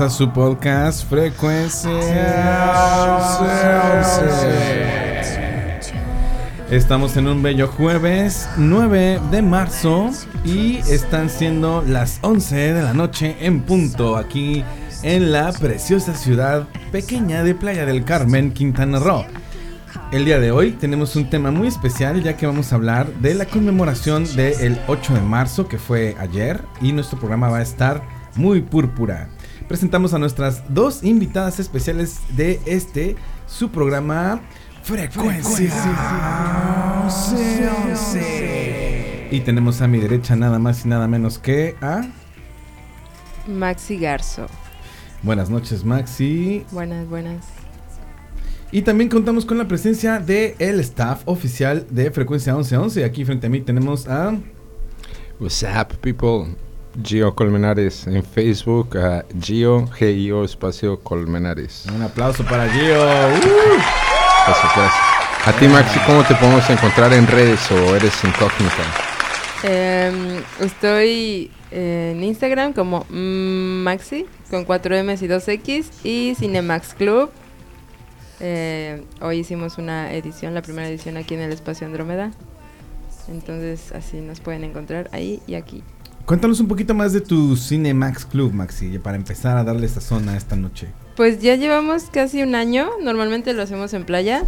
a su podcast Frecuencia. Estamos en un bello jueves 9 de marzo y están siendo las 11 de la noche en punto aquí en la preciosa ciudad pequeña de Playa del Carmen, Quintana Roo. El día de hoy tenemos un tema muy especial ya que vamos a hablar de la conmemoración del 8 de marzo que fue ayer y nuestro programa va a estar muy púrpura. Presentamos a nuestras dos invitadas especiales de este su programa Frecuencia. Y tenemos a mi derecha nada más y nada menos que a Maxi Garzo. Buenas noches, Maxi. Buenas, buenas. Y también contamos con la presencia del el staff oficial de Frecuencia 1111. Aquí frente a mí tenemos a. What's up, people? Gio Colmenares en Facebook, a Gio, G-I-O, espacio Colmenares. Un aplauso para Gio. Uh. Gracias, gracias. A ti, Maxi, ¿cómo te podemos encontrar en redes o eres incógnita? Em, estoy en Instagram como Maxi, con 4 M's y 2 X, y Cinemax Club. Eh, hoy hicimos una edición, la primera edición aquí en el espacio Andrómeda. Entonces, así nos pueden encontrar ahí y aquí. Cuéntanos un poquito más de tu Cinemax Club, Maxi, para empezar a darle esta zona esta noche. Pues ya llevamos casi un año, normalmente lo hacemos en playa,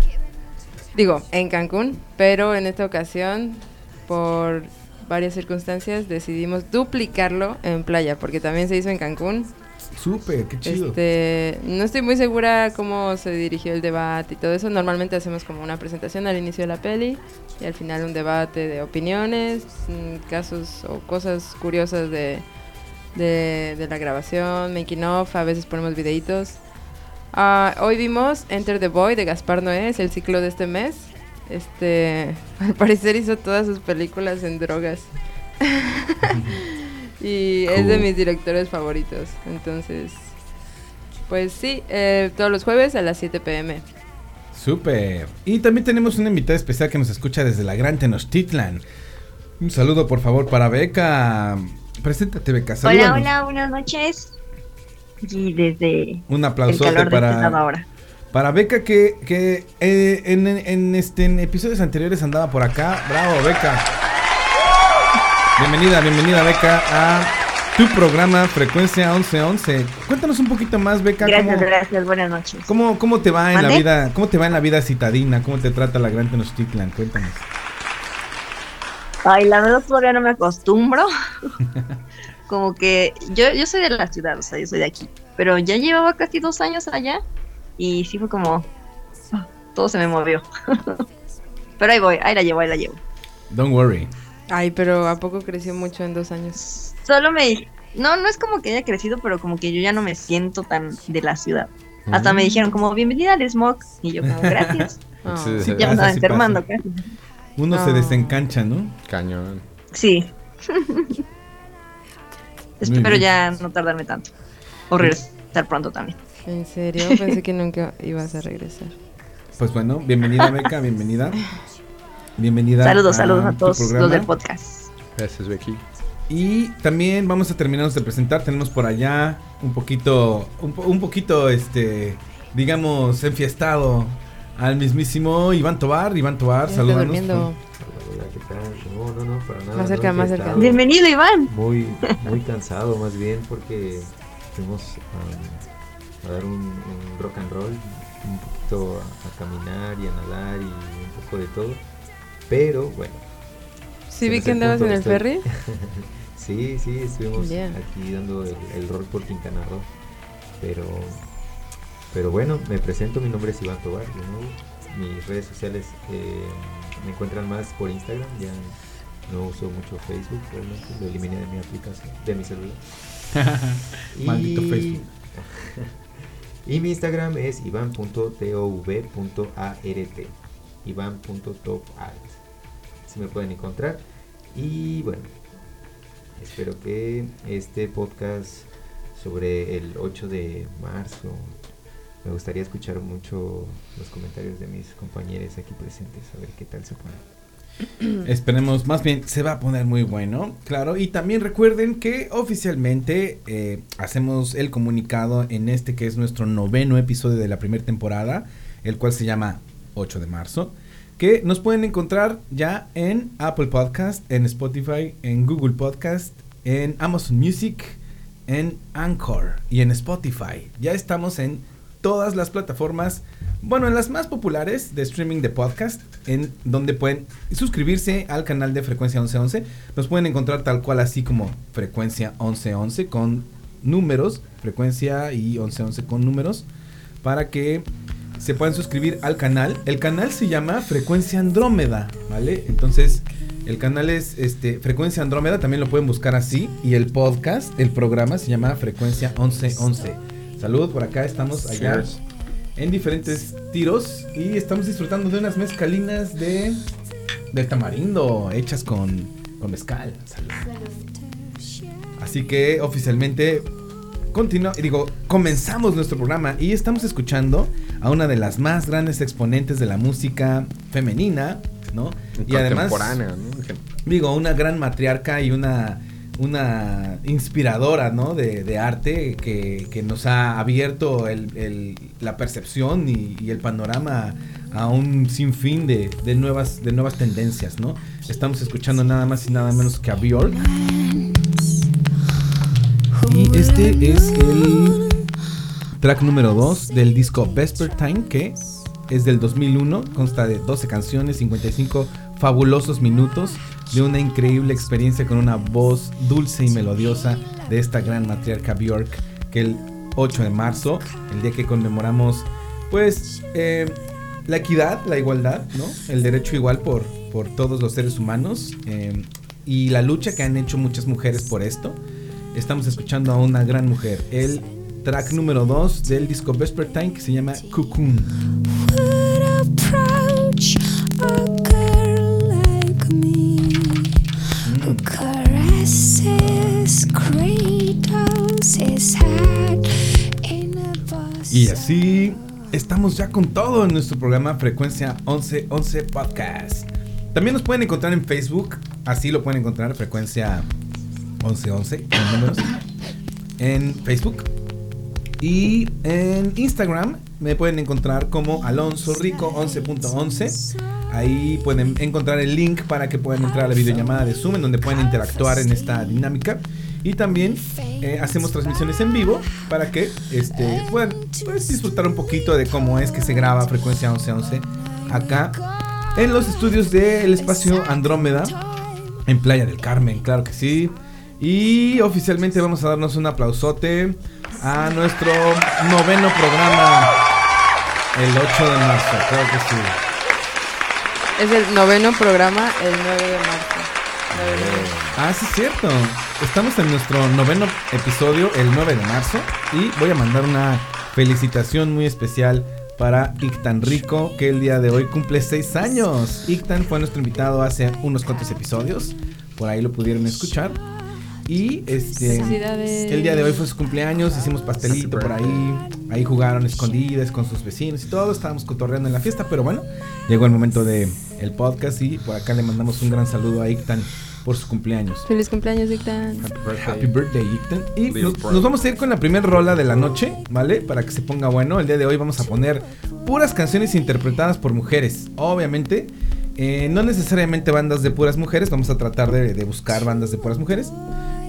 digo, en Cancún, pero en esta ocasión, por varias circunstancias, decidimos duplicarlo en playa, porque también se hizo en Cancún. Súper, qué chido. Este, no estoy muy segura cómo se dirigió el debate y todo eso. Normalmente hacemos como una presentación al inicio de la peli y al final un debate de opiniones, mm, casos o cosas curiosas de, de, de la grabación, making of, a veces ponemos videitos. Ah, hoy vimos Enter the Boy de Gaspar Noé, es el ciclo de este mes. Este, al parecer hizo todas sus películas en drogas. y es de mis directores favoritos. Entonces, pues sí, eh, todos los jueves a las 7 pm. Súper. Y también tenemos una invitada especial que nos escucha desde la Gran Tenochtitlan. Un saludo, por favor, para Beca. Preséntate, Beca. Hola, salúdanos. hola, buenas noches. Y desde Un aplauso para, ahora. para Beca que, que eh, en, en, este, en episodios anteriores andaba por acá. Bravo, Beca. Bienvenida, bienvenida, Beca, a tu programa Frecuencia 1111. Cuéntanos un poquito más, Beca. Gracias, ¿cómo, gracias, buenas noches. cómo, cómo te va en la vida? ¿Cómo te va en la vida citadina? ¿Cómo te trata la Gran Tenochtitlan? Cuéntanos. Ay, la verdad todavía no me acostumbro. Como que yo, yo soy de la ciudad, o sea, yo soy de aquí. Pero ya llevaba casi dos años allá y sí fue como... ah, Todo se me movió. Pero ahí voy, ahí la llevo, ahí la llevo. Don't worry. Ay, pero ¿a poco creció mucho en dos años? Solo me... No, no es como que haya crecido, pero como que yo ya no me siento tan de la ciudad. Hasta Mm. me dijeron como, bienvenida al smog. Y yo como, gracias. Ah. Sí, Sí, ya me estaba enfermando, casi. Uno se No. desencancha, ¿no? Cañón. Sí. Espero ya no tardarme tanto. O regresar pronto también. ¿En serio? Pensé que nunca ibas a regresar. Pues bueno, bienvenida Beca, bienvenida. Bienvenida. Saludos, a saludos a todos programa. los del podcast. Gracias, Becky. Y también vamos a terminarnos de presentar. Tenemos por allá un poquito, un, po- un poquito, este, digamos, enfiestado al mismísimo Iván Tobar. Iván Tobar, salúdanos. durmiendo. Hola, ¿qué tal? No, no, no, para nada. Más cerca, no, más cerca. Bienvenido, Iván. Muy, muy cansado, más bien, porque fuimos um, a dar un, un rock and roll, un poquito a, a caminar y a nadar y un poco de todo. Pero bueno, ¿Sí vi que andabas en el estoy. ferry? sí, sí, estuvimos aquí dando el, el rol por Quintana Roo. Pero, pero bueno, me presento, mi nombre es Iván Tobar, de nuevo. Mis redes sociales eh, me encuentran más por Instagram, ya no uso mucho Facebook, realmente lo eliminé de mi aplicación, de mi celular. Maldito Facebook. y mi Instagram es ivan.tov.art. Ivan.topart. Me pueden encontrar. Y bueno, espero que este podcast sobre el 8 de marzo me gustaría escuchar mucho los comentarios de mis compañeros aquí presentes, a ver qué tal se pone. Esperemos, más bien se va a poner muy bueno, claro. Y también recuerden que oficialmente eh, hacemos el comunicado en este que es nuestro noveno episodio de la primera temporada, el cual se llama 8 de marzo, que nos pueden encontrar ya en Apple Podcast, en Spotify, en Google Podcast, en Amazon Music, en Anchor y en Spotify. Ya estamos en todas las plataformas, bueno, en las más populares de streaming de podcast, en donde pueden suscribirse al canal de Frecuencia 1111. Nos pueden encontrar tal cual así como Frecuencia 1111 con números, frecuencia y 1111 con números, para que se puedan suscribir al canal. El canal se llama Frecuencia Andrómeda, ¿vale? Entonces, el canal es este Frecuencia Andrómeda, también lo pueden buscar así. Y el podcast, el programa se llama Frecuencia 1111. Salud, por acá estamos allá en diferentes tiros y estamos disfrutando de unas mezcalinas de del tamarindo hechas con, con mezcal. Salud. Así que oficialmente continua, digo, comenzamos nuestro programa y estamos escuchando a una de las más grandes exponentes de la música femenina, ¿no? Y además ¿no? Digo, una gran matriarca y una, una inspiradora, ¿no? De, de arte que, que nos ha abierto el- el- la percepción y, y el panorama a un sinfín de, de nuevas, de nuevas tendencias, ¿no? Estamos escuchando nada más y nada menos que a Björk. Y este es el track número 2 del disco Vespertine, que es del 2001, consta de 12 canciones, 55 fabulosos minutos de una increíble experiencia con una voz dulce y melodiosa de esta gran matriarca Björk, que el 8 de marzo, el día que conmemoramos, pues, eh, la equidad, la igualdad, ¿no? El derecho igual por, por todos los seres humanos eh, y la lucha que han hecho muchas mujeres por esto. Estamos escuchando a una gran mujer, el track número 2 del disco Vespertine que se llama Cocoon. bosom. Y así estamos ya con todo en nuestro programa Frecuencia 1111 Podcast. También nos pueden encontrar en Facebook, así lo pueden encontrar, Frecuencia 1111 en números, en Facebook. Y en Instagram me pueden encontrar como Alonso Rico 11.11. Ahí pueden encontrar el link para que puedan entrar a la videollamada de Zoom en donde pueden interactuar en esta dinámica. Y también eh, hacemos transmisiones en vivo para que este, puedan pues, disfrutar un poquito de cómo es que se graba Frecuencia 1111 acá en los estudios del espacio Andrómeda en Playa del Carmen, claro que sí. Y oficialmente vamos a darnos un aplausote a nuestro noveno programa el 8 de marzo, claro que sí. Es el noveno programa, el 9 de marzo. 9 de marzo. Ah, sí es cierto. Estamos en nuestro noveno episodio el 9 de marzo y voy a mandar una felicitación muy especial para Ictan Rico, que el día de hoy cumple 6 años. Ictan fue nuestro invitado hace unos cuantos episodios, por ahí lo pudieron escuchar. Y este el día de hoy fue su cumpleaños, hicimos pastelito por ahí, ahí jugaron escondidas con sus vecinos y todo, estábamos cotorreando en la fiesta, pero bueno, llegó el momento de el podcast y por acá le mandamos un gran saludo a Ictan por su cumpleaños. Feliz cumpleaños, Dictan. Happy birthday, Ictan. Y nos, nos vamos a ir con la primera rola de la noche, ¿vale? Para que se ponga bueno. El día de hoy vamos a poner puras canciones interpretadas por mujeres. Obviamente, eh, no necesariamente bandas de puras mujeres. Vamos a tratar de, de buscar bandas de puras mujeres.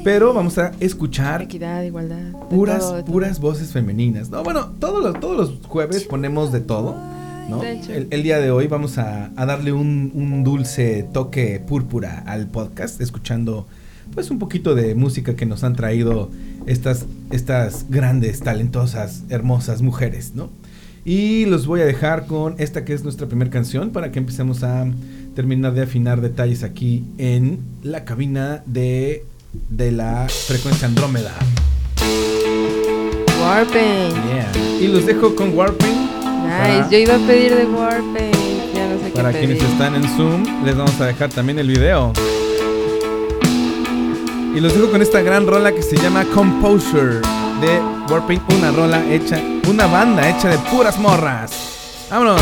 Pero vamos a escuchar Equidad, igualdad. puras, todo, puras voces femeninas. No, bueno, todos los, todos los jueves ponemos de todo. ¿no? De. El, el día de hoy vamos a, a darle un, un dulce toque púrpura al podcast, escuchando pues un poquito de música que nos han traído estas, estas grandes, talentosas, hermosas mujeres, ¿no? Y los voy a dejar con esta que es nuestra primera canción para que empecemos a terminar de afinar detalles aquí en la cabina de, de la frecuencia Andrómeda. Warpaint. Yeah. Y los dejo con Warping. Nice. Para- Yo iba a pedir de Warpaint. Ya no sé Para qué quienes pedir. están en Zoom, les vamos a dejar también el video. Y los dejo con esta gran rola que se llama Composure de Warpaint, una rola hecha, una banda hecha de puras morras. ¡Vámonos!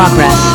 Progress.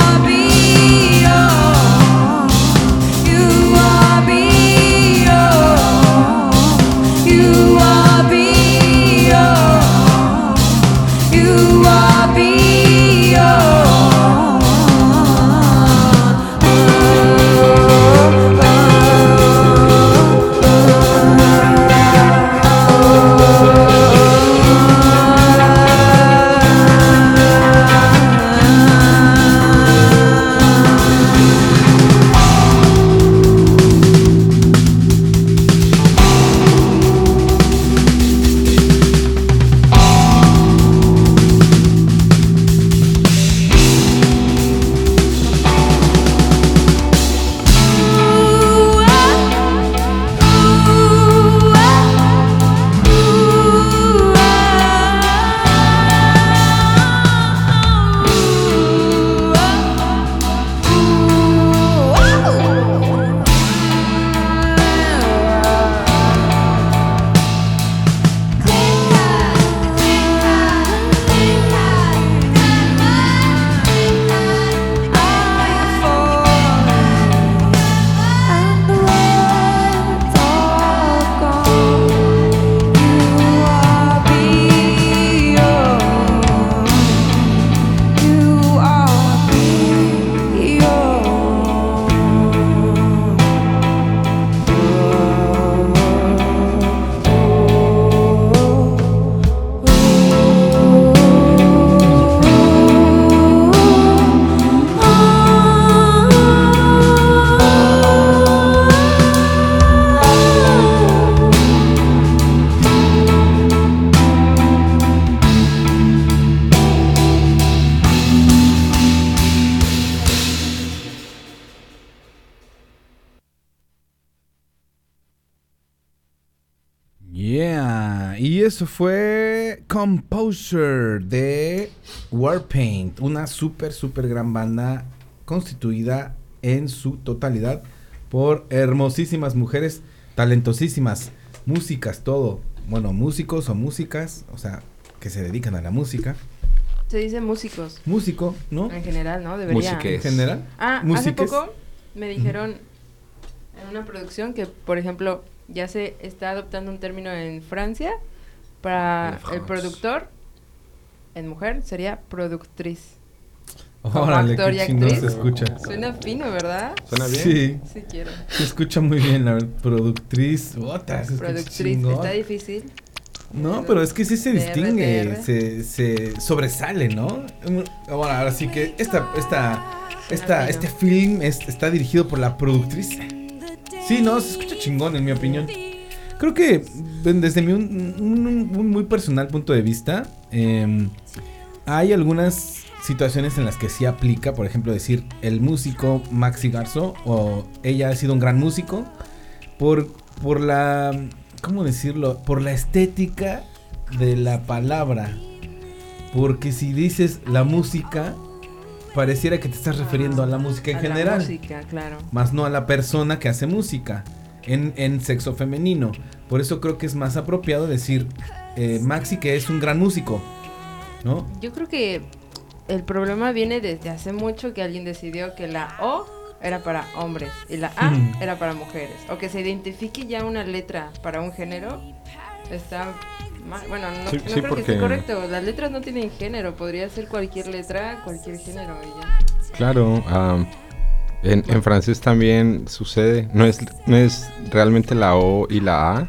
De Warpaint, una súper, súper gran banda constituida en su totalidad por hermosísimas mujeres, talentosísimas, músicas, todo. Bueno, músicos o músicas, o sea, que se dedican a la música. Se dice músicos. Músico, ¿no? En general, ¿no? Debería. Músiques. En general. Ah, hace poco me dijeron en una producción que, por ejemplo, ya se está adoptando un término en Francia para el productor, en mujer, sería productriz. Órale, actor qué y chingón actriz. se escucha. Suena fino, ¿verdad? ¿Suena bien? Sí, Sí quiero. se escucha muy bien la verdad. productriz. Se Productriz. chingón. Está difícil. No, pero es que sí se distingue, se, se sobresale, ¿no? Bueno, ahora sí que esta, esta, esta, este film es- está dirigido por la productriz. Sí, no, se escucha chingón en mi opinión. Creo que desde mi un, un- un muy personal punto de vista, em, hay algunas situaciones en las que sí aplica, por ejemplo, decir el músico Maxi Garzo o ella ha sido un gran músico por, por la, ¿cómo decirlo? Por la estética de la palabra. Porque si dices la música, pareciera que te estás refiriendo a la música en A la general música, claro. más no a la persona que hace música en, en sexo femenino. Por eso creo que es más apropiado decir eh, Maxi que es un gran músico, ¿no? Yo creo que el problema viene desde hace mucho que alguien decidió que la O era para hombres y la A era para mujeres. O que se identifique ya una letra para un género. Está mal. Bueno, no, Sí, no sí, creo que esté correcto. Las letras no tienen género. Podría ser cualquier letra, cualquier género y ya. Claro, am, en, en francés también sucede. No es, no es realmente la O y la A,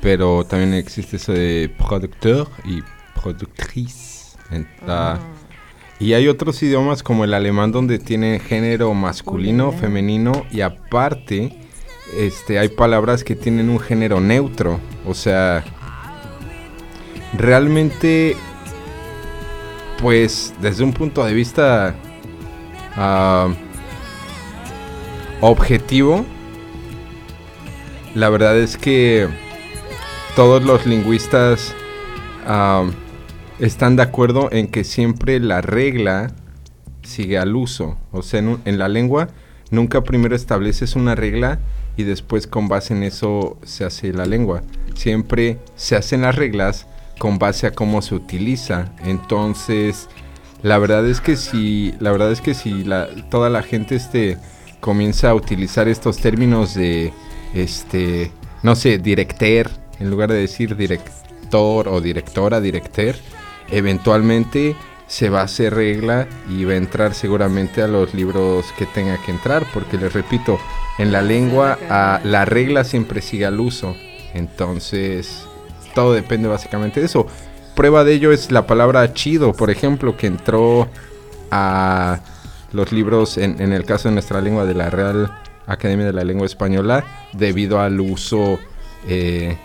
pero también existe eso de producteur y productrice. En la- Ah. Y hay otros idiomas como el alemán donde tiene género masculino, femenino y aparte este hay palabras que tienen un género neutro, o sea, realmente pues desde un punto de vista ah, objetivo la verdad es que todos los lingüistas están de acuerdo en que siempre la regla sigue al uso. O sea, en, la lengua nunca primero estableces una regla y después con base en eso se hace la lengua. Siempre se hacen las reglas con base a cómo se utiliza. Entonces, la verdad es que si, la verdad es que si toda la gente este comienza a utilizar estos términos de este, no sé, director, en lugar de decir director o directora, director, eventualmente se va a hacer regla y va a entrar seguramente a los libros que tenga que entrar, porque les repito, en la lengua la regla siempre sigue al uso. Entonces, todo depende básicamente de eso. Prueba de ello es la palabra chido, por ejemplo, que entró a los libros, en, en el caso de nuestra lengua, de la Real Academia de la Lengua Española, debido al uso eh,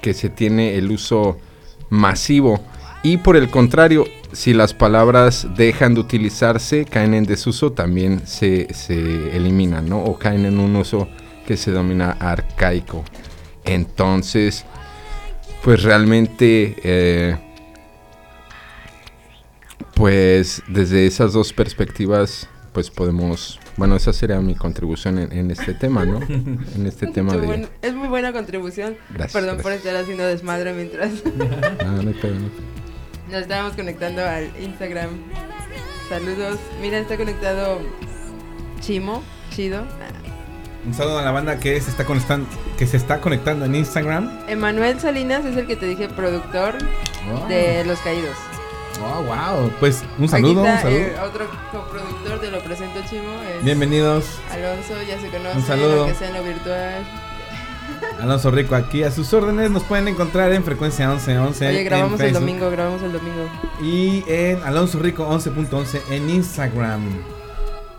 que se tiene, el uso masivo. Y por el contrario, si las palabras dejan de utilizarse, caen en desuso, también se, se eliminan, ¿no? O caen en un uso que se domina arcaico. Entonces, pues realmente, eh, pues desde esas dos perspectivas, pues podemos, bueno, esa sería mi contribución en, en este tema, ¿no? En este tema de... Es muy buena contribución. Gracias, Perdón por estar haciendo desmadre mientras No, no nos estábamos conectando al Instagram. Saludos. Mira, está conectado Chimo, chido. Un saludo a la banda que se está conectando, que se está conectando en Instagram. Emanuel Salinas es el que te dije productor Wow. de Los Caídos. Oh, wow. Pues un saludo, Aquí un saludo. eh, otro coproductor, te lo presento Chimo. Es Bienvenidos, Alonso, ya se conoce, Un saludo. sea en lo virtual. Alonso Rico aquí a sus órdenes. Nos pueden encontrar en frecuencia 1111 Oye, en grabamos el domingo, grabamos el domingo. y en Alonso Rico 11.11 en Instagram.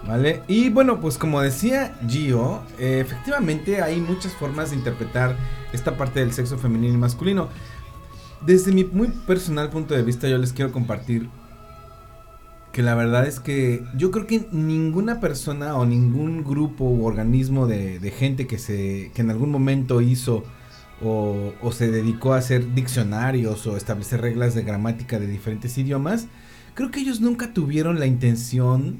¿Vale? Y bueno, pues como decía Gio, eh, efectivamente hay muchas formas de interpretar esta parte del sexo femenino y masculino. Desde mi muy personal punto de vista, yo les quiero compartir que la verdad es que yo creo que ninguna persona o ningún grupo u organismo de, de gente que, se, que en algún momento hizo o, o se dedicó a hacer diccionarios o establecer reglas de gramática de diferentes idiomas, creo que ellos nunca tuvieron la intención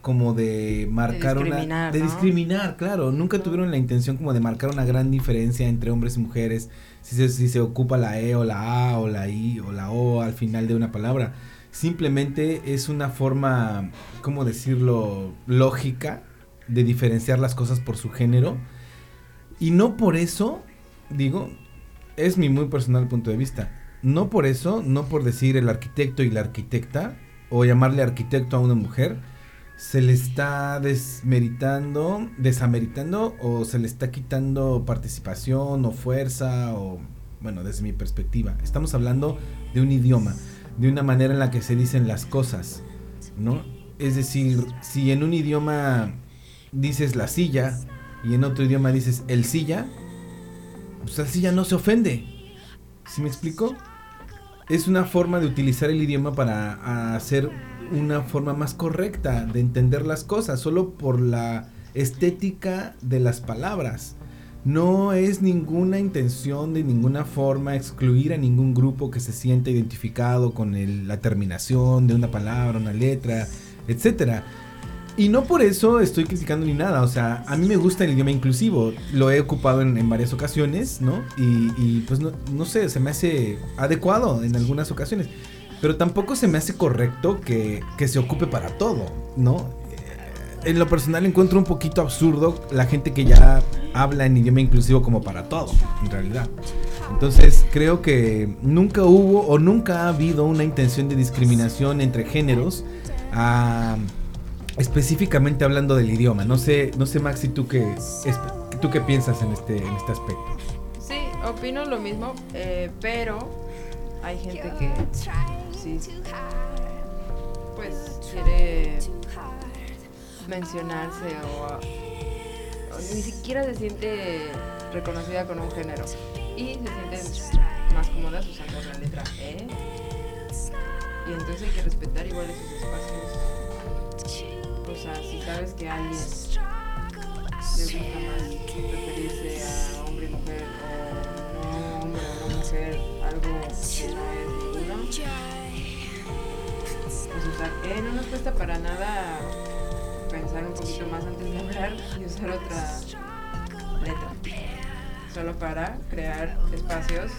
como de marcar una discriminar, de ¿no? discriminar, claro, nunca tuvieron la intención como de marcar una gran diferencia entre hombres y mujeres, si se, si se ocupa la e o la a o la i o la o al final de una palabra. Simplemente es una forma, ¿cómo decirlo?, lógica de diferenciar las cosas por su género. Y no por eso, digo, es mi muy personal punto de vista. No por eso, no por decir el arquitecto y la arquitecta, o llamarle arquitecto a una mujer, se le está desmeritando, desameritando, o se le está quitando participación o fuerza, o bueno, desde mi perspectiva. Estamos hablando de un idioma, de una manera en la que se dicen las cosas, ¿no? Es decir, si en un idioma dices la silla y en otro idioma dices el silla, pues la silla no se ofende. ¿Sí me explico? Es una forma de utilizar el idioma para hacer una forma más correcta de entender las cosas, solo por la estética de las palabras. No es ninguna intención de ninguna forma excluir a ningún grupo que se sienta identificado con la terminación de una palabra, una letra, etcétera. Y no por eso estoy criticando ni nada, o sea, a mí me gusta el idioma inclusivo, lo he ocupado en, en varias ocasiones, ¿no? Y, y, pues no, no sé, se me hace adecuado en algunas ocasiones, pero tampoco se me hace correcto que, que se ocupe para todo, ¿no? Eh, En lo personal encuentro un poquito absurdo la gente que ya habla en idioma inclusivo como para todo, en realidad. Entonces creo que nunca hubo o nunca ha habido una intención de discriminación entre géneros. ah, específicamente hablando del idioma. No sé, no sé Maxi, tú qué, tú qué piensas en este, en este aspecto. Sí, opino lo mismo, eh, pero hay gente que sí, pues quiere mencionarse o, ni siquiera se siente reconocida con un género. Y se sienten más cómodas usando la letra E. Y entonces hay que respetar igual esos espacios. O sea si sabes que alguien le gusta más referirse a hombre y mujer o no hombre o no mujer algo que no es ninguno pues usar E no nos cuesta para nada pensar un poquito más antes de hablar y usar otra letra solo para crear espacios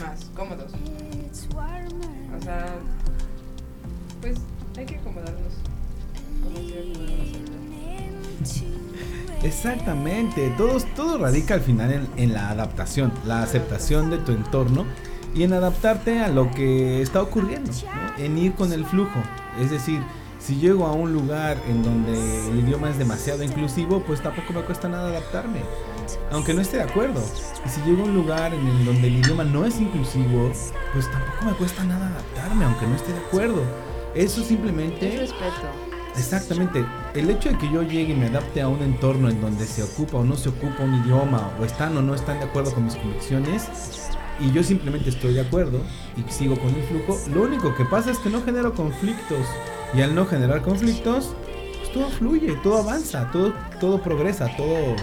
más cómodos. O sea, pues hay que acomodarnos. Exactamente, todo, todo radica al final en, en la adaptación, la aceptación de tu entorno y en adaptarte a lo que está ocurriendo, ¿no? en ir con el flujo. Es decir, si llego a un lugar en donde el idioma es demasiado inclusivo, pues tampoco me cuesta nada adaptarme, aunque no esté de acuerdo. Y si llego a un lugar en el donde el idioma no es inclusivo, pues tampoco me cuesta nada adaptarme, aunque no esté de acuerdo. Eso simplemente... Es respeto. Exactamente. El hecho de que yo llegue y me adapte a un entorno en donde se ocupa o no se ocupa un idioma, o están o no están de acuerdo con mis convicciones, y yo simplemente estoy de acuerdo y sigo con el flujo, lo único que pasa es que no genero conflictos. Y al no generar conflictos, pues todo fluye, todo avanza, todo, todo progresa, todo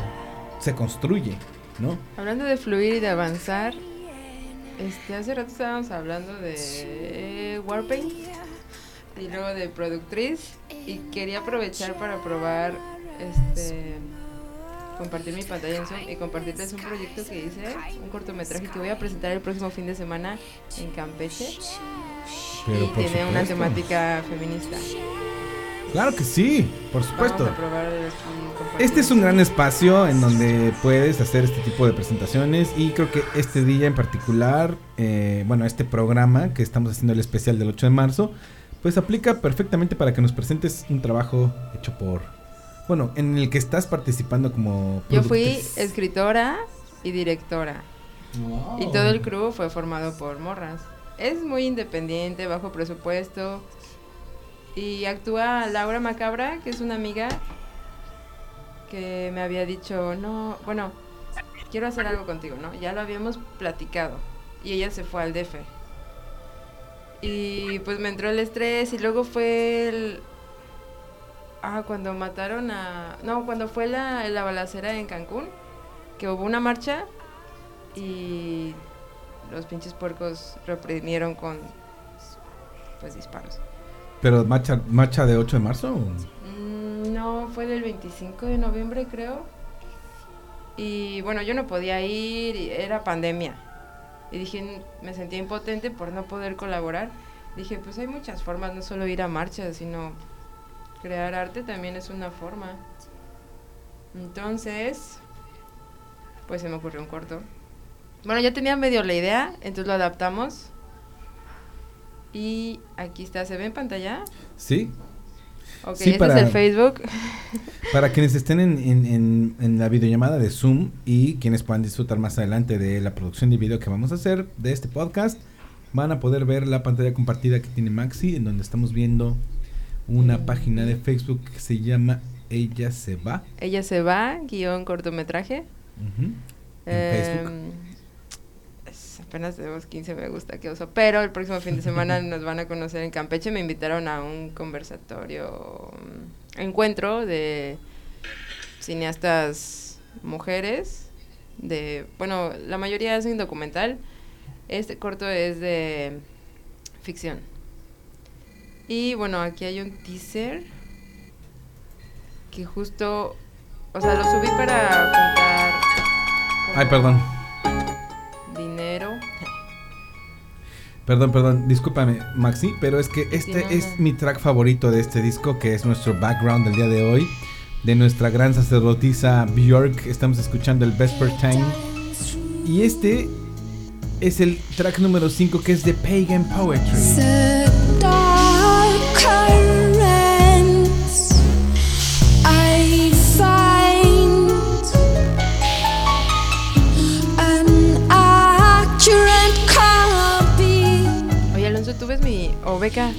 se construye, ¿no? Hablando de fluir y de avanzar, este, hace rato estábamos hablando de Warpaint y luego de Productriz y quería aprovechar para probar este compartir mi pantalla en Zoom y compartirles un proyecto que hice, un cortometraje que voy a presentar el próximo fin de semana en Campeche Pero y tiene una temática feminista. Claro que sí, por supuesto. Vamos a probar aquí compartir. Este es un gran espacio en donde puedes hacer este tipo de presentaciones y creo que este día en particular, eh, bueno, este programa que estamos haciendo el especial del 8 de marzo, pues aplica perfectamente para que nos presentes un trabajo hecho por, bueno, en el que estás participando como... Yo fui escritora y directora. Y todo el crew fue formado por morras. Es muy independiente, bajo presupuesto. Y actúa Laura Macabra, que es una amiga que me había dicho, no, bueno, quiero hacer algo contigo, ¿no? Ya lo habíamos platicado. Y ella se fue al DF. Y pues me entró el estrés y luego fue el... Ah, cuando mataron a... No, cuando fue la, la balacera en Cancún, que hubo una marcha y los pinches puercos reprimieron con pues disparos. Pero marcha, marcha de 8 de marzo. Mm, no, fue del 25 de noviembre creo. Y bueno, yo no podía ir, era pandemia. Y dije, me sentía impotente por no poder colaborar. Dije, pues hay muchas formas, no solo ir a marchas, sino crear arte también es una forma. Entonces, pues se me ocurrió un corto. Bueno, ya tenía medio la idea, entonces lo adaptamos. Y aquí está, ¿se ve en pantalla? Sí. Ok, Sí, este para- es el Facebook. Para quienes estén en, en- en- en la videollamada de Zoom y quienes puedan disfrutar más adelante de la producción de video que vamos a hacer de este podcast, van a poder ver la pantalla compartida que tiene Maxi, en donde estamos viendo una página de Facebook que se llama Ella se va. Ella se va, guion cortometraje. Facebook. Em, es- apenas tenemos 15 me gusta, qué oso. Pero el próximo fin de semana nos van a conocer en Campeche. Me invitaron a un conversatorio, mm, encuentro de cineastas mujeres. De, bueno, la mayoría hacen documental. Este corto es de ficción. Y bueno, aquí hay un teaser que justo, o sea, lo subí para juntar Ay, perdón. dinero. Perdón, perdón, discúlpame, Maxi, pero es que este no, es no. mi track favorito de este disco, que es nuestro background del día de hoy, de nuestra gran sacerdotisa Björk. Estamos escuchando el Vesper Time. Y este es el track número 5, que es de Pagan Poetry. Oye, Alonso, ¿tú ves mi... o Beca,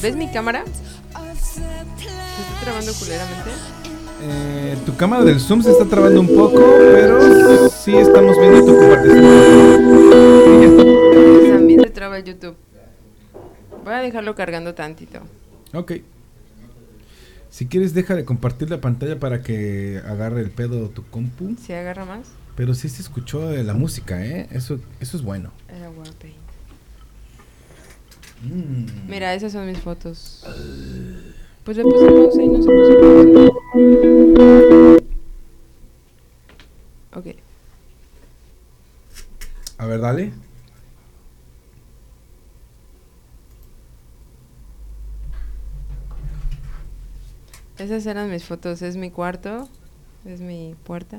¿ves mi cámara? ¿Se está trabando culeramente? Eh, tu cámara del Zoom se está trabando un poco, pero sí estamos viendo tu compartición. También se traba el YouTube. Voy a dejarlo cargando tantito. Ok. Si quieres, deja de compartir la pantalla para que agarre el pedo tu compu. ¿Se agarra más? Pero sí se escuchó de la música, ¿eh? Eso, eso es bueno. Era Warpaint. Mm. Mira, esas son mis fotos. Pues le puse pausa y no se puso pausa. Ok. A ver, dale. Esas eran mis fotos. Es mi cuarto. Es mi puerta.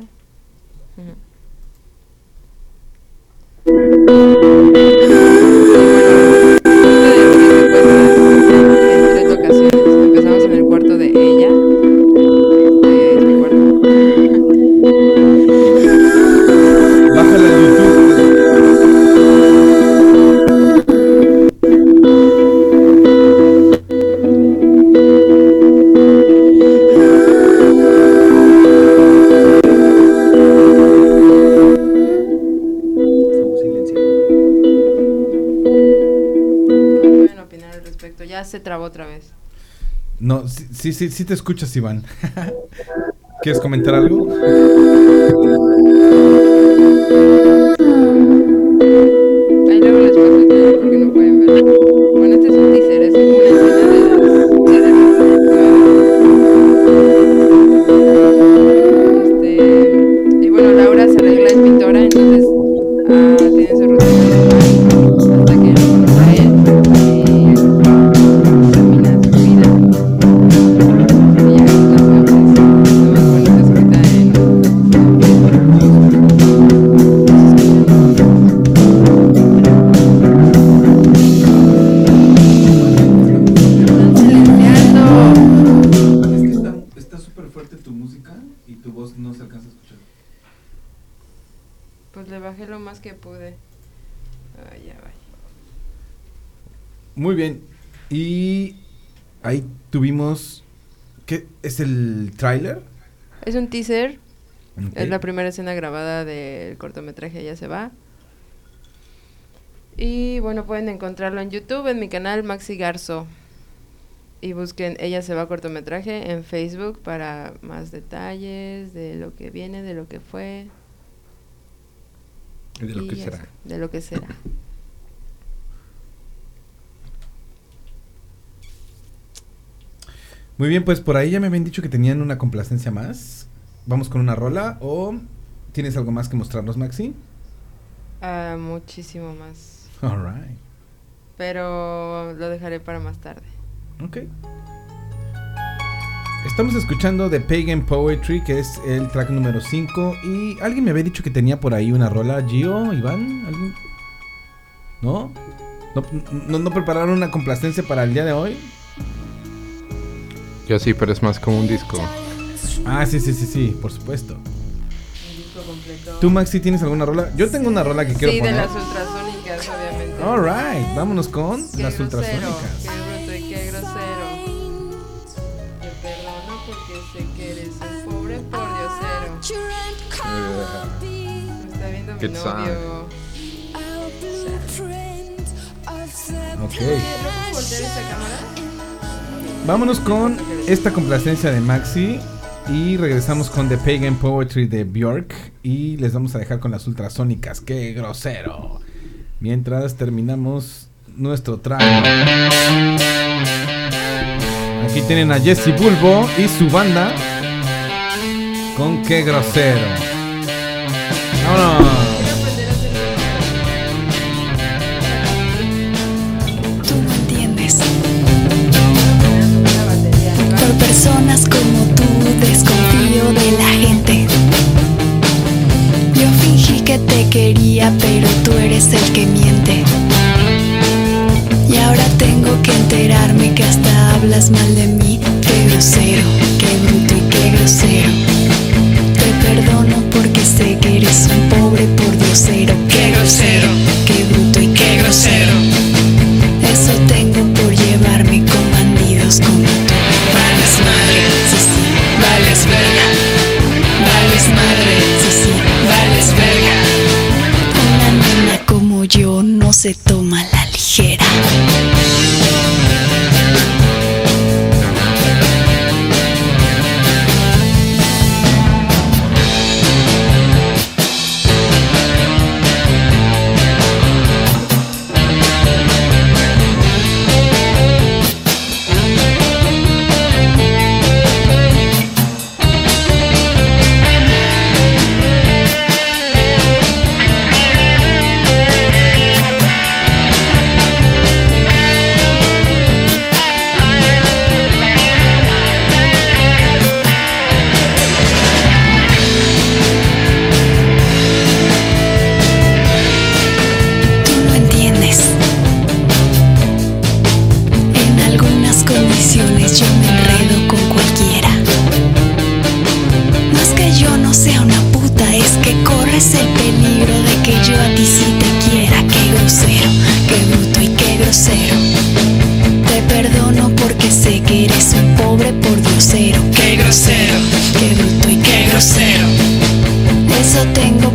Trabó otra vez. No, sí, sí, sí, sí te escuchas, Iván. ¿Quieres comentar algo? Teaser. Es la primera escena grabada del cortometraje Ya se va. Y bueno, pueden encontrarlo en YouTube, en mi canal Maxi Garzo. Y busquen Ella se va cortometraje en Facebook para más detalles de lo que viene, de lo que fue. De lo y que eso, será. De lo que será. Muy bien, pues por ahí ya me habían dicho que tenían una complacencia más. Vamos con una rola o tienes algo más que mostrarnos, Maxi? Ah, muchísimo más. Alright. Pero lo dejaré para más tarde. Ok. Estamos escuchando The Pagan Poetry, que es el track número 5. Y alguien me había dicho que tenía por ahí una rola. Gio, Iván, ¿alguien? ¿No? ¿No, no, no prepararon una complacencia para el día de hoy? Yo sí, pero es más como un disco. Ah, sí, sí, sí, sí, por supuesto. Completo. ¿Tú, Maxi, tienes alguna rola? Yo tengo una rola que quiero sí, de poner. las ultrasónicas, obviamente. Alright, vámonos con Qué las grosero, ultrasónicas. Qué bruto y qué grosero. Te perdono porque sé que eres un pobre por diosero. Me está viendo mi Good song. novio. Ok. ¿Puedes voltear esta cámara? Vámonos con esta complacencia de Maxi. Y regresamos con The Pagan Poetry de Bjork. Y les vamos a dejar con las ultrasónicas. ¡Qué grosero! Mientras terminamos nuestro trago. Aquí tienen a Jesse Bulbo y su banda. Con ¡Qué grosero! Pero tú eres el que miente. Y ahora tengo que enterarme que hasta hablas mal de mí. Qué grosero, qué bruto y qué grosero. Porque sé que eres un pobre por diosero. Qué grosero, qué bruto y qué grosero. Eso tengo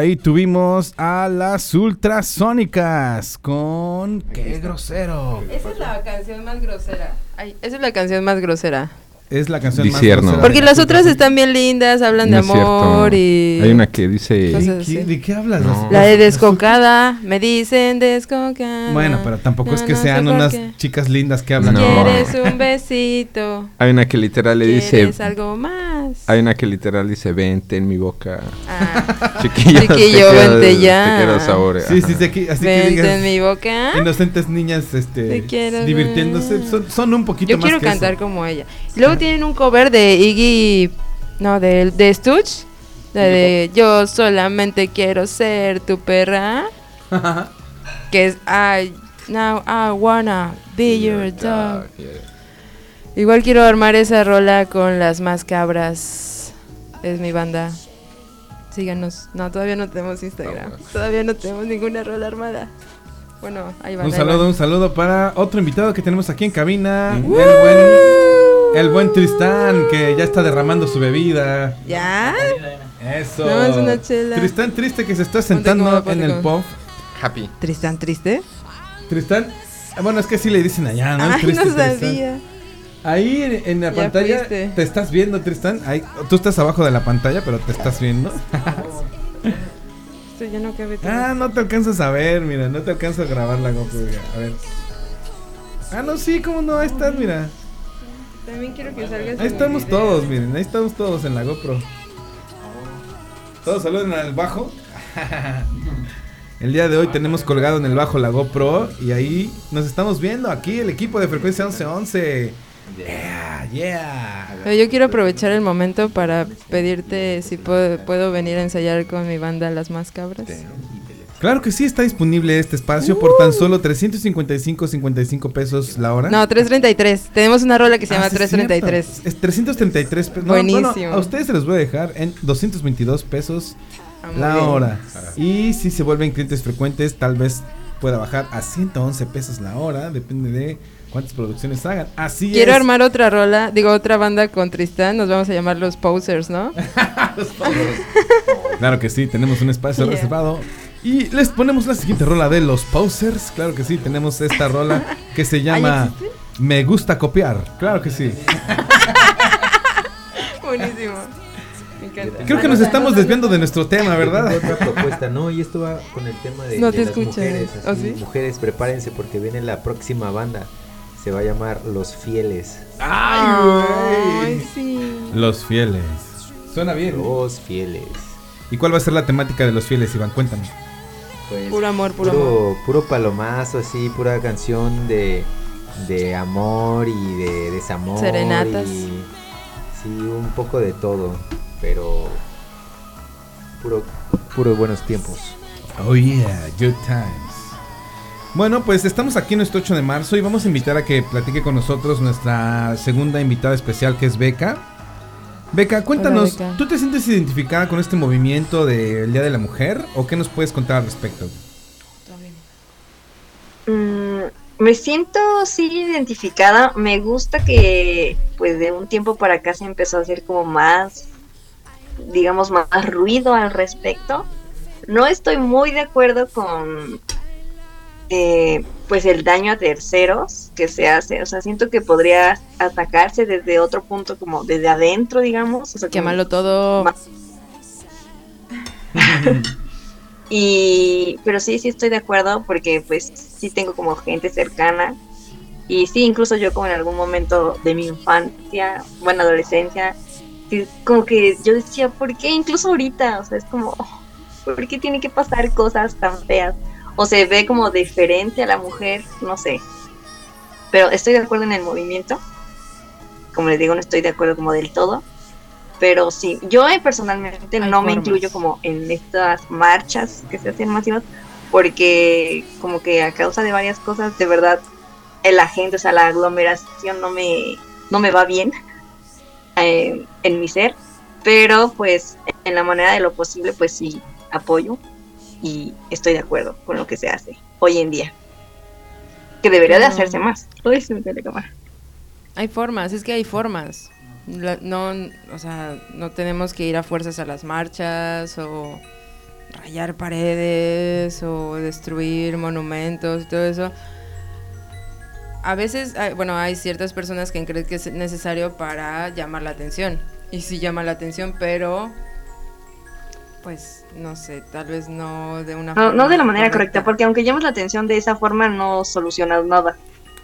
ahí tuvimos a las ultrasónicas con Qué grosero. Esa es la canción más grosera. Ay, esa es la canción más grosera. Es la canción Disierno. más Porque de las otras están bien lindas, hablan de No es cierto. amor y... Hay una que dice... ¿De qué, de qué hablas? No. La de descocada, me dicen descocada. Bueno, pero tampoco es No, que no sé sean unas qué. chicas lindas que hablan. No. ¿Quieres un besito? Hay una que literal le dice... ¿Quieres algo más? Hay una que literal dice, vente en mi boca. Ah, Chiquillo, Chiquillo, te quiero- vente ya. Te quiero sabor. Sí, sí, sí, aquí- así que vente digas en mi boca. inocentes niñas este divirtiéndose, son, son un poquito Yo más quiero que cantar eso. como ella. Luego tienen un cover de Iggy, no, de, de la de Yo solamente quiero ser tu perra, que es I, now I wanna be your dog. Igual quiero armar esa rola con las más cabras. Es mi banda. Síganos. No, todavía no tenemos Instagram. Todavía no tenemos ninguna rola armada. Bueno, ahí van. Un saludo, un saludo para otro invitado que tenemos aquí en cabina, el buen el buen Tristán que ya está derramando su bebida. ¿Ya? Eso. No, es una chela. Tristán triste que se está Ponte sentando ponte en el pub. Happy. ¿Tristán triste? Tristán, bueno, es que sí le dicen allá, ¿no? Ay, triste no Tristán. Ahí en, en la Ya pantalla fuiste. te estás viendo, Tristán. Ahí, tú estás abajo de la pantalla, pero te estás viendo. Esto ya no cabe. Ah, no te alcanzas a ver, mira, no te alcanzo a grabar la GoPro. A ver. Ah, no, sí, cómo no, ahí estás, mira. También quiero que salgas. Ahí estamos video. todos, miren, ahí estamos todos en la GoPro. Todos saluden al bajo. El día de hoy tenemos colgado en el bajo la GoPro y ahí nos estamos viendo aquí el equipo de frecuencia 1111. Yeah, yeah. Pero yo quiero aprovechar el momento para pedirte si puedo, puedo venir a ensayar con mi banda Las Más Cabras. Claro que sí está disponible este espacio por tan solo 355 55 pesos la hora. No, 333. Tenemos una rola que se Ah, llama sí, 333. cierto. Es 333 pesos. No, bueno, Buenísimo. a ustedes se los voy a dejar en 222 pesos Ah, la bien. hora. Y si se vuelven clientes frecuentes, tal vez pueda bajar a 111 pesos la hora. Depende de cuántas producciones hagan. Así Quiero es. armar otra rola, digo otra banda con Tristán, nos vamos a llamar los Posers, ¿no? Claro que sí, tenemos un espacio Yeah. reservado. Y les ponemos la siguiente rola de los posers. Claro que sí, tenemos esta rola que se llama Me gusta copiar. Claro que sí. Buenísimo. Me encanta. Creo que nos estamos desviando de nuestro tema, ¿verdad? Otra propuesta, ¿no? Y esto va con el tema de, No de te las mujeres. ¿Oh, así, sí? Mujeres, prepárense porque viene la próxima banda. Se va a llamar Los Fieles. Ay, sí. Los fieles. Suena bien. Los Fieles. ¿Y cuál va a ser la temática de los fieles, Iván? Cuéntame. Pues, Puro amor, puro amor. puro, puro palomazo, así, pura canción de, de amor y de desamor. Serenatas. Y, sí, un poco de todo, pero puro, puro buenos tiempos. Oh yeah, good times. Bueno, pues estamos aquí en nuestro 8 de marzo y vamos a invitar a que platique con nosotros nuestra segunda invitada especial que es Beca. Beca, cuéntanos, Beca. ¿tú te sientes identificada con este movimiento del Día de la Mujer o qué nos puedes contar al respecto? Mm, me siento sí identificada. Me gusta que pues de un tiempo para acá se empezó a hacer como más, digamos, más ruido al respecto. No estoy muy de acuerdo con eh, pues el daño a terceros que se hace. O sea, siento que podría atacarse desde otro punto, como desde adentro, digamos. O sea, Quémalo todo. más- Y, pero sí, sí estoy de acuerdo porque pues sí tengo como gente cercana y sí, incluso yo como en algún momento de mi infancia, bueno, adolescencia, sí, como que yo decía, ¿por qué? Incluso ahorita, o sea, es como, ¿por qué tiene que pasar cosas tan feas? O se ve como diferente a la mujer, no sé. Pero estoy de acuerdo en el movimiento. Como les digo, no estoy de acuerdo como del todo. Pero sí, yo personalmente Hay no me incluyo como en estas marchas que se hacen masivas porque como que a causa de varias cosas, de verdad, la gente, o sea, la aglomeración no me, no me va bien eh, en mi ser. Pero pues en la manera de lo posible, pues sí, apoyo y estoy de acuerdo con lo que se hace hoy en día. Que debería de hacerse más. Se. Hay formas, es que hay formas. La- no, o sea, no tenemos que ir a fuerzas a las marchas o rayar paredes o destruir monumentos y todo eso. A veces, hay- bueno, hay ciertas personas que creen que es necesario para llamar la atención. Y sí llama la atención, pero pues no sé, tal vez no de una No, no de la forma manera correcta, porque aunque llames la atención de esa forma no solucionas nada.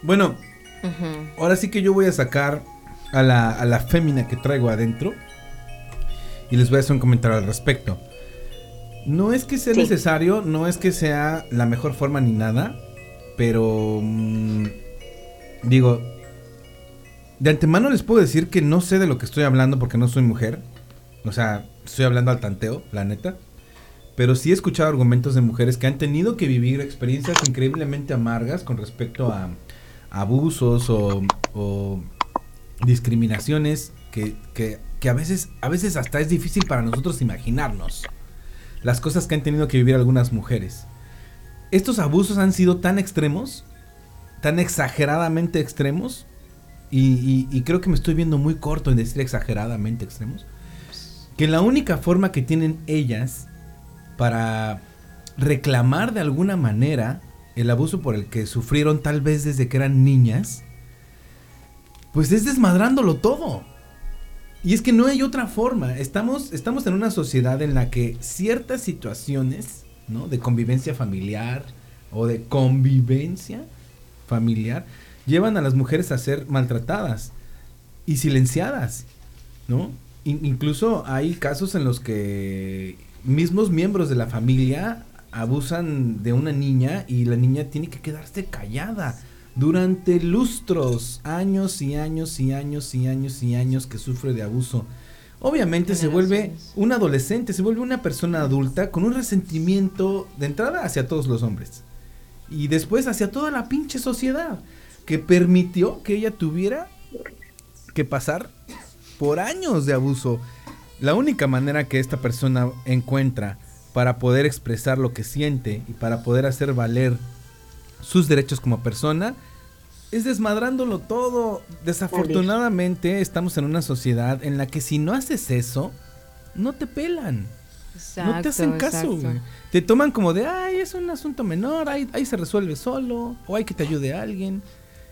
Bueno, ahora sí que yo voy a sacar a la, a la fémina que traigo adentro y les voy a hacer un comentario al respecto. No es que sea Sí. necesario, no es que sea la mejor forma ni nada, pero mm, digo, de antemano les puedo decir que no sé de lo que estoy hablando porque no soy mujer. O sea, estoy hablando al tanteo, la neta. Pero sí he escuchado argumentos de mujeres que han tenido que vivir experiencias increíblemente amargas con respecto a abusos o, discriminaciones que, que- que a veces a veces hasta es difícil para nosotros imaginarnos las cosas que han tenido que vivir algunas mujeres. Estos abusos han sido tan extremos, tan exageradamente extremos, y creo que me estoy viendo muy corto en decir exageradamente extremos, que la única forma que tienen ellas para reclamar de alguna manera el abuso por el que sufrieron tal vez desde que eran niñas, pues es desmadrándolo todo. Y es que no hay otra forma. Estamos, estamos en una sociedad en la que ciertas situaciones, ¿no? De convivencia familiar o de convivencia familiar llevan a las mujeres a ser maltratadas y silenciadas, ¿no? In- incluso hay casos en los que mismos miembros de la familia abusan de una niña y la niña tiene que quedarse callada durante lustros, años y años y años y años y años que sufre de abuso. Obviamente se vuelve un adolescente, se vuelve una persona adulta con un resentimiento de entrada hacia todos los hombres y después hacia toda la pinche sociedad que permitió que ella tuviera que pasar por años de abuso. La única manera que esta persona encuentra para poder expresar lo que siente y para poder hacer valer sus derechos como persona es desmadrándolo todo. Desafortunadamente estamos en una sociedad en la que si no haces eso, no te pelan. no te hacen caso, exacto. güey. Te toman como de, ay, es un asunto menor, ahí, ahí se resuelve solo, o hay que te ayude a alguien.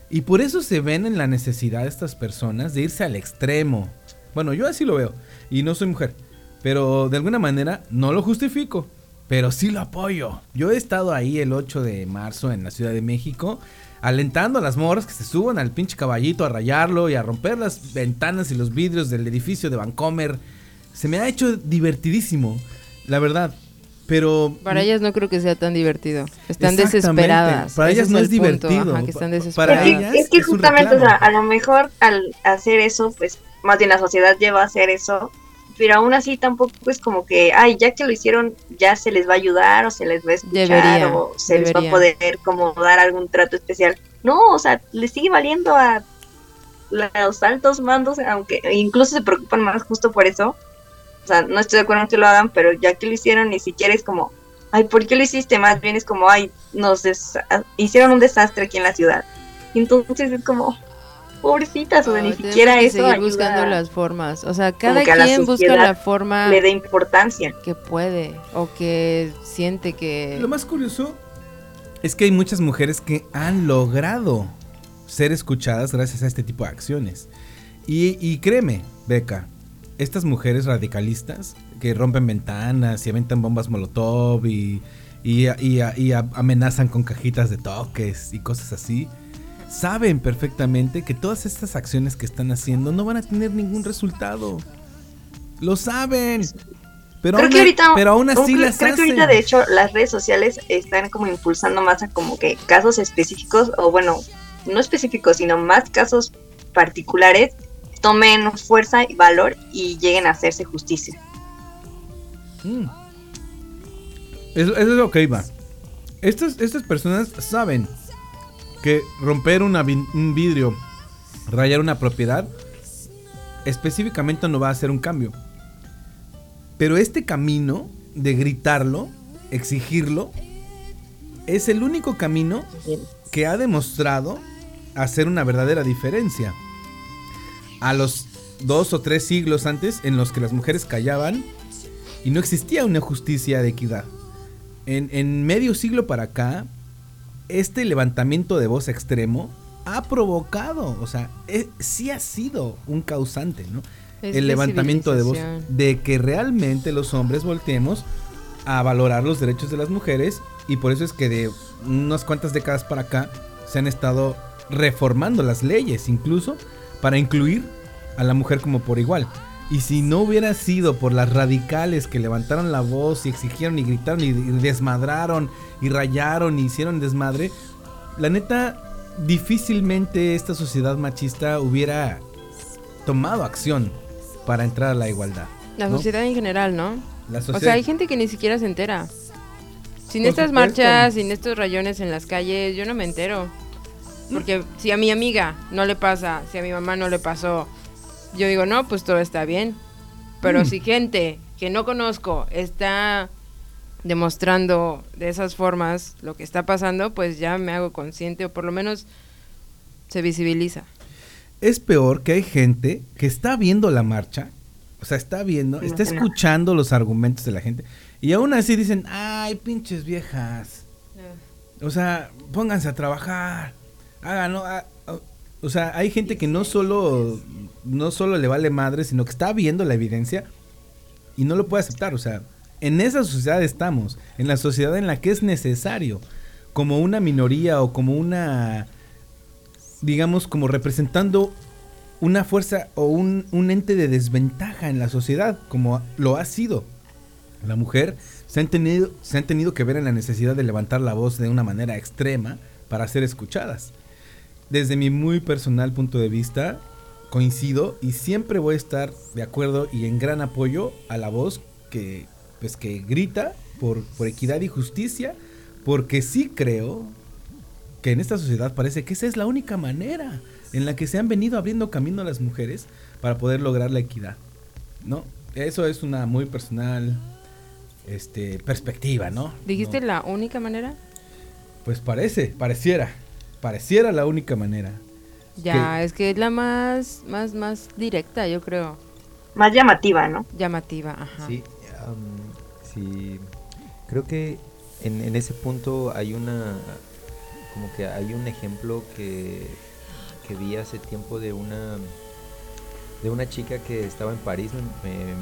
Y por eso se ven en la necesidad de estas personas de irse al extremo. Bueno, yo así lo veo, y no soy mujer, pero de alguna manera no lo justifico, pero sí lo apoyo. Yo he estado ahí el 8 de marzo en la Ciudad de México, alentando a las morras que se suban al pinche caballito a rayarlo y a romper las ventanas y los vidrios del edificio de Vancomer. Se me ha hecho divertidísimo, la verdad. Pero Para ellas no creo que sea tan divertido. Están desesperadas. Para Ese ellas no el es punto, divertido. ajá, que están desesperadas. para Es que- ellas es que es un justamente, o sea, a lo mejor al hacer eso, pues más bien la sociedad lleva a hacer eso, pero aún así tampoco es como que, ay, ya que lo hicieron, ya se les va a ayudar o se les va a escuchar Debería, o se les va a poder como dar algún trato especial. No, o sea, les sigue valiendo a los altos mandos, aunque incluso se preocupan más justo por eso. O sea, no estoy de acuerdo en que lo hagan, pero ya que lo hicieron, ni siquiera es como, ay, ¿por qué lo hiciste? Más bien es como, ay, nos des- hicieron un desastre aquí en la ciudad. Y entonces es como, pobrecitas, o sea, ni siquiera que eso seguir ayuda buscando las formas. O sea, cada quien busca la forma le dé importancia. que puede o que siente que Lo más curioso es que hay muchas mujeres que han logrado ser escuchadas gracias a este tipo de acciones. Y, y créeme, Beca, estas mujeres radicalistas que rompen ventanas y aventan bombas molotov y, y, y- y amenazan con cajitas de toques y cosas así, saben perfectamente que todas estas acciones que están haciendo no van a tener ningún resultado. Lo saben. Pero, creo aún, que ahorita, pero aún así creo, las creo que ahorita de hecho las redes sociales están como impulsando más a como que casos específicos o bueno, no específicos, sino más casos particulares tomen fuerza y valor y lleguen a hacerse justicia. Mm. Eso, eso es lo que iba. Estas, estas personas saben que romper una un vidrio, rayar una propiedad, específicamente no va a hacer un cambio. Pero este camino de gritarlo, exigirlo, es el único camino que ha demostrado hacer una verdadera diferencia. A los dos o tres siglos antes en los que las mujeres callaban y no existía una justicia de equidad. En, en medio siglo para acá, este levantamiento de voz extremo ha provocado, o sea, eh, sí ha sido un causante, ¿no? Es el levantamiento de voz de que realmente los hombres volteemos a valorar los derechos de las mujeres y por eso es que de unas cuantas décadas para acá se han estado reformando las leyes incluso para incluir a la mujer como por igual. Y si no hubiera sido por las radicales que levantaron la voz y exigieron y gritaron y, desmadraron y rayaron y hicieron desmadre, la neta difícilmente esta sociedad machista hubiera tomado acción para entrar a la igualdad. la ¿no? sociedad en general, ¿no? La O sea, hay gente que ni siquiera se entera. Sin Por estas supuesto. marchas, sin estos rayones en las calles, yo no me entero. Porque si a mi amiga no le pasa, si a mi mamá no le pasó, yo digo, no, pues todo está bien. Pero Mm. si gente que no conozco está demostrando de esas formas lo que está pasando, pues ya me hago consciente o por lo menos se visibiliza. es peor que hay gente que está viendo la marcha, o sea, está viendo, está escuchando los argumentos de la gente y aún así dicen, ay, pinches viejas. O sea, pónganse a trabajar. ¿No? Ah, o sea, hay gente que no solo no solo le vale madre, sino que está viendo la evidencia y no lo puede aceptar, o sea, en esa sociedad estamos, en la sociedad en la que es necesario como una minoría o como una digamos como representando una fuerza o un, un ente de desventaja en la sociedad, como lo ha sido la mujer, se han, tenido, se han tenido que ver en la necesidad de levantar la voz de una manera extrema para ser escuchadas. Desde mi muy personal punto de vista, coincido y siempre voy a estar de acuerdo y en gran apoyo a la voz que, pues, que grita por, por equidad y justicia, porque sí creo que en esta sociedad parece que esa es la única manera en la que se han venido abriendo camino a las mujeres para poder lograr la equidad. ¿No? Eso es una muy personal este perspectiva, ¿no? ¿Dijiste No, la única manera? Pues parece, pareciera, pareciera la única manera. Ya, es que es la más, más, más directa, yo creo. Más llamativa, ¿no? Llamativa, ajá. Sí, am, sí, creo que en, en ese punto hay una, como que hay un ejemplo que, que vi hace tiempo de una, de una chica que estaba en París, me- me-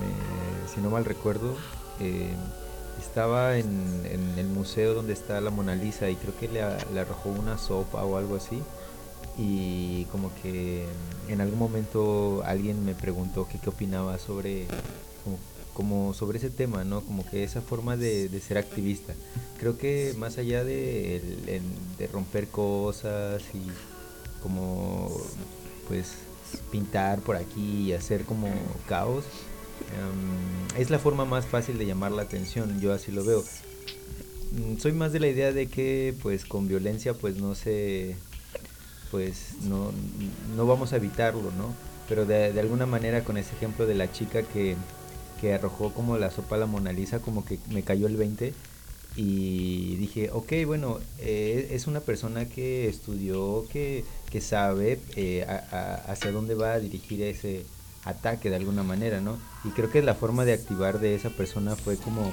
me- si no mal recuerdo, eh, estaba en, en el museo donde está la Mona Lisa y creo que le, le arrojó una sopa o algo así y como que en algún momento alguien me preguntó qué opinaba sobre como, sobre ese tema, ¿no? Como que esa forma de, de ser activista. Creo que más allá de, de romper cosas y como pues pintar por aquí y hacer como caos, em, es la forma más fácil de llamar la atención, yo así lo veo. Mm, Soy más de la idea de que pues con violencia pues no se pues no, no vamos a evitarlo, ¿no? Pero de, de alguna manera con ese ejemplo de la chica que, que arrojó como la sopa a la Mona Lisa, como que me cayó el 20 y dije, ok, bueno, eh, es una persona que estudió, que, que sabe eh, hacia dónde va a dirigir ese ataque de alguna manera, ¿no? Y creo que la forma de activar de esa persona fue como,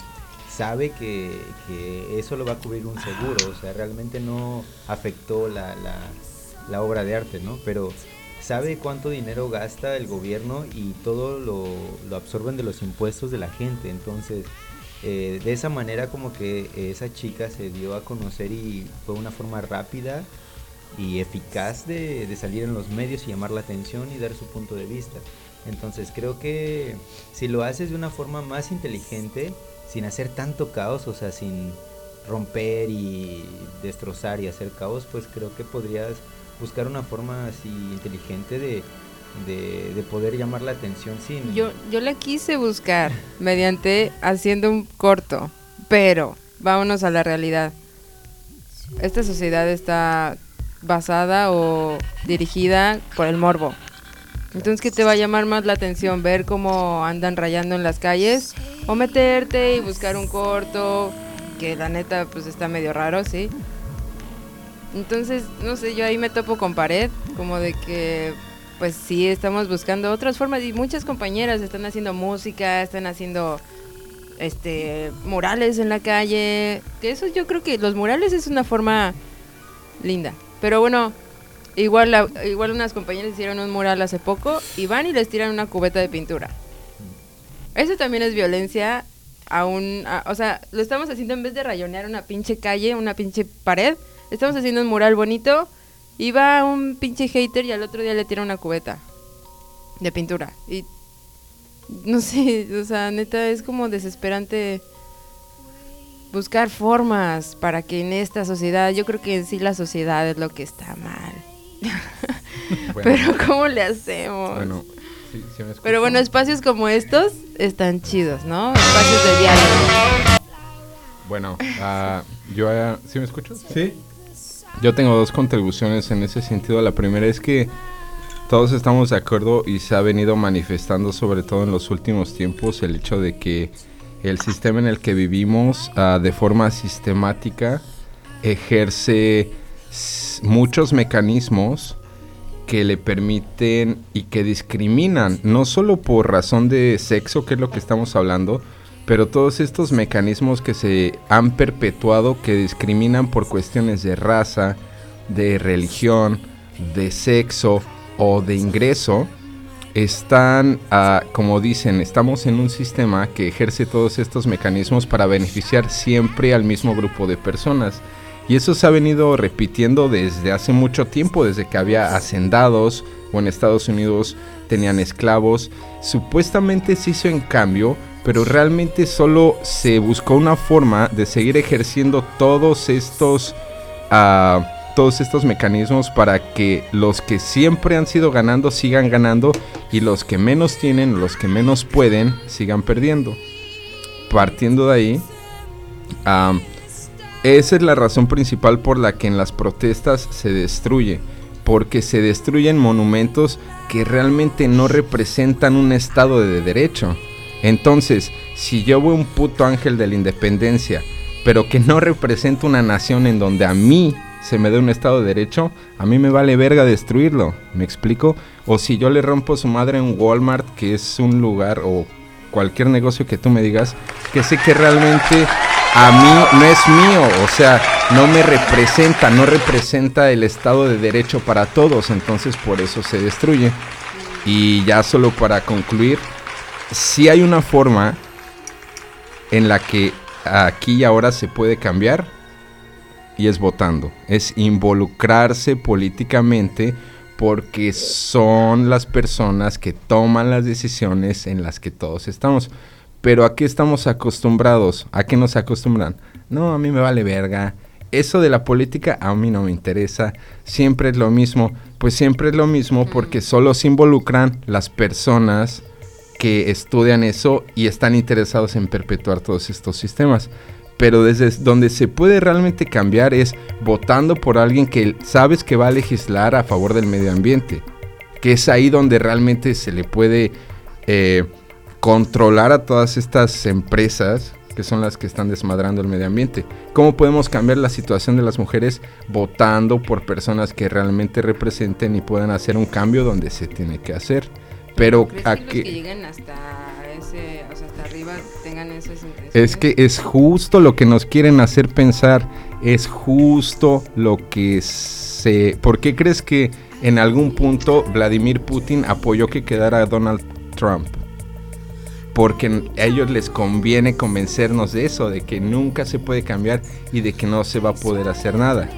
sabe que, que eso lo va a cubrir un seguro, o sea, realmente no afectó la, la, obra de arte, ¿no? Pero sabe cuánto dinero gasta el gobierno y todo lo, lo absorben de los impuestos de la gente, entonces eh, de esa manera como que esa chica se dio a conocer y fue una forma rápida y eficaz de, de salir en los medios y llamar la atención y dar su punto de vista. Entonces creo que si lo haces de una forma más inteligente, sin hacer tanto caos, o sea, sin romper y destrozar y hacer caos, pues creo que podrías buscar una forma así inteligente de, de, de poder llamar la atención sin... Yo, yo la quise buscar mediante haciendo un corto, pero vámonos a la realidad. Esta sociedad está basada o dirigida por el morbo. Entonces, ¿qué te va a llamar más la atención? ¿Ver cómo andan rayando en las calles? ¿O meterte y buscar un corto? Que la neta, pues está medio raro, ¿sí? Entonces, no sé, yo ahí me topo con pared, como de que, pues sí, estamos buscando otras formas y muchas compañeras están haciendo música, están haciendo este murales en la calle, que eso yo creo que los murales es una forma linda. Pero bueno, igual la- igual unas compañeras hicieron un mural hace poco y van y les tiran una cubeta de pintura. Eso también es violencia a un, o sea, lo estamos haciendo en vez de rayonear una pinche calle, una pinche pared, estamos haciendo un mural bonito y va un pinche hater y al otro día le tira una cubeta de pintura y no sé, o sea, neta es como desesperante buscar formas para que en esta sociedad, yo creo que en sí la sociedad es lo que está mal. Bueno, Pero ¿cómo le hacemos? bueno, sí, sí me escucho. Pero bueno, espacios como estos están chidos, ¿no? Espacios de diálogo. Bueno, ah, yo... eh, ¿Sí me escucho? Sí. Yo tengo dos contribuciones en ese sentido. La primera es que todos estamos de acuerdo y se ha venido manifestando sobre todo en los últimos tiempos el hecho de que el sistema en el que vivimos ah, de forma sistemática ejerce muchos mecanismos que le permiten y que discriminan, no solo por razón de sexo, que es lo que estamos hablando, pero todos estos mecanismos que se han perpetuado que discriminan por cuestiones de raza, de religión, de sexo o de ingreso, están, ah, como dicen, estamos en un sistema que ejerce todos estos mecanismos para beneficiar siempre al mismo grupo de personas. Y eso se ha venido repitiendo desde hace mucho tiempo, desde que había hacendados o en Estados Unidos tenían esclavos. Supuestamente se hizo en cambio, pero realmente solo se buscó una forma de seguir ejerciendo todos estos, ah, todos estos mecanismos para que los que siempre han sido ganando sigan ganando y los que menos tienen, los que menos pueden, sigan perdiendo. Partiendo de ahí, ah, esa es la razón principal por la que en las protestas se destruye, porque se destruyen monumentos que realmente no representan un estado de derecho. Entonces, si yo veo un puto ángel de la independencia, pero que no representa una nación en donde a mí se me dé un estado de derecho, a mí me vale verga destruirlo, ¿me explico? O si yo le rompo su madre en Walmart, que es un lugar o cualquier negocio que tú me digas, que sé que realmente a mí no es mío, o sea, no me representa, no representa el Estado de Derecho para todos, entonces por eso se destruye. Y ya solo para concluir, si hay una forma en la que aquí y ahora se puede cambiar y es votando, es involucrarse políticamente porque son las personas que toman las decisiones en las que todos estamos. Pero ¿a qué estamos acostumbrados? ¿A qué nos acostumbran? No, a mí me vale verga. Eso de la política a mí no me interesa. Siempre es lo mismo. Pues siempre es lo mismo porque solo se involucran las personas que estudian eso y están interesados en perpetuar todos estos sistemas. Pero desde donde se puede realmente cambiar es votando por alguien que sabes que va a legislar a favor del medio ambiente. Que es ahí donde realmente se le puede eh, controlar a todas estas empresas que son las que están desmadrando el medio ambiente. ¿Cómo podemos cambiar la situación de las mujeres votando por personas que realmente representen y puedan hacer un cambio donde se tiene que hacer? Pero ¿Crees a que los que que lleguen hasta ese, o sea, hasta arriba tengan esas intenciones? es que es justo lo que nos quieren hacer pensar, es justo lo que se ¿Por qué crees que en algún punto Vladimir Putin apoyó que quedara Donald Trump? Porque a ellos les conviene convencernos de eso, de que nunca se puede cambiar y de que no se va a poder hacer nada.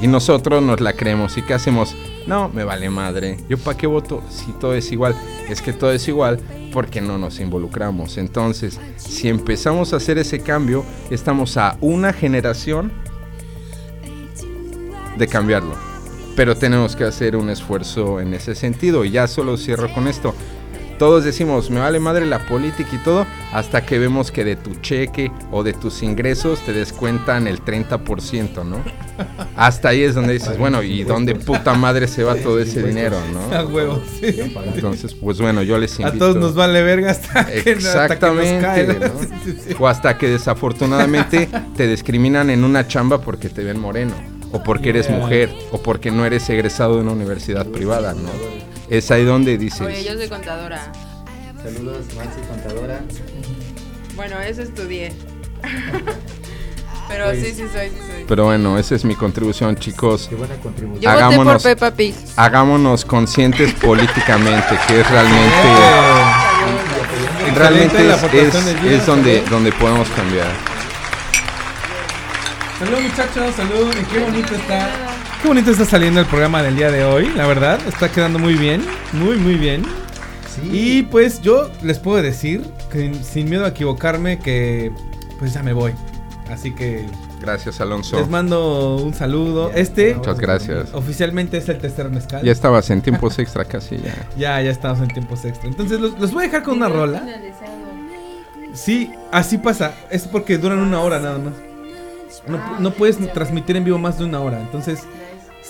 Y nosotros nos la creemos. ¿Y qué hacemos? No, me vale madre. ¿Yo para qué voto si todo es igual? Es que todo es igual porque no nos involucramos. Entonces, si empezamos a hacer ese cambio, estamos a una generación de cambiarlo. Pero tenemos que hacer un esfuerzo en ese sentido. Y ya solo cierro con esto. Todos decimos, me vale madre la política y todo, hasta que vemos que de tu cheque o de tus ingresos te descuentan el 30%, ¿no? Hasta ahí es donde dices, bueno, ¿y dónde puta madre se va todo ese dinero, A no? huevo, sí. Entonces, pues bueno, yo les A invito. todos nos vale verga hasta que, hasta que nos cae, Exactamente, ¿no? ¿no? Sí, sí. O hasta que desafortunadamente te discriminan en una chamba porque te ven moreno, o porque eres mujer, o porque no eres egresado de una universidad privada, ¿no? Es ahí donde dices, Oye, yo soy contadora. Saludos, Maxi Contadora. Bueno, eso estudié. Pero Pues- sí, sí soy, sí soy. pero bueno, esa es mi contribución, chicos. Qué buena contribución. Yo voté por hagámonos- Peppa Pig. Hagámonos conscientes políticamente, que es realmente, realmente la es, es- donde, donde podemos cambiar. Salud muchachos, salud. y Qué bonito está. Qué bonito está saliendo el programa del día de hoy, la verdad. Está quedando muy bien, muy muy bien. Sí. Y pues yo les puedo decir, que, sin miedo a equivocarme, que pues ya me voy. Así que Gracias, Alonso. les mando un saludo. Ya, Este Muchas gracias. oficialmente es el tercer mezcal. Ya estabas en tiempos extra casi ya. Ya, ya estamos en tiempos extra. Entonces los, los voy a dejar con una rola. Sí, así pasa. Es porque duran una hora nada más. No, no puedes transmitir en vivo más de una hora. Entonces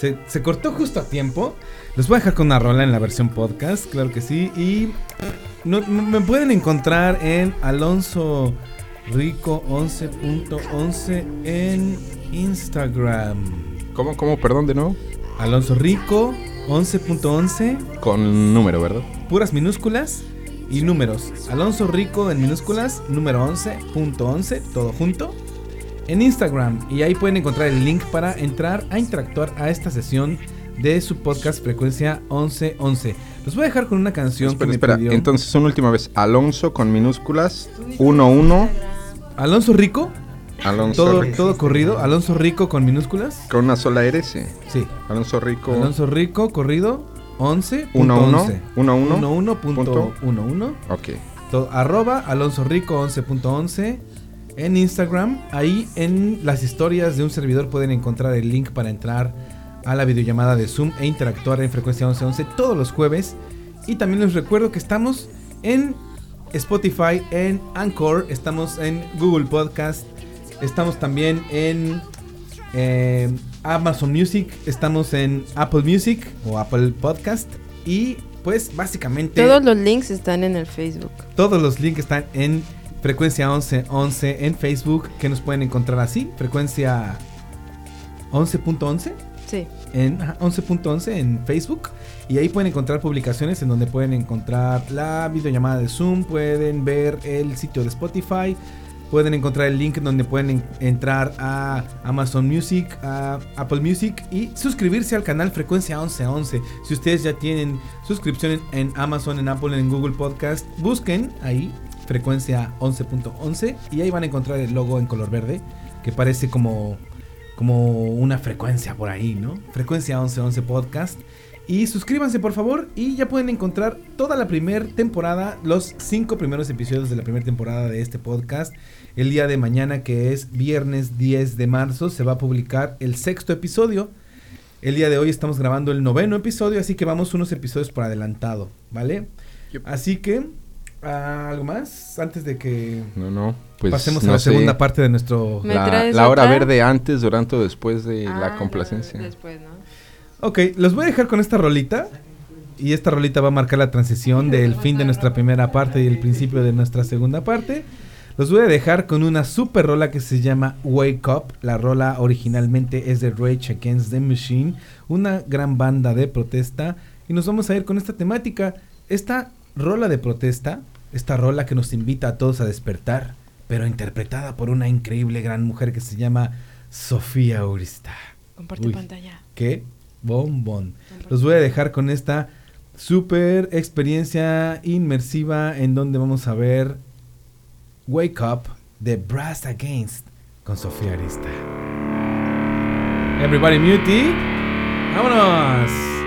se, se cortó justo a tiempo. Los voy a dejar con una rola en la versión podcast, claro que sí. Y no, me pueden encontrar en Alonso Rico 11.11 en Instagram. ¿Cómo, cómo, perdón, de nuevo? Alonso Rico 11.11 Con número, ¿verdad? puras minúsculas y números. Alonso Rico en minúsculas, número 11.11, todo junto. En Instagram. Y ahí pueden encontrar el link para entrar a interactuar a esta sesión de su podcast Frecuencia 1111. Los voy a dejar con una canción Espera, que espera. pidió. Entonces, una última vez. Alonso con minúsculas. 11. Alonso Rico, Alonso todo, Rico. todo corrido. Alonso Rico con minúsculas. Con una sola R, sí. Sí. Alonso Rico. Alonso Rico corrido 11.11. 11. 11. 11.11. Ok. Arroba Alonso Rico 11.11 en Instagram. Ahí en las historias de un servidor pueden encontrar el link para entrar a la videollamada de Zoom e interactuar en frecuencia 1111 todos los jueves. Y también les recuerdo que estamos en Spotify, en Anchor, estamos en Google Podcast, estamos también en eh, Amazon Music, estamos en Apple Music o Apple Podcast. Y pues básicamente... Todos los links están en el Facebook. Todos los links están en Frecuencia 1111 en Facebook, que nos pueden encontrar así, Frecuencia 11.11 Sí. en ajá, 11.11 en Facebook y ahí pueden encontrar publicaciones en donde pueden encontrar la videollamada de Zoom, pueden ver el sitio de Spotify, pueden encontrar el link en donde pueden en- entrar a Amazon Music, a Apple Music y suscribirse al canal Frecuencia 1111. Si ustedes ya tienen suscripciones en Amazon, en Apple, en Google Podcast, busquen ahí Frecuencia 11.11 y ahí van a encontrar el logo en color verde que parece como como una frecuencia por ahí, ¿no? Frecuencia 1111 Podcast. Y suscríbanse por favor y ya pueden encontrar toda la primera temporada, los cinco primeros episodios de la primera temporada de este podcast. El día de mañana, que es viernes 10 de marzo, se va a publicar el sexto episodio. El día de hoy estamos grabando el noveno episodio, así que vamos unos episodios por adelantado, ¿vale? Así que, ah, ¿algo más? Antes de que No, no. Pues pasemos a no la sé. segunda parte de nuestro... ¿Me La, la hora verde antes, durante o después de Ah, la no, complacencia. Después, ¿no? Ok, los voy a dejar con esta rolita. Y esta rolita va a marcar la transición del fin de nuestra primera parte y el principio de nuestra segunda parte. Los voy a dejar con una super rola que se llama Wake Up. La rola originalmente es de Rage Against the Machine, una gran banda de protesta. Y nos vamos a ir con esta temática. Esta rola de protesta, esta rola que nos invita a todos a despertar, pero interpretada por una increíble gran mujer que se llama Sofía Urista. Comparte Uy. pantalla. Qué bombón. Los voy a dejar con esta super experiencia inmersiva en donde vamos a ver Wake Up de Brass Against con Sofía Arista. Everybody mute. ¡Vámonos!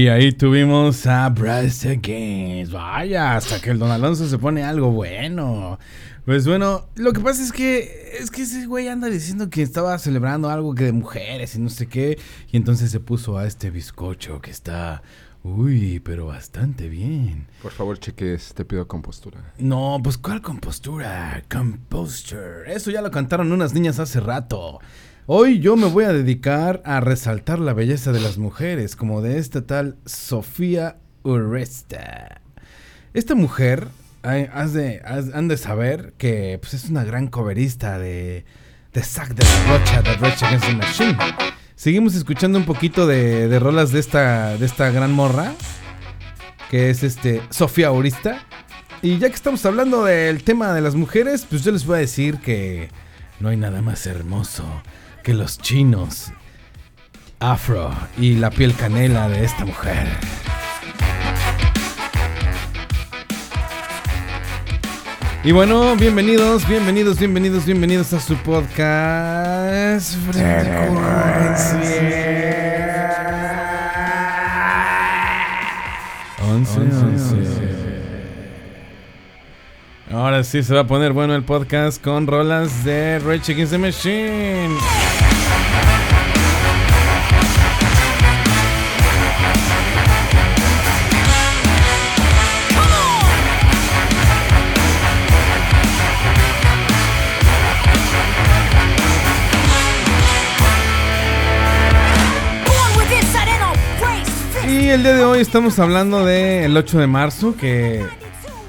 Y ahí tuvimos a Bryce Games. Vaya, hasta que el Don Alonso se pone algo bueno. Pues bueno, lo que pasa es que es que ese güey anda diciendo que estaba celebrando algo que de mujeres y no sé qué. Y entonces se puso a este bizcocho que está. Uy, pero bastante bien. Por favor, cheques, te pido compostura. No, pues ¿cuál compostura? Composture. Eso ya lo cantaron unas niñas hace rato. Hoy yo me voy a dedicar a resaltar la belleza de las mujeres, como de esta tal Sofía Uresta. Esta mujer, han de saber que pues, es una gran coverista de, de de la Rocha, de Rage Against the Machine. Seguimos escuchando un poquito de, de rolas de esta, de esta gran morra, que es este Sofía Urista. Y ya que estamos hablando del tema de las mujeres, pues yo les voy a decir que no hay nada más hermoso que los chinos afro y la piel canela de esta mujer. Y bueno, bienvenidos, bienvenidos, bienvenidos, bienvenidos a su podcast. Frecuencia. Ahora sí se va a poner bueno el podcast con rolas de Rage Against the Machine. Y el día de hoy estamos hablando del 8 de marzo, que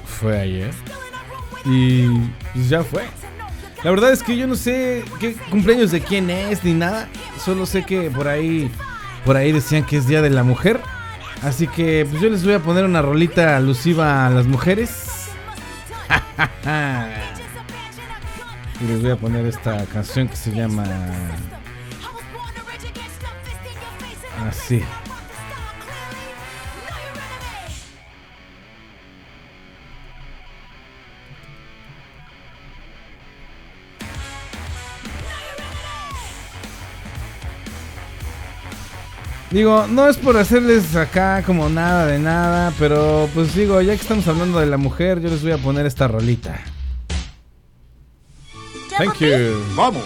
fue ayer. Y pues ya fue. La verdad es que yo no sé qué cumpleaños de quién es ni nada. Solo sé que por ahí, por ahí decían que es Día de la Mujer. Así que pues yo les voy a poner una rolita alusiva a las mujeres. y les voy a poner esta canción que se llama así. Digo, no es por hacerles acá como nada de nada, pero pues digo, ya que estamos hablando de la mujer, yo les voy a poner esta rolita. Thank you. Vamos.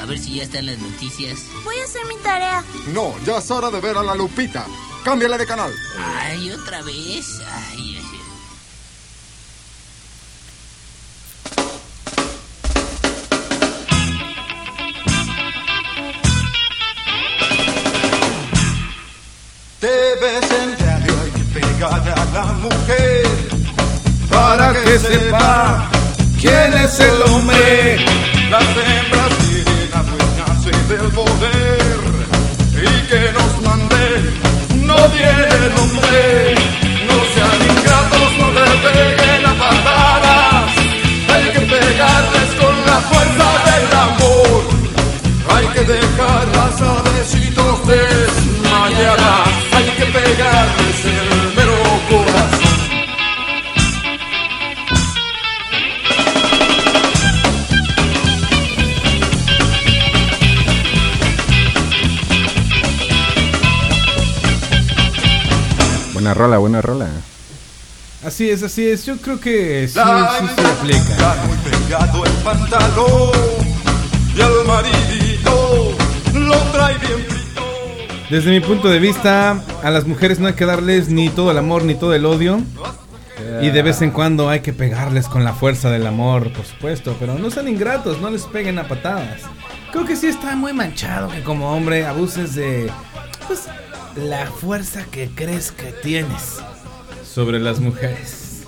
A ver si ya están las noticias. Voy a hacer mi tarea. No, ya es hora de ver a la Lupita. Cámbiale de canal. Ay, otra vez. Ay, que sepa quién es el hombre. Las hembras quieren adueñarse del poder y que nos mande no tiene nombre. Rola, buena rola. Así es, así es. Yo creo que sí, La sí se aplica. está muy pegado el pantalón y el maridito lo trae bien frito. Desde mi punto de vista, a las mujeres no hay que darles ni todo el amor ni todo el odio. Y de vez en cuando hay que pegarles con la fuerza del amor, por supuesto. Pero no sean ingratos, no les peguen a patadas. Creo que sí está muy manchado que como hombre abuses de... Pues la fuerza que crees que tienes sobre las mujeres.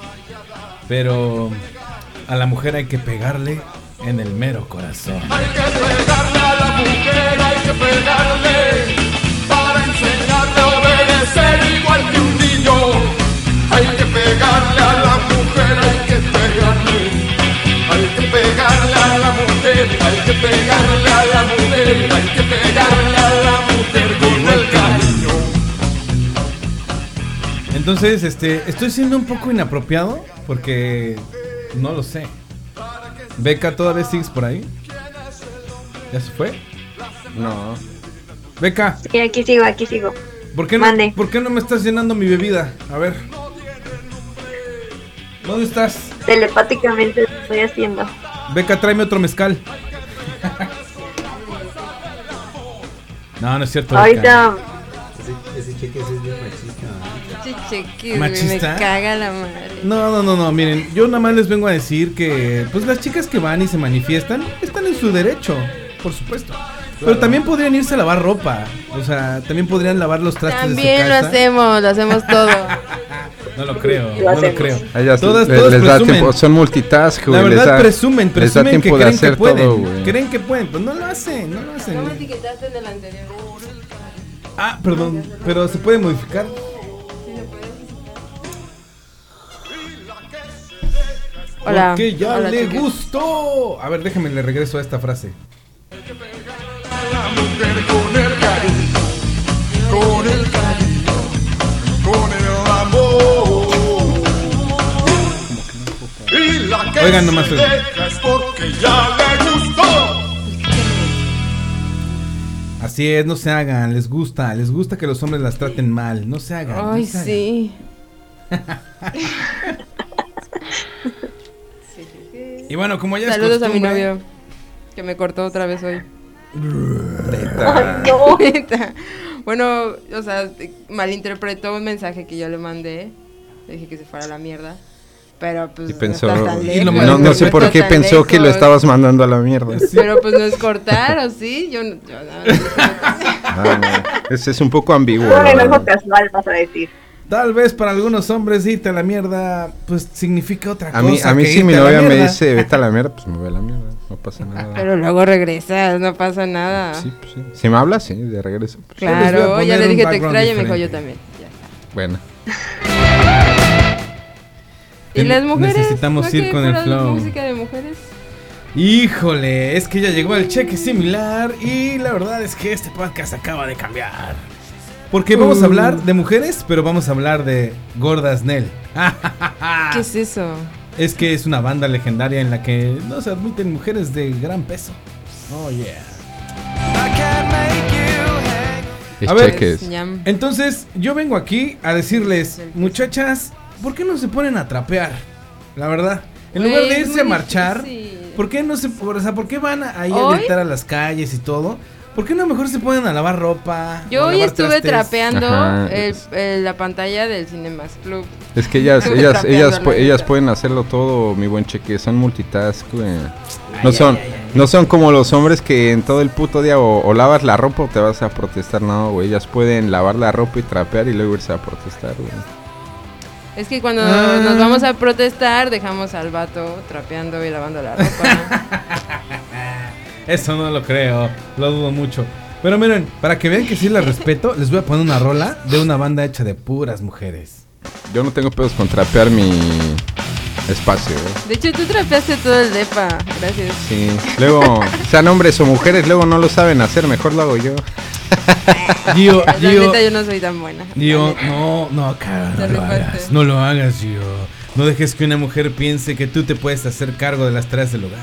Pero a la mujer hay que pegarle en el mero corazón. Hay que pegarle a la mujer, hay que pegarle para enseñarle a obedecer igual que un niño. Hay que pegarle a la mujer, hay que pegarle. Hay que pegarle a la mujer, hay que pegarle a la mujer, hay que pegarle Entonces, este, estoy siendo un poco inapropiado porque no lo sé. Beca, ¿todavía sigues por ahí? ¿Ya se fue? No. Beca, Sí, aquí sigo, aquí sigo. ¿por qué, no, Mande. ¿por qué no me estás llenando mi bebida? A ver. ¿Dónde estás? Telepáticamente lo estoy haciendo. Beca, tráeme otro mezcal. No, no es cierto. Beca. Ahorita Ese, ese cheque ese es bien machista. ¿no? Sí, cheque, güey, ¿Machista? me caga la madre. No, no, no, no, miren, yo nada más les vengo a decir que pues las chicas que van y se manifiestan están en su derecho, por supuesto. Pero también podrían irse a lavar ropa, o sea, también podrían lavar los trastes También de su lo casa. hacemos, lo hacemos todo. No lo creo, Lo no lo creo. Ellas Todas, le- todas les da presumen. tiempo, son multitask, La güey. les verdad da- presumen, les da presumen que creen que pueden, todo, creen que pueden, pues no lo hacen, no lo hacen. No me etiquetaste en el anterior. Ah, perdón, pero se puede modificar. Hola. Porque ya Hola, le gustó. A ver, déjame le regreso a esta frase. La mujer con el cariño, con el cariño, con el amor. Y la que Oigan, nomás se deja es porque ya le gustó. Así es, no se hagan, les gusta, les gusta que los hombres las traten mal, no se hagan. no Ay, se hagan. Y bueno, como ya Saludos es a mi novio. Que me cortó otra vez hoy. Neta. Neta. bueno, o sea, malinterpretó un mensaje que yo le mandé. Le dije que se fuera a la mierda. Pero pues Y no pensó, está tan y lo lejos, no, no sé por qué pensó que lo estabas mandando a la mierda. Pero pues no es cortar, ¿o sí? Yo, no- yo no- Ah, no. Ese es un poco ambiguo. enojo verdad. casual, vas a decir. Tal vez para algunos hombres irte a la mierda, pues significa otra A cosa. mí, a mí si mi novia me dice vete a la mierda, pues me voy a la mierda. No pasa nada. Pero luego regresas, no pasa nada. Sí, pues sí. Si me habla, sí, de regreso. pues, Claro, ya le dije te extraño y me dijo yo también. Ya. Bueno. ¿Y las mujeres? necesitamos ¿No ir con el flow. música de mujeres? Híjole, es que ya llegó el cheque similar y la verdad es que este podcast acaba de cambiar. Porque vamos Uh. a hablar de mujeres, pero vamos a hablar de Gordas Nell. ¿Qué es eso? Es que es una banda legendaria en la que no se admiten mujeres de gran peso. Oh yeah. A ver. Entonces, yo vengo aquí a decirles, muchachas, ¿por qué no se ponen a trapear? La verdad. En lugar de irse a marchar. ¿por qué no se, o sea, por qué van a, ahí a gritar a las calles y todo? ¿Por qué no mejor se ponen a lavar ropa? Yo hoy estuve trastes? trapeando Ajá. el- el- la pantalla del Cinemas Club. Es que ellas, ellas, ellas, la pu- ellas pueden hacerlo todo, mi buen cheque. Son multitask, güey. No son, no son como los hombres que en todo el puto día o, o lavas la ropa o te vas a protestar. No, güey. Ellas pueden lavar la ropa y trapear y luego irse a protestar, güey. Es que cuando Ah. nos vamos a protestar, dejamos al vato trapeando y lavando la ropa. Eso no lo creo, lo dudo mucho. Pero miren, para que vean que sí las respeto, les voy a poner una rola de una banda hecha de puras mujeres. Yo no tengo pedos con trapear mi espacio, güey. De hecho, tú trapeaste todo el depa. Gracias. Sí. Luego, sean hombres o mujeres, luego no lo saben hacer. Mejor lo hago yo. Gio, La Gio, neta, yo no soy tan buena. Gio, no, no, cara, Te no lo hagas, no lo hagas, Gio. No dejes que una mujer piense que tú te puedes hacer cargo de las tareas del hogar.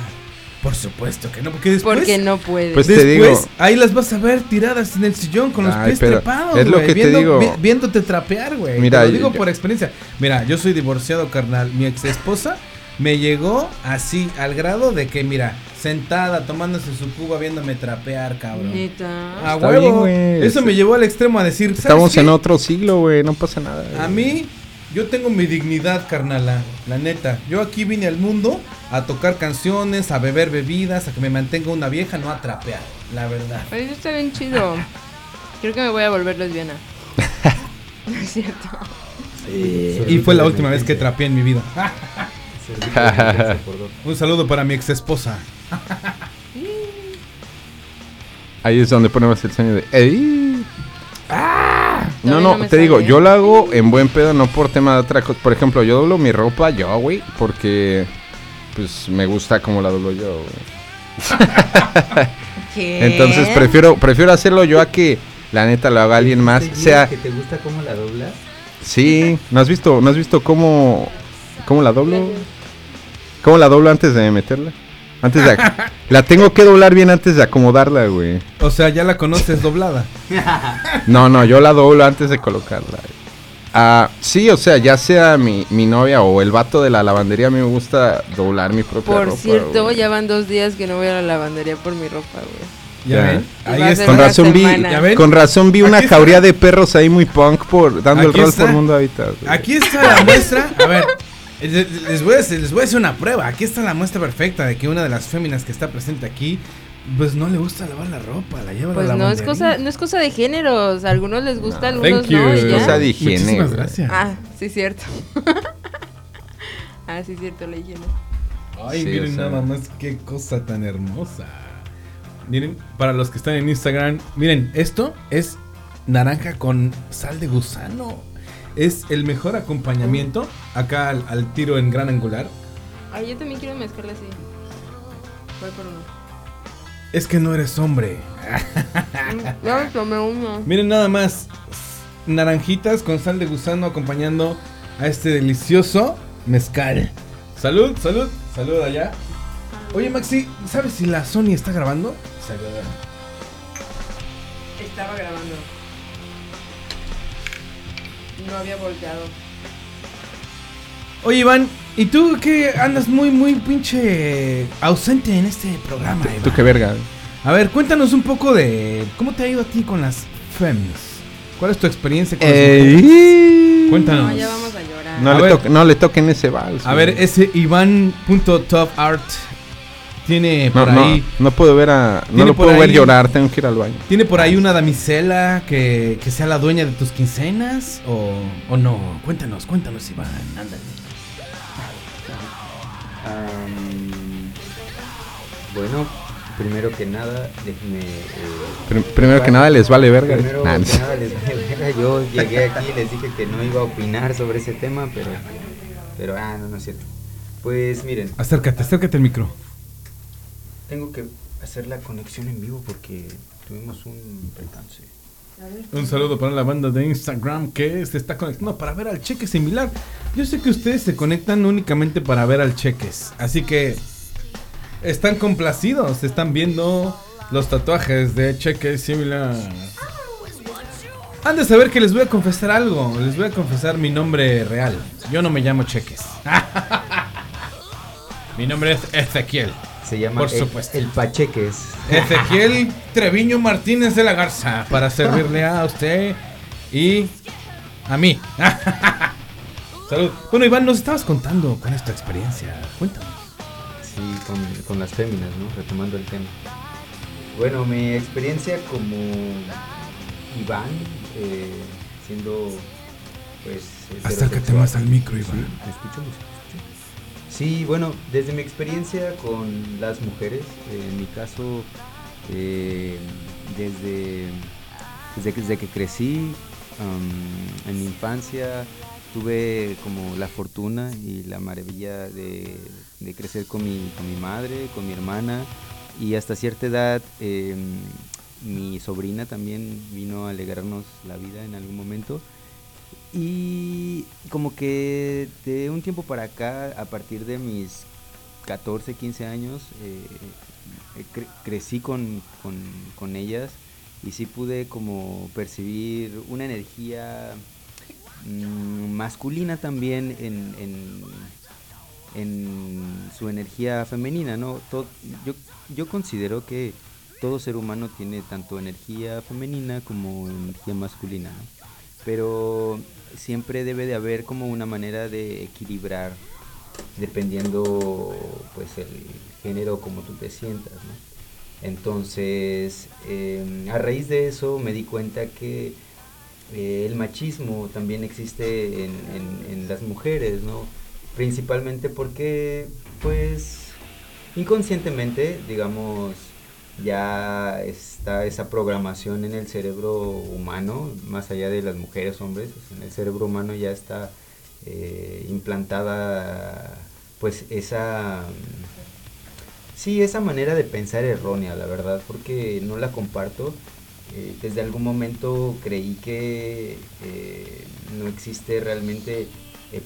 Por supuesto que no, porque después... Porque no puedes. Pues te Después, digo- ahí las vas a ver tiradas en el sillón con los Ay, pies trepados, es lo que te viendo- digo. vi- viéndote trapear, güey. Mira, Te lo digo yo- por experiencia. Mira, yo soy divorciado, carnal. Mi ex esposa me llegó así al grado de que, mira, sentada, tomándose su cuba, viéndome trapear, cabrón. Neta. A Está huevo. bien. Eso me llevó al extremo a decir, ¿sabes Estamos qué? en otro siglo, güey, no pasa nada. güey. A mí, yo tengo mi dignidad, carnala, la neta. Yo aquí vine al mundo a tocar canciones, a beber bebidas, a que me mantenga una vieja, no a trapear, la verdad. Ay, Eso está bien chido. Creo que me voy a volver lesbiana. No es cierto. Y fue la última vez que trapeé en mi vida. Un saludo para mi ex esposa. Ahí es donde ponemos el sueño de... ¡Ey! No, no, te digo, yo lo hago en buen pedo, no por tema de otra cosa. Por ejemplo, yo doblo mi ropa yo, güey, porque pues me gusta como la doblo yo. Entonces prefiero prefiero hacerlo yo a que la neta lo haga alguien más. ¿Te Sea, que te gusta cómo la doblas? sí, ¿no has visto, no has visto cómo cómo la doblo? ¿Cómo la doblo antes de meterla? Antes de la tengo que doblar bien antes de acomodarla, güey. O sea, ya la conoces doblada. No, no, yo la doblo antes de colocarla. Ah, sí, o sea, ya sea mi, mi novia o el vato de la lavandería, a mí me gusta doblar mi propia Por ropa. cierto, güey. ya van dos días que no voy a la lavandería por mi ropa, güey. ¿Ya, Ya. ven? Ahí está. Con razón vi. ¿Ya ven? con razón vi una jauría de perros ahí muy punk por dando el rol está. por mundo güey. Aquí está la muestra. A ver, les voy a, hacer- les voy a hacer una prueba. Aquí está la muestra perfecta de que una de las féminas que está presente aquí, pues no le gusta lavar la ropa, la lleva a Pues la no es cosa, no es cosa de géneros. A algunos les gusta, a algunos Thank you. no. ya. Cosa de higiene, Muchísimas gracias. Ah, sí, cierto. ah, sí, cierto, la higiene. Ay, Sí, miren o sea. nada más qué cosa tan hermosa. Miren, para los que están en Instagram, miren, esto es naranja con sal de gusano. Es el mejor acompañamiento acá al, al tiro en gran angular. Ay, yo también quiero mezclarla así. Voy por uno. Es que no eres hombre. Mm, Ya me tomé uno. Miren nada más. Naranjitas con sal de gusano acompañando a este delicioso mezcal. Salud, salud, salud allá. Oye Maxi, ¿sabes si la Sony está grabando? Estaba grabando. No había volteado. Oye Iván, ¿y tú qué andas muy, muy pinche ausente en este programa? Tú Iván? qué verga. A ver, cuéntanos un poco de cómo te ha ido a ti con las fems. ¿Cuál es tu experiencia con las mujeres? Ey. Cuéntanos. No, ya vamos a llorar. No, A le ver. toque- no le toquen ese vals. A güey. ver, ese Iván.topart tiene no, por no, ahí no puedo ver a. No lo puedo ver llorar, tengo que ir al baño. ¿Tiene por ahí una damisela que, que sea la dueña de tus quincenas? ¿O, o no? Cuéntanos, cuéntanos, Iván. Ándale. Am, bueno, primero que nada, déjenme. eh, Prim- primero que nada, les vale verga. Primero Nah, que nada, les vale verga. Yo llegué aquí y les dije que no iba a opinar sobre ese tema, pero. Pero, ah, no, no es cierto. Pues miren, Acércate, acércate al micro. Tengo que hacer la conexión en vivo porque tuvimos un percance. Un saludo para la banda de Instagram que se está conectando para ver al cheque similar. Yo sé que ustedes se conectan únicamente para ver al cheques. Así que están complacidos. Están viendo los tatuajes de cheques similar. Han de saber que les voy a confesar algo. Les voy a confesar mi nombre real. Yo no me llamo cheques. mi nombre es Ezequiel. Se llama Por el, supuesto. el Pacheques. Ezequiel Treviño Martínez de la Garza para servirle a usted y a mí. Salud. Bueno, Iván, nos estabas contando con esta experiencia. Cuéntanos. Sí, con, con las féminas, ¿no? Retomando el tema. Bueno, mi experiencia como Iván, eh, siendo pues... Acércate más al micro, Sí, Iván. ¿me escucho? Sí, bueno, desde mi experiencia con las mujeres, eh, en mi caso, eh, desde, desde, que, crecí, en mi infancia, tuve como la fortuna y la maravilla de, de crecer con mi, con mi madre, con mi hermana, y hasta cierta edad em, mi sobrina también vino a alegrarnos la vida en algún momento. Y como que de un tiempo para acá, a partir de mis 14, 15 años, eh, eh, cre- crecí con, con, con ellas y sí pude como percibir una energía mm, masculina también en, en, su energía femenina, ¿no? Yo, yo considero que todo ser humano tiene tanto energía femenina como energía masculina. Pero siempre debe de haber como una manera de equilibrar dependiendo pues el género como tú te sientas, ¿no? Entonces, eh, a raíz de eso me di cuenta que eh, el machismo también existe en las mujeres, ¿no? Principalmente porque, pues, inconscientemente, digamos, ya está esa programación en el cerebro humano, más allá de las mujeres, hombres, en el cerebro humano ya está eh, implantada, pues, esa... Sí, esa manera de pensar errónea, la verdad, porque no la comparto. Eh, desde algún momento creí que eh, no existe realmente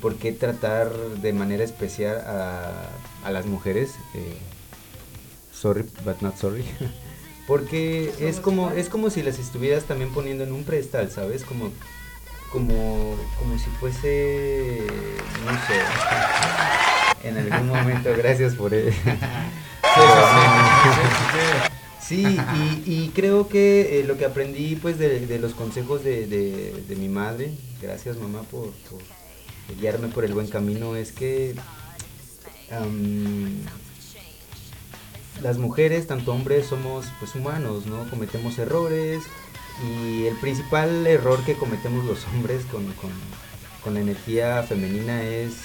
por qué tratar de manera especial a, a las mujeres. Sorry, but not sorry. Porque es como, es como si las estuvieras también poniendo en un pedestal, ¿sabes? Como, como, como si fuese, no sé, en algún momento, gracias por él. Sí, y, y creo que eh, lo que aprendí pues de, de los consejos de, de- de mi madre, gracias mamá por, por guiarme por el buen camino, es que las mujeres, tanto hombres, somos pues humanos, ¿no? Cometemos errores y el principal error que cometemos los hombres con, con- con la energía femenina es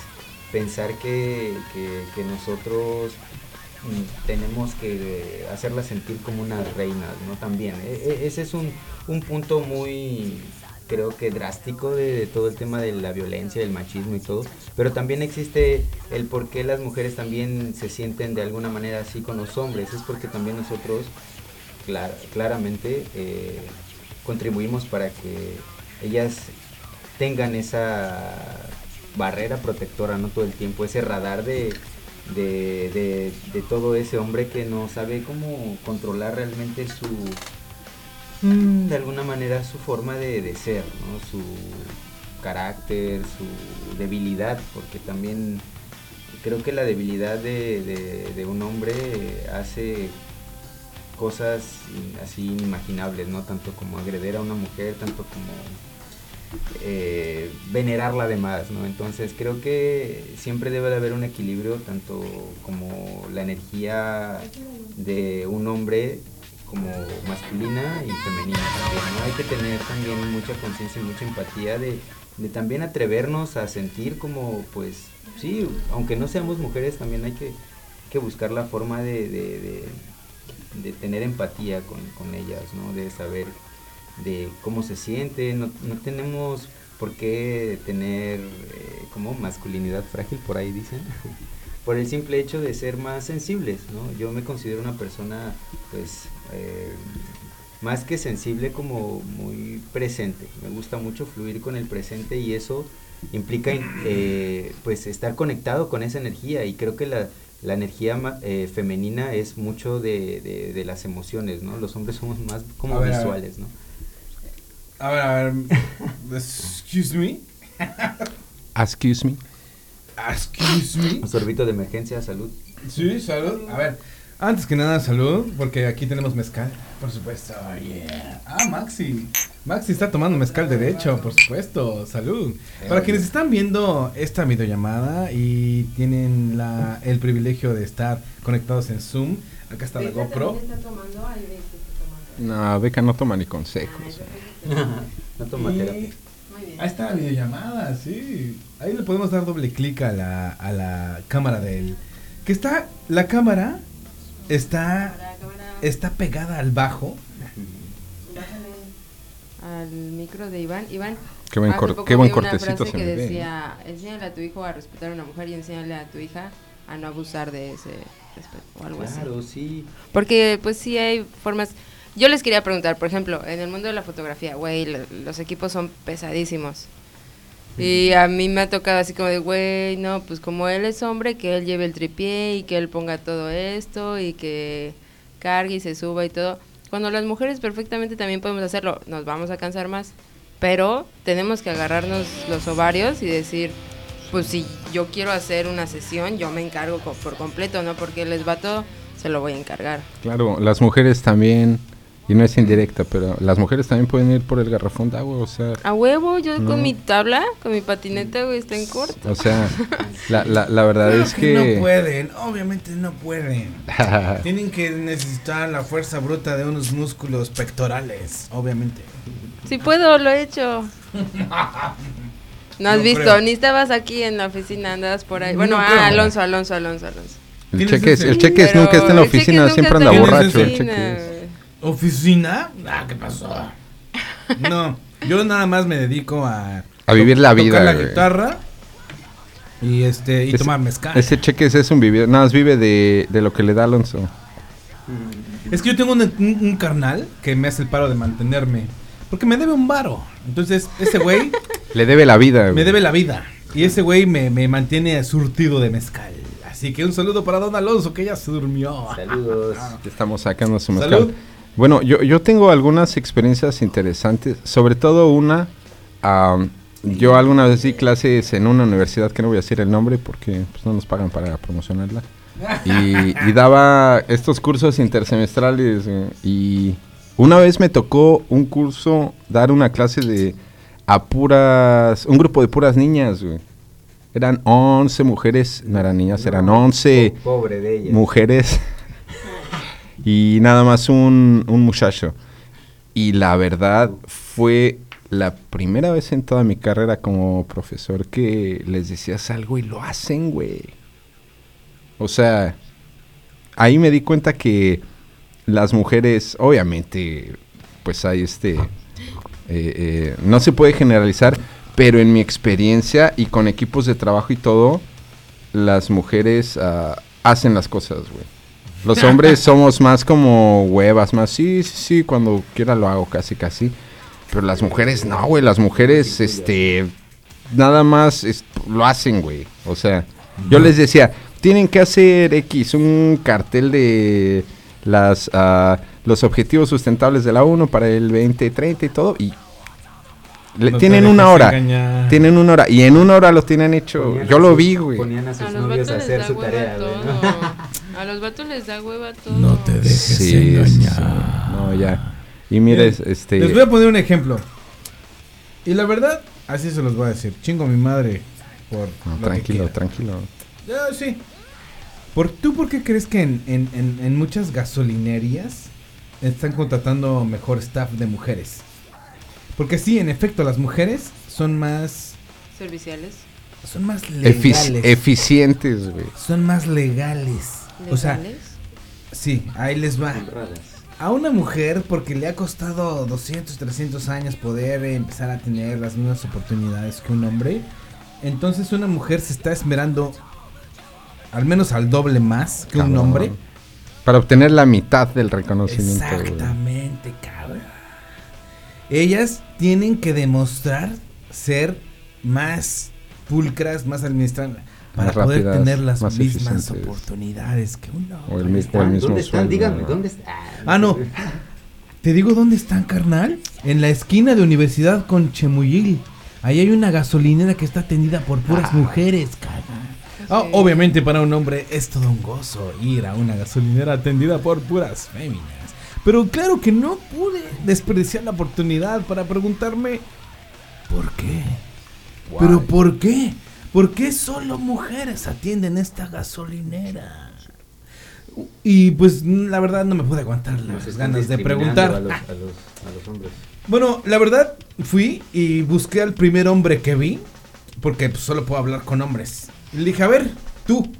pensar que, que- nosotros mm, tenemos que hacerla sentir como una reina, ¿no? También. e- e- ese es un, un punto muy, creo que drástico de, todo el tema de la violencia, del machismo y todo. Pero también existe el por qué las mujeres también se sienten de alguna manera así con los hombres. Es porque también nosotros clar- claramente eh, contribuimos para que ellas tengan esa barrera protectora no todo el tiempo, ese radar de, de, todo ese hombre que no sabe cómo controlar realmente su, de alguna manera su forma de, ser, su carácter, su debilidad, porque también creo que la debilidad de, un hombre hace cosas así inimaginables, ¿no? Tanto como agredir a una mujer, tanto como eh, venerarla además, ¿no? Entonces creo que siempre debe de haber un equilibrio, tanto como la energía de un hombre como masculina y femenina también, ¿no? Hay que tener también mucha conciencia y mucha empatía de, de también atrevernos a sentir como, pues, sí, aunque no seamos mujeres, también hay que, que buscar la forma de, de- tener empatía con, con ellas, ¿no? De saber de cómo se siente, no, no tenemos por qué tener eh, como masculinidad frágil, por ahí dicen, por el simple hecho de ser más sensibles, ¿no? Yo me considero una persona, pues, eh, más que sensible, como muy presente. Me gusta mucho fluir con el presente y eso implica, eh, pues, estar conectado con esa energía y creo que la, la energía ma- eh, femenina es mucho de, de- de las emociones, ¿no? Los hombres somos más como ver. visuales, ¿no? A ver, a ver. Excuse me. Excuse me. Excuse me. Un sorbito de emergencia, salud. Sí, salud. A ver, antes que nada, salud, porque aquí tenemos mezcal, por supuesto. yeah. Ah, Maxi. Maxi está tomando mezcal derecho, por supuesto. Salud. Para quienes están viendo esta videollamada y tienen la, el privilegio de estar conectados en Zoom, acá está la GoPro. No, Beca no toma ni consejos. no toma Ahí está la videollamada, sí. Ahí le podemos dar doble clic a la, a la cámara del... Que está... La cámara está... Está pegada al bajo. al micro de Iván. Iván, Qué buen cor- qué buen cortecito se que me ve. decía, enséñale a tu hijo a respetar a una mujer y enséñale a tu hija a no abusar de ese respeto o algo Claro, así. sí. Porque pues sí hay formas... Yo les quería preguntar, por ejemplo, en el mundo de la fotografía, güey, lo- los equipos son pesadísimos. Y a mí me ha tocado así como de, güey, no, pues como él es hombre, que él lleve el tripié y que él ponga todo esto y que cargue y se suba y todo. Cuando las mujeres perfectamente también podemos hacerlo, nos vamos a cansar más, pero tenemos que agarrarnos los ovarios y decir, pues si yo quiero hacer una sesión, yo me encargo por completo, ¿no? Porque el esbato se lo voy a encargar. Claro, las mujeres también, y no es indirecta, pero las mujeres también pueden ir por el garrafón de agua, o sea, A huevo, yo No. con mi tabla, con mi patineta, güey, está en corto. o sea, la, la, la verdad Claro es que que... no pueden, obviamente no pueden. Tienen que necesitar la fuerza bruta de unos músculos pectorales, obviamente. Si puedo, lo he hecho. No has No visto, creo. ni estabas aquí en la oficina, andabas por ahí. Bueno, No ah. Alonso, Alonso, Alonso, Alonso. El ¿Tienes cheque, es, el cheque es nunca está en la oficina, siempre anda borracho. El cheque es- ¿Oficina? Ah, ¿qué pasó? No, yo nada más me dedico a... A vivir la tocar vida, la güey. guitarra y este y Ese- tomar mezcal. Ese cheque es, es un vivir, nada más vive de, de lo que le da Alonso. Es que yo tengo un, un- un carnal que me hace el paro de mantenerme. Porque me debe un varo. Entonces, ese güey Le debe la vida. me debe la vida. Y ese güey me, me mantiene surtido de mezcal. Así que un saludo para Don Alonso, que ya se durmió. Saludos. Estamos sacando su mezcal. Salud. Bueno, yo, yo tengo algunas experiencias interesantes, sobre todo una, am, yo alguna vez di clases en una universidad que no voy a decir el nombre porque pues, no nos pagan para promocionarla. Y, y daba estos cursos intersemestrales eh, y una vez me tocó un curso, dar una clase de a puras, un grupo de puras niñas, güey. Eran 11 mujeres, no eran niñas, eran 11 Po- Pobre de ella. mujeres y nada más un, muchacho. Y la verdad fue la primera vez en toda mi carrera como profesor que les decías algo y lo hacen, güey. O sea, ahí me di cuenta que las mujeres, obviamente, pues hay este... eh, eh, no se puede generalizar, pero en mi experiencia y con equipos de trabajo y todo, las mujeres ah, hacen las cosas, güey. Los hombres somos más como huevas, más sí, sí, sí, cuando quiera lo hago, casi, casi. Pero las mujeres no, güey, las mujeres, este, nada más es- lo hacen, güey. O sea, yo les decía, tienen que hacer X, un cartel de las ah, los objetivos sustentables de la ONU para el 2030 y todo, y le- No tienen una hora, engañar. tienen una hora, y en una hora lo tienen hecho. Ponían Yo a lo vi, güey. Ponían a sus A novios a hacer su tarea, güey. ¿no? A los vatos les da hueva todo. No te dejes Sí, engañar. sí. No, ya. Y mires, este... Les voy a poner un ejemplo. Y la verdad, así se los voy a decir. Chingo a mi madre por. No, tranquilo, tranquilo. Ya, sí. ¿Por, ¿Tú por qué crees que en, en- en- en muchas gasolinerías están contratando mejor staff de mujeres? Porque sí, en efecto, las mujeres son más. Serviciales. Son más legales. eficientes, güey. son más legales. O sea, sí, ahí les va. A una mujer, porque le ha costado 200, 300 años poder empezar a tener las mismas oportunidades que un hombre, entonces una mujer se está esmerando al menos al doble más que un hombre. Para obtener la mitad del reconocimiento, güey. Exactamente, cabrón. Ellas tienen que demostrar ser más pulcras, más administradas, para Más poder rápidas, tener las más mismas oportunidades que un hombre. O el, mi- o el mismo ¿Dónde están? sueldo, Díganme, ¿no? ¿dónde están? Ah, no. Te digo dónde están, carnal. En la esquina de Universidad con Chemuyil. Ahí hay una gasolinera que está atendida por puras mujeres, carnal. Ah, obviamente para un hombre es todo un gozo ir a una gasolinera atendida por puras féminas. Pero claro que no pude desperdiciar la oportunidad para preguntarme ¿por qué? ¿Pero por qué? ¿Por qué solo mujeres atienden esta gasolinera? Y pues la verdad no me pude aguantar las ganas de preguntar. A los, a los- a los hombres. Bueno, la verdad fui y busqué al primer hombre que vi, porque pues, solo puedo hablar con hombres. Y le dije, a ver, tú,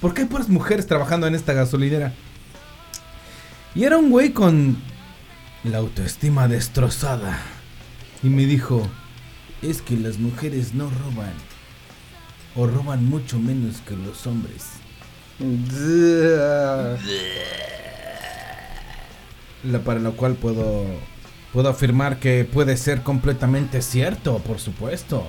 ¿por qué hay puras mujeres trabajando en esta gasolinera? Y era un güey con la autoestima destrozada. Y me dijo, es que las mujeres no roban. O roban mucho menos que los hombres. La, para lo cual puedo, puedo afirmar que puede ser completamente cierto, por supuesto.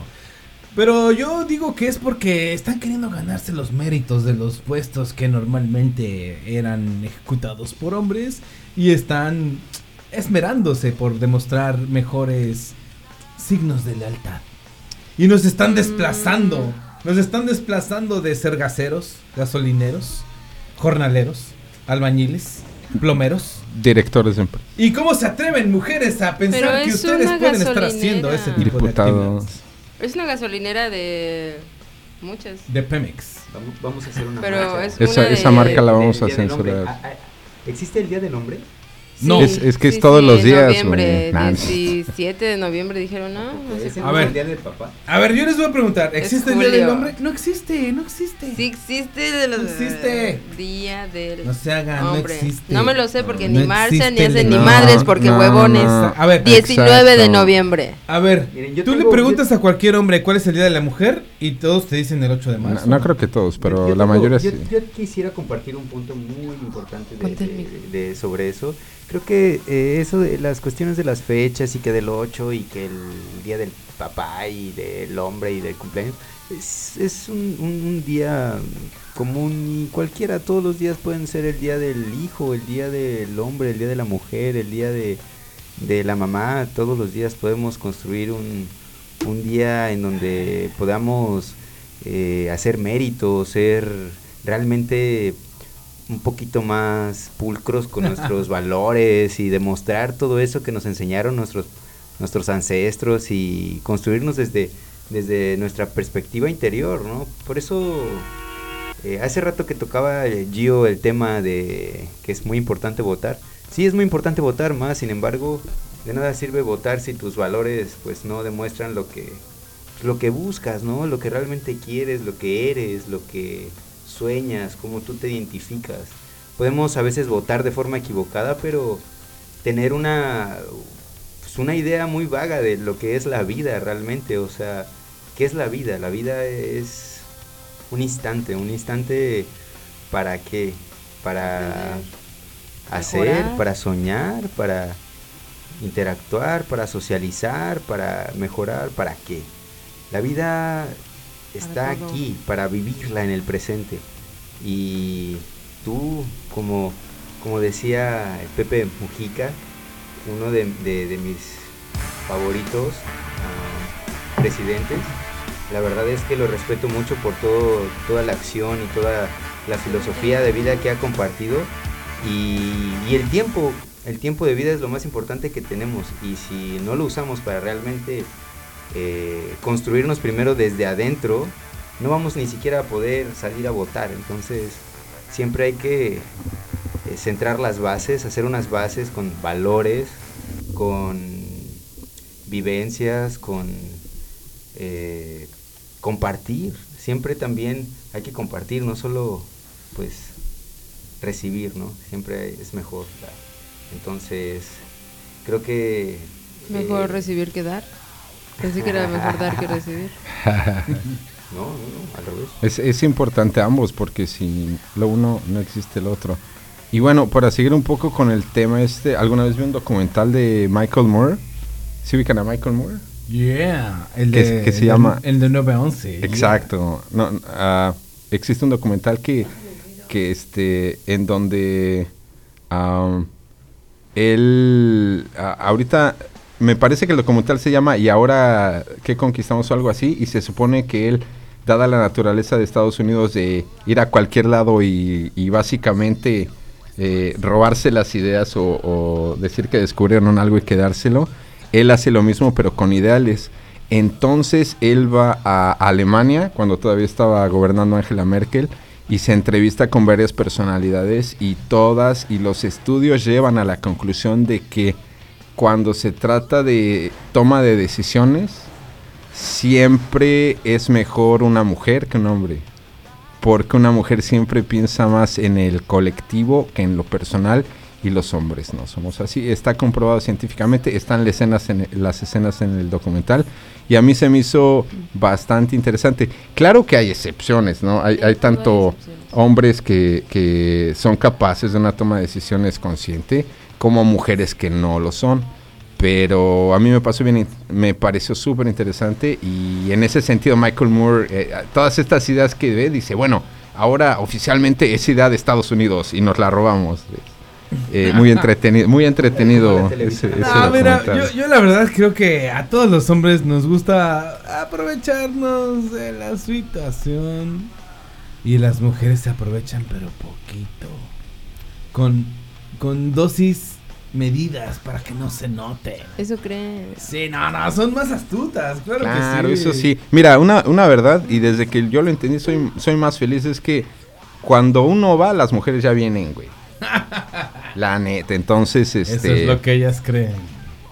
Pero yo digo que es porque están queriendo ganarse los méritos de los puestos que normalmente eran ejecutados por hombres y están esmerándose por demostrar mejores signos de lealtad. Y nos están desplazando. Nos están desplazando de ser gaseros, gasolineros, jornaleros, albañiles, plomeros. Directores de empresa. ¿Y cómo se atreven mujeres a pensar que es ustedes pueden estar haciendo ese tipo de Diputados. actividades? Es una gasolinera de muchas. De Pemex. Vamos, vamos a hacer una Pero marcha. es Esa- una esa de- marca la vamos a censurar. Ah, ah, ¿Existe el Día del Hombre? No. Es- es que es todos sí, los días, noviembre, güey. Nah, 17 de noviembre dijeron, no, no sé ¿Es el A ver. Día del Papá? A ver, yo les voy a preguntar, ¿existe el Día del. Hombre? No existe, no existe. Sí existe de los No existe. Día del No se hagan, no hombre. existe. No me lo sé porque No ni marchan ni existe hacen ni No, madres porque no, huevones. no. A ver, 19 de exacto. noviembre. A ver, Miren, yo tú le tengo- preguntas a cualquier hombre cuál es el Día de la Mujer y todos te dicen el 8 de No, marzo. no creo que todos, pero Yo- yo la tengo- mayoría yo, sí. yo quisiera compartir un punto muy importante de, Ponte el de- micro. de- sobre eso. Creo que eh, eso de las cuestiones de las fechas y que del 8 y que el día del papá y del hombre y del cumpleaños es, es un, un- día común y cualquiera, todos los días pueden ser el día del hijo, el día del hombre, el día de la mujer, el día de, de la mamá, todos los días podemos construir un, un día en donde podamos eh, hacer mérito, ser realmente un poquito más pulcros con nuestros valores y demostrar todo eso que nos enseñaron nuestros nuestros ancestros y construirnos desde desde nuestra perspectiva interior, ¿no? Por eso eh, hace rato que tocaba eh, Gio el tema de que es muy importante votar. Sí, es muy importante votar más, sin embargo, de nada sirve votar si tus valores pues no demuestran lo que lo que buscas, ¿no? Lo que realmente quieres, lo que eres, lo que sueñas, cómo tú te identificas. Podemos a veces votar de forma equivocada, pero tener una pues, una idea muy vaga de lo que es la vida realmente, o sea, ¿qué es la vida? La vida es un instante, un instante para qué? Para hacer, Mejorar. para soñar, para interactuar, para socializar, para mejorar, ¿para qué? La vida está aquí para vivirla en el presente. Y tú, como, como decía Pepe Mujica, uno de, de- de mis favoritos ah, presidentes, la verdad es que lo respeto mucho por todo, toda la acción y toda la filosofía de vida que ha compartido. Y, y el tiempo, el tiempo de vida es lo más importante que tenemos. Y si no lo usamos para realmente eh, construirnos primero desde adentro, no vamos ni siquiera a poder salir a votar. Entonces, siempre hay que eh, centrar las bases, hacer unas bases con valores, con vivencias, con eh, compartir. Siempre también hay que compartir, no solo pues recibir, ¿no? Siempre es mejor dar. Entonces, creo que... Mejor recibir que dar. Pensé que era mejor dar que recibir. No, no, no, al revés. Es, es importante ambos porque si lo uno no existe el otro. Y bueno, para seguir un poco con el tema este, ¿alguna vez vi un documental de Michael Moore? ¿Sí ubican a Michael Moore? Yeah, el Que- de, que se el de- llama- el de 911. Exacto. No, ah, existe un documental que, que este, en donde am, él, a- ahorita, me parece que el documental se llama Y ahora, ¿qué conquistamos o algo así? Y se supone que él, dada la naturaleza de Estados Unidos de ir a cualquier lado y, y básicamente eh, robarse las ideas o, o decir que descubrieron algo y quedárselo, él hace lo mismo pero con ideales. Entonces él va a Alemania, cuando todavía estaba gobernando Angela Merkel, y se entrevista con varias personalidades y todas y los estudios llevan a la conclusión de que cuando se trata de toma de decisiones, siempre es mejor una mujer que un hombre. Porque una mujer siempre piensa más en el colectivo que en lo personal y los hombres no somos así. Está comprobado científicamente, están las escenas en, las escenas en el documental y a mí se me hizo bastante interesante. Claro que hay excepciones, ¿no? Hay, hay tanto hombres que, que son capaces de una toma de decisiones consciente como mujeres que no lo son. Pero a mí me pasó bien, me pareció súper interesante y en ese sentido Michael Moore, eh, todas estas ideas que ve, dice, bueno, ahora oficialmente es idea de Estados Unidos y nos la robamos. eh, muy entretenido, muy entretenido ese, ese Ah, mira, yo, yo la verdad creo que a todos los hombres nos gusta aprovecharnos de la situación. Y las mujeres se aprovechan, pero poquito. Con, con dosis medidas para que no se note. Eso crees. Sí, no, no, son más astutas, claro, Claro, que sí. eso sí. Mira, una, una verdad, y desde que yo lo entendí soy, soy más feliz, es que cuando uno va, las mujeres ya vienen, güey. La neta, entonces, este... Eso es lo que ellas creen.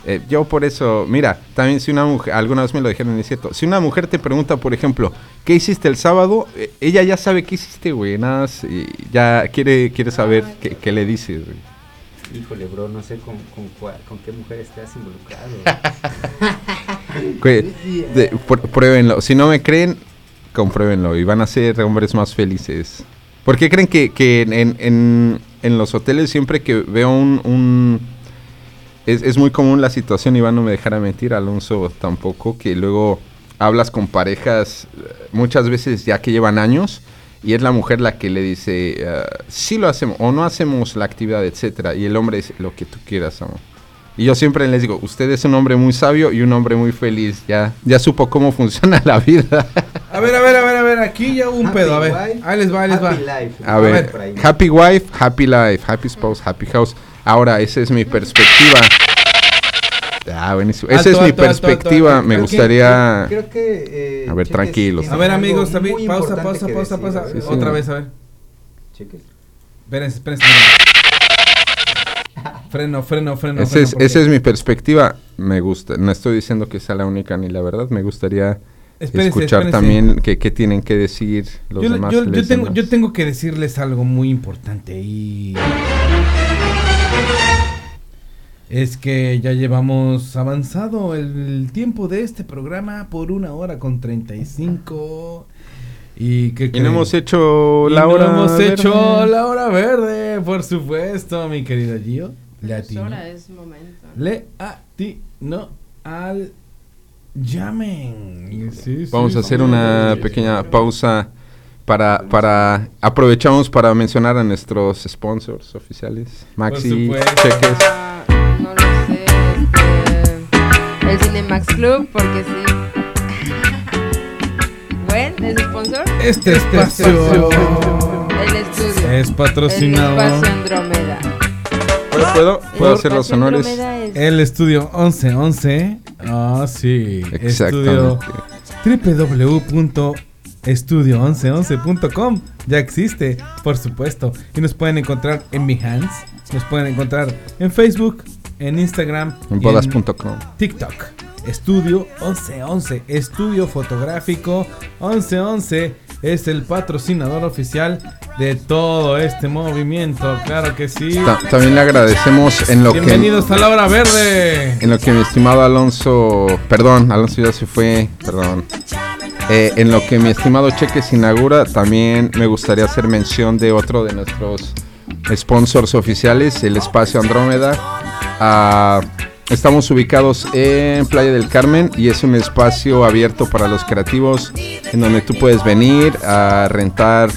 eh, yo por eso, mira, también si una mujer, alguna vez me lo dijeron, es cierto, si una mujer te pregunta, por ejemplo, ¿qué hiciste el sábado? Eh, ella ya sabe qué hiciste, güey, nada más, y ya quiere, quiere saber qué, qué le dices, güey. Híjole, bro, no sé con, con, cuál- con qué mujer estás involucrado. Pruébenlo. Si no me creen, compruébenlo y van a ser hombres más felices. ¿Por qué creen que, que en, en- en los hoteles siempre que veo un... un- es, es muy común la situación, Iván no me dejará mentir, Alonso tampoco, que luego hablas con parejas eh, muchas veces ya que llevan años y es la mujer la que le dice, eh, sí lo hacemos o no hacemos la actividad, etcétera Y el hombre dice, lo que tú quieras, amor. Y yo siempre les digo, usted es un hombre muy sabio y un hombre muy feliz. Ya, ya supo cómo funciona la vida. A ver, a ver, a ver, a ver, aquí ya hubo un Happy pedo, a ver. wife, Ahí les va, ahí les va. happy life. A ver, por ahí. happy wife, happy life, happy spouse, happy house. Ahora, esa es mi perspectiva. Ah, buenísimo. Esa Alto, es mi alto, perspectiva. alto. Me gustaría... Creo que. eh, A ver, Cheques tranquilos. A ver, amigos, también, pausa, pausa, pausa, pausa. Sí, Otra sí. vez, a ver. Cheques. Espérense, espérense. Freno, freno, freno. Esa freno, es, esa es mi perspectiva. Me gusta. No estoy diciendo que sea la única ni la verdad. Me gustaría Espérense, escuchar espérense. también qué qué tienen que decir los yo, demás. yo- yo tengo, demás. yo tengo que decirles algo muy importante y es que ya llevamos avanzado el tiempo de este programa por una hora con 35 y que Y no hemos hecho la hora. hemos verde. hecho la hora verde, por supuesto, mi querido Gio. Le hora, es momento. Le al llamen. Sí, sí, Vamos a hacer sí. una pequeña pausa para, para aprovechamos para mencionar a nuestros sponsors oficiales. Maxi, cheques. Cinemax Club, porque sí. Gwen, ¿es sponsor? Este espacio El estudio. es patrocinado. El espacio Andrómeda. ¿Puedo, puedo, El puedo hacer los honores? Es- El estudio 1111. Ah, sí. Estudio Exactamente. www.estudio1111.com. Ya existe, por supuesto. Y nos pueden encontrar en Behance. Nos pueden encontrar en Facebook, en Instagram. En bodas.com. TikTok. Estudio 1111. Estudio fotográfico 1111 es el patrocinador oficial de todo este movimiento. Claro que sí. Ta- también le agradecemos en lo que Bienvenidos a la hora verde. en lo que mi estimado Alonso, perdón, Alonso ya se fue, perdón. Eh, en lo que mi estimado Cheques inaugura, también me gustaría hacer mención de otro de nuestros sponsors oficiales, el Espacio Andrómeda. Ah, estamos ubicados en Playa del Carmen y es un espacio abierto para los creativos en donde tú puedes venir a rentar.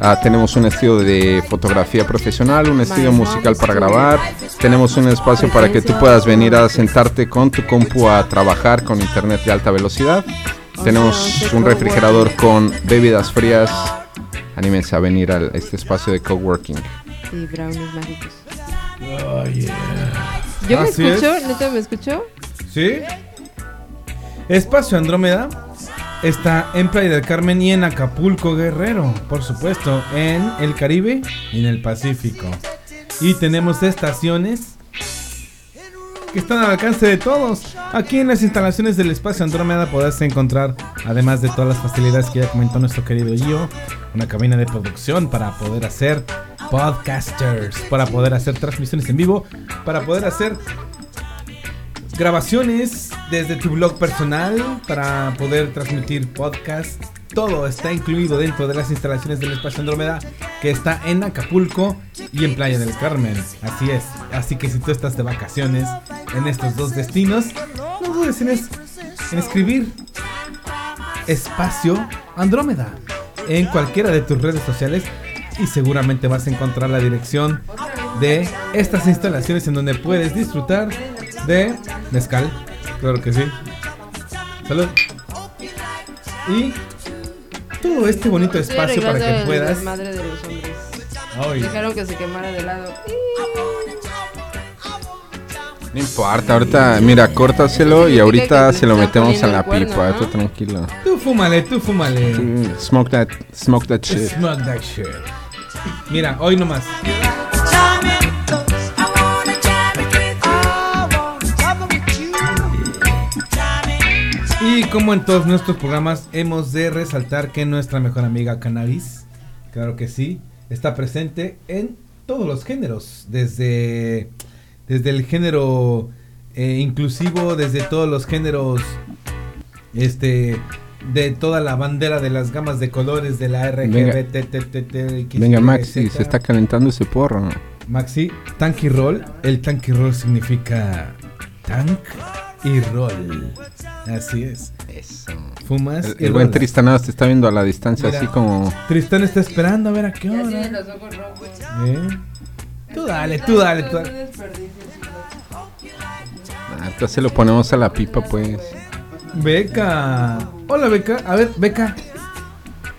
Ah, tenemos un estudio de fotografía profesional, un estudio musical para grabar. Tenemos un espacio para que tú puedas venir a sentarte con tu compu a trabajar con internet de alta velocidad. Tenemos un refrigerador con bebidas frías. Anímense a venir a este espacio de coworking. Y brownies mágicos. Oh, yeah. ¿Yo me escucho? es. ¿Neta me escucho? ¿Sí? Espacio Andrómeda está en Playa del Carmen y en Acapulco Guerrero, por supuesto, en el Caribe y en el Pacífico. Y tenemos estaciones que están al alcance de todos. Aquí en las instalaciones del Espacio Andrómeda podrás encontrar, además de todas las facilidades que ya comentó nuestro querido Gio, una cabina de producción para poder hacer podcasters, para poder hacer transmisiones en vivo, para poder hacer grabaciones desde tu blog personal para poder transmitir podcast. Todo está incluido dentro de las instalaciones del Espacio Andrómeda que está en Acapulco y en Playa del Carmen. Así es. Así que si tú estás de vacaciones en estos dos destinos, no dudes en, en escribir Espacio Andrómeda en cualquiera de tus redes sociales y seguramente vas a encontrar la dirección de estas instalaciones en donde puedes disfrutar de mezcal, claro que sí. Salud. Y todo este bonito espacio para que puedas. desmadre de los hombres. Ay. Dejaron que se quemara de lado. No importa, ahorita, mira, córtaselo y ahorita se lo metemos a la pipa, tú tranquilo. Tú fúmale, tú fúmale. Sí, Smoke that, smoke that shit. Smoke that shit. Mira, hoy nomás. Y como en todos nuestros programas, hemos de resaltar que nuestra mejor amiga Cannabis, claro que sí, está presente en todos los géneros, desde, desde el género eh, inclusivo, desde todos los géneros, este, de toda la bandera de las gamas de colores de la RGBTTTX. Venga, Maxi, se está calentando ese porro. Maxi, tanky roll. El tanky roll significa tank y roll. Así es. Eso. Fumas El, buen rolas. Tristán nada te está viendo a la distancia, Mira. así como. Tristán está esperando a ver a qué Ya hora. tiene los ojos rojos. ¿Eh? Tú dale, tú dale, tú dale. Ah, se lo ponemos a la pipa, pues. Beca. Hola, Beca. A ver, Beca.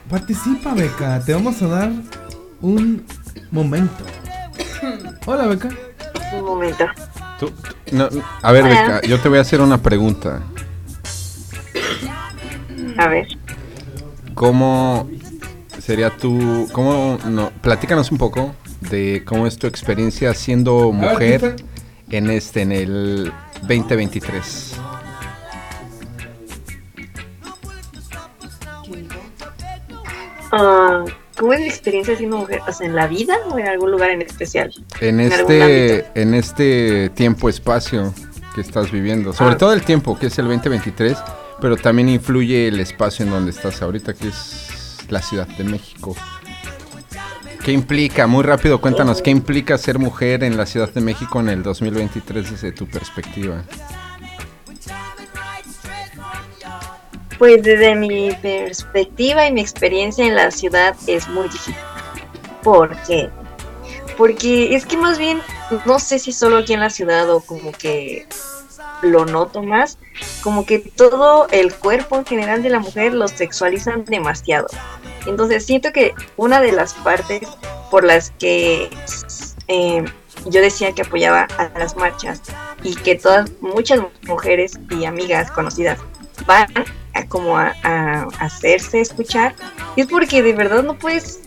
Participa, Beca. Te vamos a dar un momento. Hola, Beca. Un momento. Tú- tú- no, a ver, Hola. Beca, yo te voy a hacer una pregunta. A ver. ¿Cómo sería tu. ¿Cómo.? No, platícanos un poco de cómo es tu experiencia siendo mujer en este, en el 2023. Ah, ¿Cómo es mi experiencia siendo mujer? O sea, ¿en la vida o en algún lugar en especial? En este, en este tiempo-espacio que estás viviendo. Sobre Ah. todo el tiempo, que es el 2023, pero también influye el espacio en donde estás ahorita, que es la Ciudad de México. ¿Qué implica? Muy rápido, cuéntanos, ¿qué implica ser mujer en la Ciudad de México en el 2023 desde tu perspectiva? Pues desde mi perspectiva y mi experiencia en la ciudad es muy difícil. ¿Por qué? Porque es que más bien, no sé si solo aquí en la ciudad o como que lo noto más, como que todo el cuerpo en general de la mujer lo sexualizan demasiado. Entonces siento que una de las partes por las que eh, yo decía que apoyaba a las marchas y que todas, muchas mujeres y amigas conocidas van a como a, a hacerse escuchar, es porque de verdad no puedes,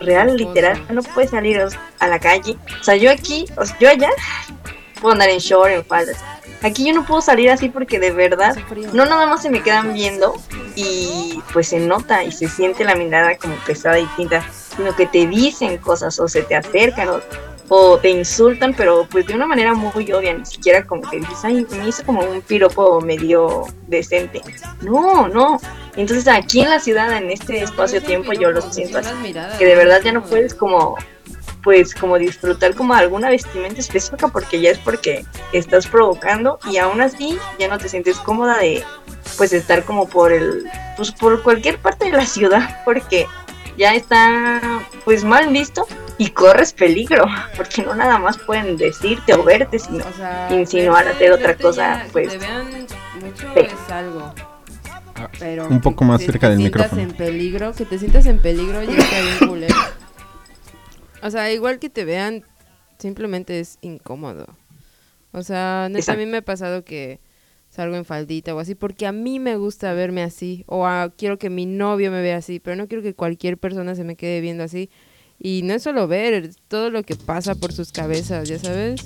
real, literal, no puedes salir a la calle. O sea, yo aquí, o sea, yo allá, puedo andar en short, en faldas. Aquí yo no puedo salir así porque de verdad, no nada más se me quedan viendo y pues se nota y se siente la mirada como pesada y tinta, sino que te dicen cosas o se te acercan o, o te insultan, pero pues de una manera muy obvia, ni siquiera como que dices, ay, me hizo como un piropo medio decente. No, no. Entonces aquí en la ciudad, en este espacio-tiempo, yo lo siento así, que de verdad ya no puedes como pues como disfrutar como alguna vestimenta específica porque ya es porque estás provocando y aún así ya no te sientes cómoda de pues estar como por el pues por cualquier parte de la ciudad porque ya está pues mal visto y corres peligro porque no nada más pueden decirte o verte sino insinuar verte- hacer otra cosa pues te vean mucho sí. es algo. Pero un poco más que cerca te del sientas micrófono. en peligro, que te sientas en peligro ya está bien culero. O sea, igual que te vean, simplemente es incómodo. O sea, neta, a mí me ha pasado que salgo en faldita o así, porque a mí me gusta verme así, o a- quiero que mi novio me vea así, pero no quiero que cualquier persona se me quede viendo así. Y no es solo ver, todo lo que pasa por sus cabezas, ¿ya sabes?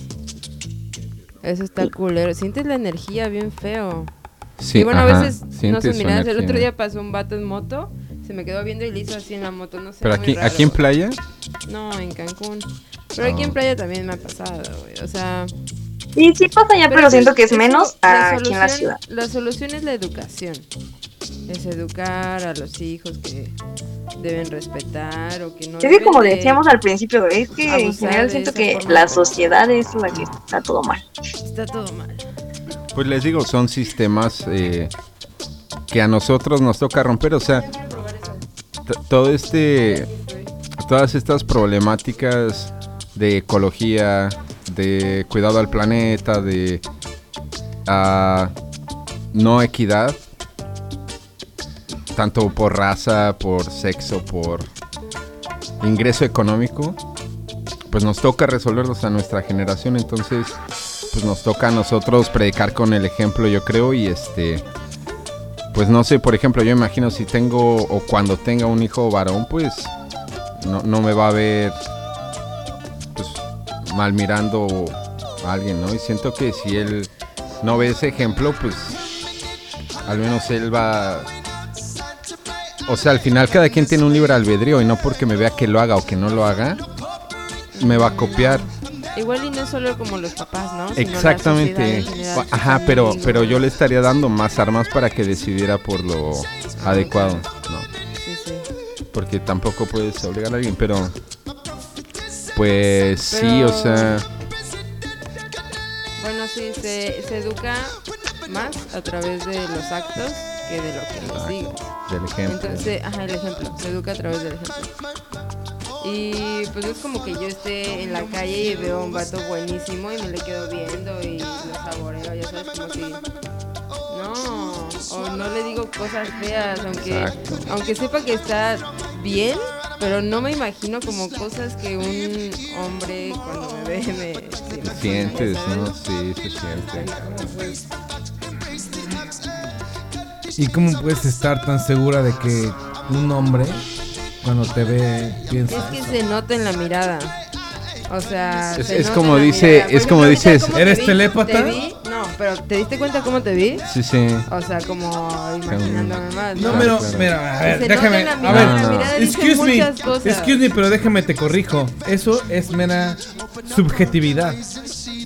Eso está culero. Sientes la energía bien feo. Sí, y bueno, ajá, a veces, no su mira, el otro día pasó un vato en moto, se me quedó viendo y le hizo así en la moto, no sé. ¿Pero aquí, raro. aquí en playa? No, en Cancún. Pero aquí Ah. en playa también me ha pasado, güey. O sea. Sí, sí pasa ya, pero, eso siento que es menos la aquí en la solución- ciudad. La solución es la educación. Es educar a los hijos que deben respetar o que no. Es que como de decíamos al principio, es que en general siento que la sociedad es la que está todo mal. Está todo mal. Pues les digo, son sistemas eh, que a nosotros nos toca romper. O sea, todo este, todas estas problemáticas de ecología, de cuidado al planeta, de no equidad, tanto por raza, por sexo, por ingreso económico, pues nos toca resolverlos a nuestra generación, entonces pues nos toca a nosotros predicar con el ejemplo, yo creo, y este pues no sé, por ejemplo, yo imagino si tengo o cuando tenga un hijo varón, pues no, no me va a ver mal mirando a alguien, ¿no? Y siento que si él no ve ese ejemplo, pues al menos él va o sea, al final cada quien tiene un libre albedrío y no porque me vea que lo haga o que no lo haga, me va a copiar. Igual y no solo como los papás, ¿no? Exactamente. Ajá, pero, pero yo le estaría dando más armas para que decidiera por lo adecuado. No. Sí, sí. Porque tampoco puedes obligar a alguien, pero... Pues sí, o sea... Bueno, sí, se, se educa más a través de los actos que de lo que les digo. Del ejemplo. Entonces, ajá, el ejemplo. Se educa a través del ejemplo. Y pues es como que yo esté en la calle y veo a un vato buenísimo y me le quedo viendo y lo saboreo, ya sabes, como si... No, o no le digo cosas feas, aunque, Exacto. aunque sepa que está bien, pero no me imagino como cosas que un hombre cuando me ve me... Sientes. ¿no? Sí, se siente. ¿Y cómo puedes estar tan segura de que un hombre, cuando te ve, piensa Es que eso? se nota en la mirada. O sea, Es- se es nota como en la dice- mirada. Es como dices- ¿cómo te ¿Eres vi? telépata? ¿Te vi? No, pero ¿te diste cuenta cómo te vi? Sí, sí. O sea, como imaginándome más. No, pero, mira, a ver, Se nota déjame, en la a ver, excuse me, muchas cosas. excuse me, pero déjame te corrijo, eso es mera subjetividad.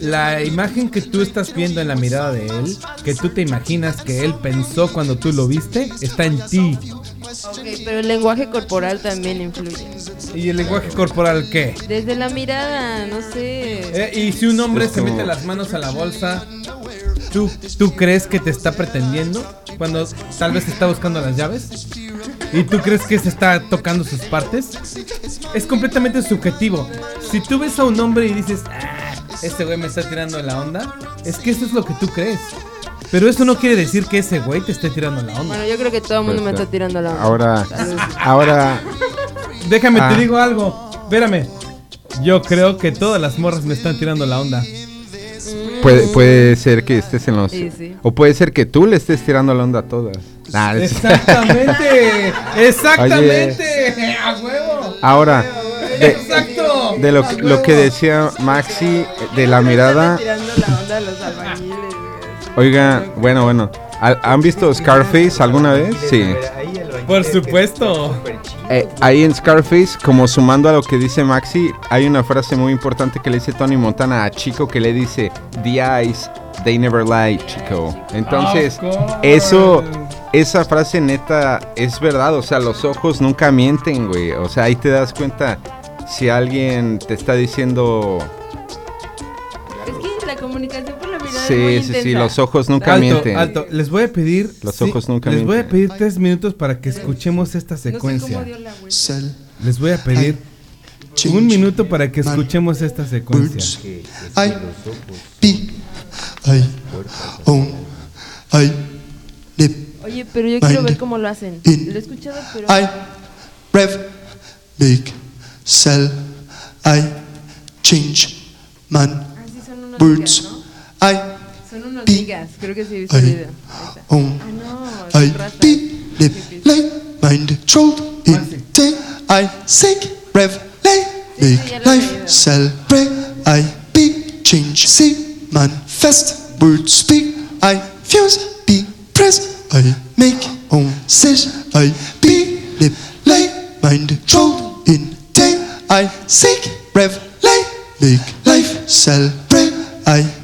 La imagen que tú estás viendo en la mirada de él, que tú te imaginas que él pensó cuando tú lo viste, está en ti. Ok, pero el lenguaje corporal también influye. ¿Y el lenguaje corporal qué? Desde la mirada, no sé. Eh, y si un hombre se mete las manos a la bolsa, ¿tú, ¿tú crees que te está pretendiendo? Cuando tal vez está buscando las llaves. ¿Y tú crees que se está tocando sus partes? Es completamente subjetivo. Si tú ves a un hombre y dices, ah, este güey me está tirando la onda, es que eso es lo que tú crees. Pero eso no quiere decir que ese güey te esté tirando la onda. Bueno, yo creo que todo el mundo me Pues, está tirando la onda. Ahora, ahora, Déjame Ah. te digo algo. Espérame. Yo creo que todas las morras me están tirando la onda. puede, puede ser que estés en los... Sí, sí. O puede ser que tú le estés tirando la onda a todas. Nah, es- Exactamente. Exactamente. A huevo. Ahora, de, Exacto. de lo, que- lo que decía Maxi, de la mirada... tirando la onda a los albañiles. Oiga, bueno, bueno. ¿ha- ¿Han visto Scarface alguna vez? Sí. Por supuesto. Eh, ahí en Scarface, como sumando a lo que dice Maxi, hay una frase muy importante que le dice Tony Montana a Chico que le dice, The eyes, they never lie, Chico. Entonces, eso, esa frase neta es verdad, o sea, los ojos nunca mienten, güey. O sea, ahí te das cuenta si alguien te está diciendo... Es que la comunicación Sí, muy sí, sí, los ojos nunca Alto, mienten. alto. Les voy a pedir. Los ojos nunca Les voy a mienten. pedir tres minutos para que escuchemos esta No sé secuencia. cómo dio la vuelta. Les voy a pedir un minuto para que escuchemos esta secuencia. I be I own I live Oye, pero yo quiero ver cómo lo hacen. In. Lo he escuchado, pero. I rev make sell I change man Así son unos words niggas, I Son unos Pi. niggas. Creo que sí he visto el video. Ahí Ah, no, I son razas. be live lay mind trolled in day I seek rev lay make sí, ya lo he life leído. celebrate I be change see manifest words speak I fuse be press I make own sit I be live lay mind trolled in day I seek rev lay make life celebrate I be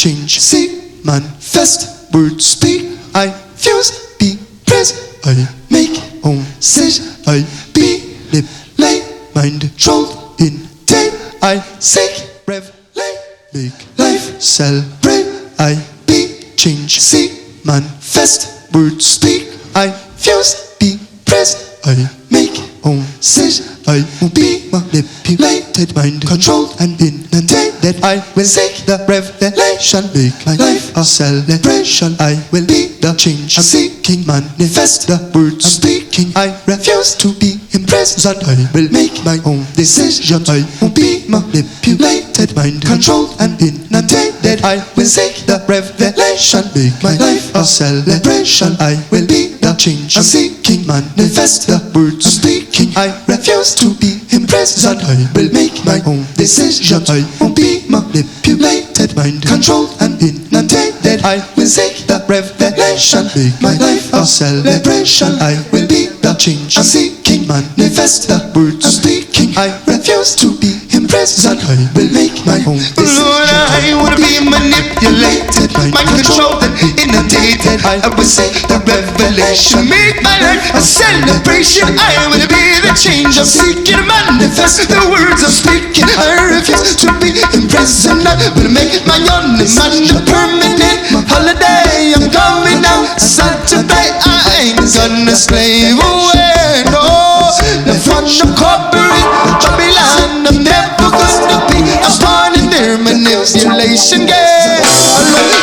change. See manifest words speak. I fuse be press I make own sit I be live lay mind trolled in day I seek rev lay make life celebrate. I be change see manifest words speak. I fuse be press I make own decision. I will be manipulated, mind controlled, and inundated. I will seek the revelation, make my life. a celebration. I will be the change. I'm seeking, manifest. The words I'm speaking. I refuse to be imprisoned. I will make my own decision. I will be manipulated, mind. Controlled, and inundated. I will seek the revelation, make my life. a celebration. I will be the change I'm seeking, manifest the words I'm speaking. I refuse to be imprisoned. I will make my own decisions. I won't be manipulated, mind controlled, and inundated. I will seek the revelation, make my life a celebration. I will be the change I'm seeking, manifest the words I'm speaking. I refuse to be imprisoned. I will make my own decision. Lord, I wanna be manipulated, mind controlled and inundated. I will say the revelation, make my life a celebration. I will be the change I'm seeking, manifest the words I'm speaking. I refuse to be imprisoned. I will make my only man a permanent holiday. I'm coming out Saturday. I ain't gonna slave away. No, the fun of corporate Babylon. I'm never gonna be a pawn in their manipulation game.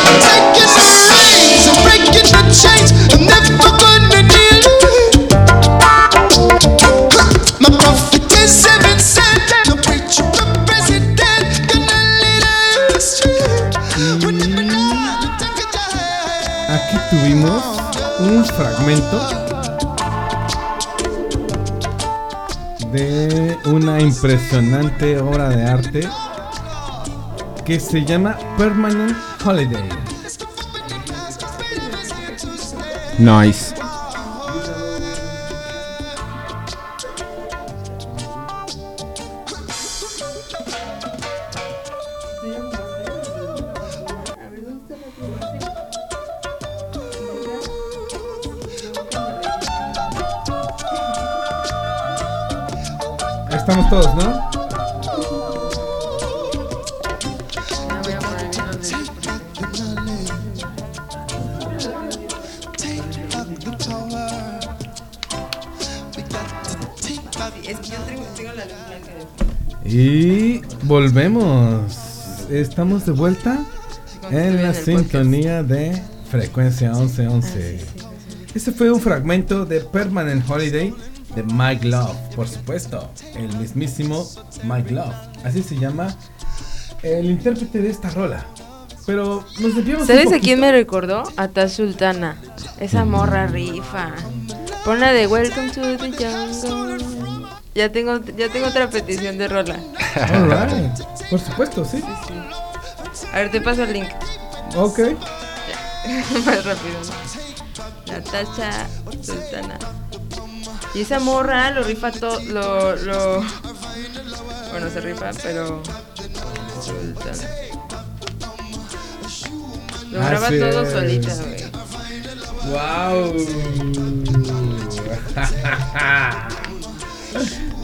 I'm taking the reins, I'm breaking the chains. Una impresionante obra de arte que se llama Permanent Holiday. Nice. Estamos todos, ¿no? Y volvemos. Estamos de vuelta en la sintonía de frecuencia 1111. Este fue un fragmento de Permanent Holiday de Mike Love, por supuesto, el mismísimo Mike Love. Así se llama el intérprete de esta rola. Pero nos desviamos un ¿Sabes a quién me recordó? A Taz Sultana. Esa morra rifa. Pon la de Welcome to the Jungle. Ya tengo, ya tengo otra petición de rola. Alright, por supuesto, sí. A ver, te paso el link. Ok. Más rápido. Natasha Sultana. Y esa morra lo rifa todo. Lo, lo. Bueno, se rifa, pero. Lo graba Así todo solita, güey. ¡Wow!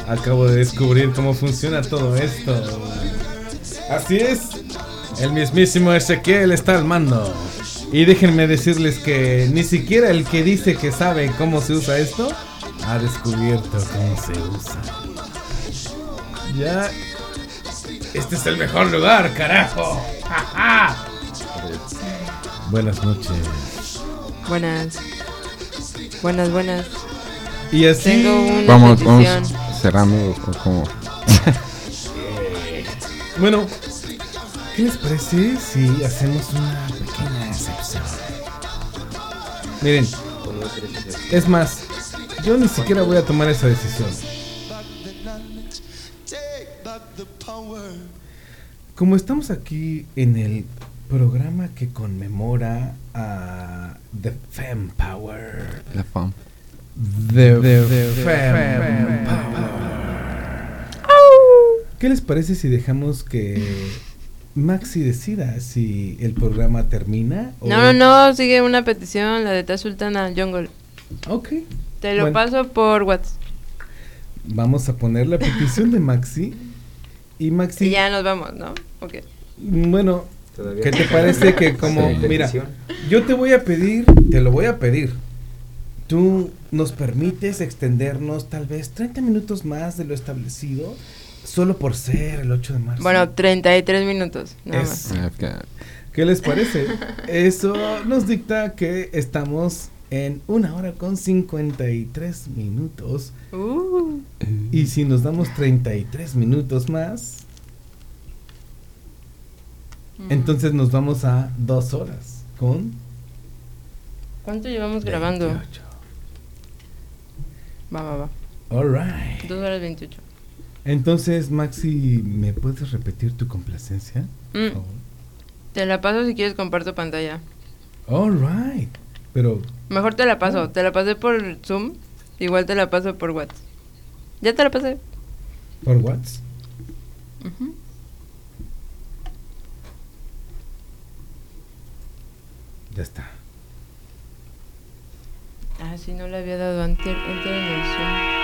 Acabo de descubrir cómo funciona todo esto. Así es. El mismísimo Ezequiel está al mando. Y déjenme decirles que ni siquiera el que dice que sabe cómo se usa esto ha descubierto cómo se usa. Ya. Este es el mejor lugar, carajo. ¡Ja, ja! Buenas noches. Buenas. Buenas, buenas. Y así. Tengo una Vamos, petición. vamos cerrando como. Bueno, ¿qué les parece si hacemos una pequeña excepción? Miren, es más, yo ni siquiera voy a tomar esa decisión. Como estamos aquí en el programa que conmemora a The Femme Power. La fam. The, Femme Power. ¿Qué les parece si dejamos que Maxi decida si el programa termina? o- No, no, no, sigue una petición, la de Taz Sultana Jungle. Ok. Te lo Bueno. paso por WhatsApp. Vamos a poner la petición de Maxi. Y Maxi. Y ya nos vamos, ¿no? Ok. Bueno, Todavía ¿qué te parece que como, Sí. mira, yo te voy a pedir, te lo voy a pedir, ¿tú nos permites extendernos tal vez 30 minutos más de lo establecido? Solo por ser el 8 de marzo. Bueno, 33 minutos. Nada más. ¿Qué les parece? Eso nos dicta que estamos en una hora con 53 minutos. Uh. Y si nos damos 33 minutos más, entonces nos vamos a dos horas con ¿Cuánto llevamos grabando? 28. Va, va, va. Alright. 2 horas 28. Entonces, Maxi, ¿me puedes repetir tu complacencia? Mm. Te la paso si quieres comparto pantalla. Alright. Pero, Mejor te la paso. Te la pasé por Zoom. Igual te la paso por WhatsApp. Ya te la pasé. ¿por WhatsApp? Ya está. Ah, sí, no le había dado enter, enter en el Zoom.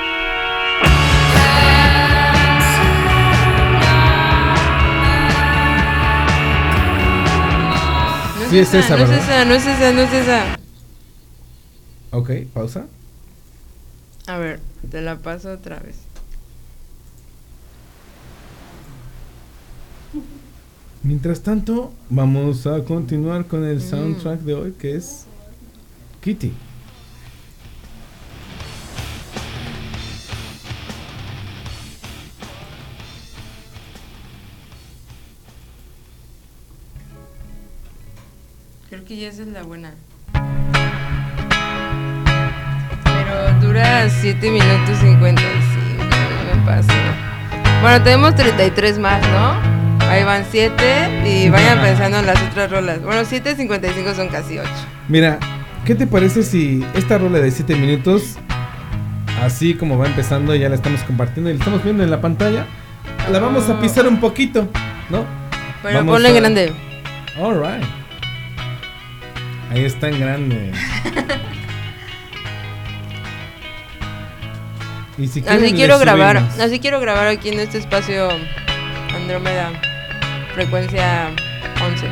No Sí es esa, no es esa, no es esa, no es esa. Ok, pausa. A ver, te la paso otra vez. Mientras tanto, vamos a continuar con el Mm. soundtrack de hoy que es Kitty. Creo que ya esa es la buena. Pero dura 7 minutos 55, no me pasa. Bueno, tenemos 33 más, ¿no? Ahí van 7 y vayan pensando en las otras rolas. Bueno, 7.55 son casi 8. Mira, ¿qué te parece si esta rola de 7 minutos, así como va empezando, ya la estamos compartiendo y la estamos viendo en la pantalla, la vamos a pisar un poquito, ¿no? Pero Vamos ponle a- grande. Alright. Ahí está en grande. Y si quieren, Así quiero grabar, subimos. así quiero grabar aquí en este espacio Andrómeda, frecuencia 11.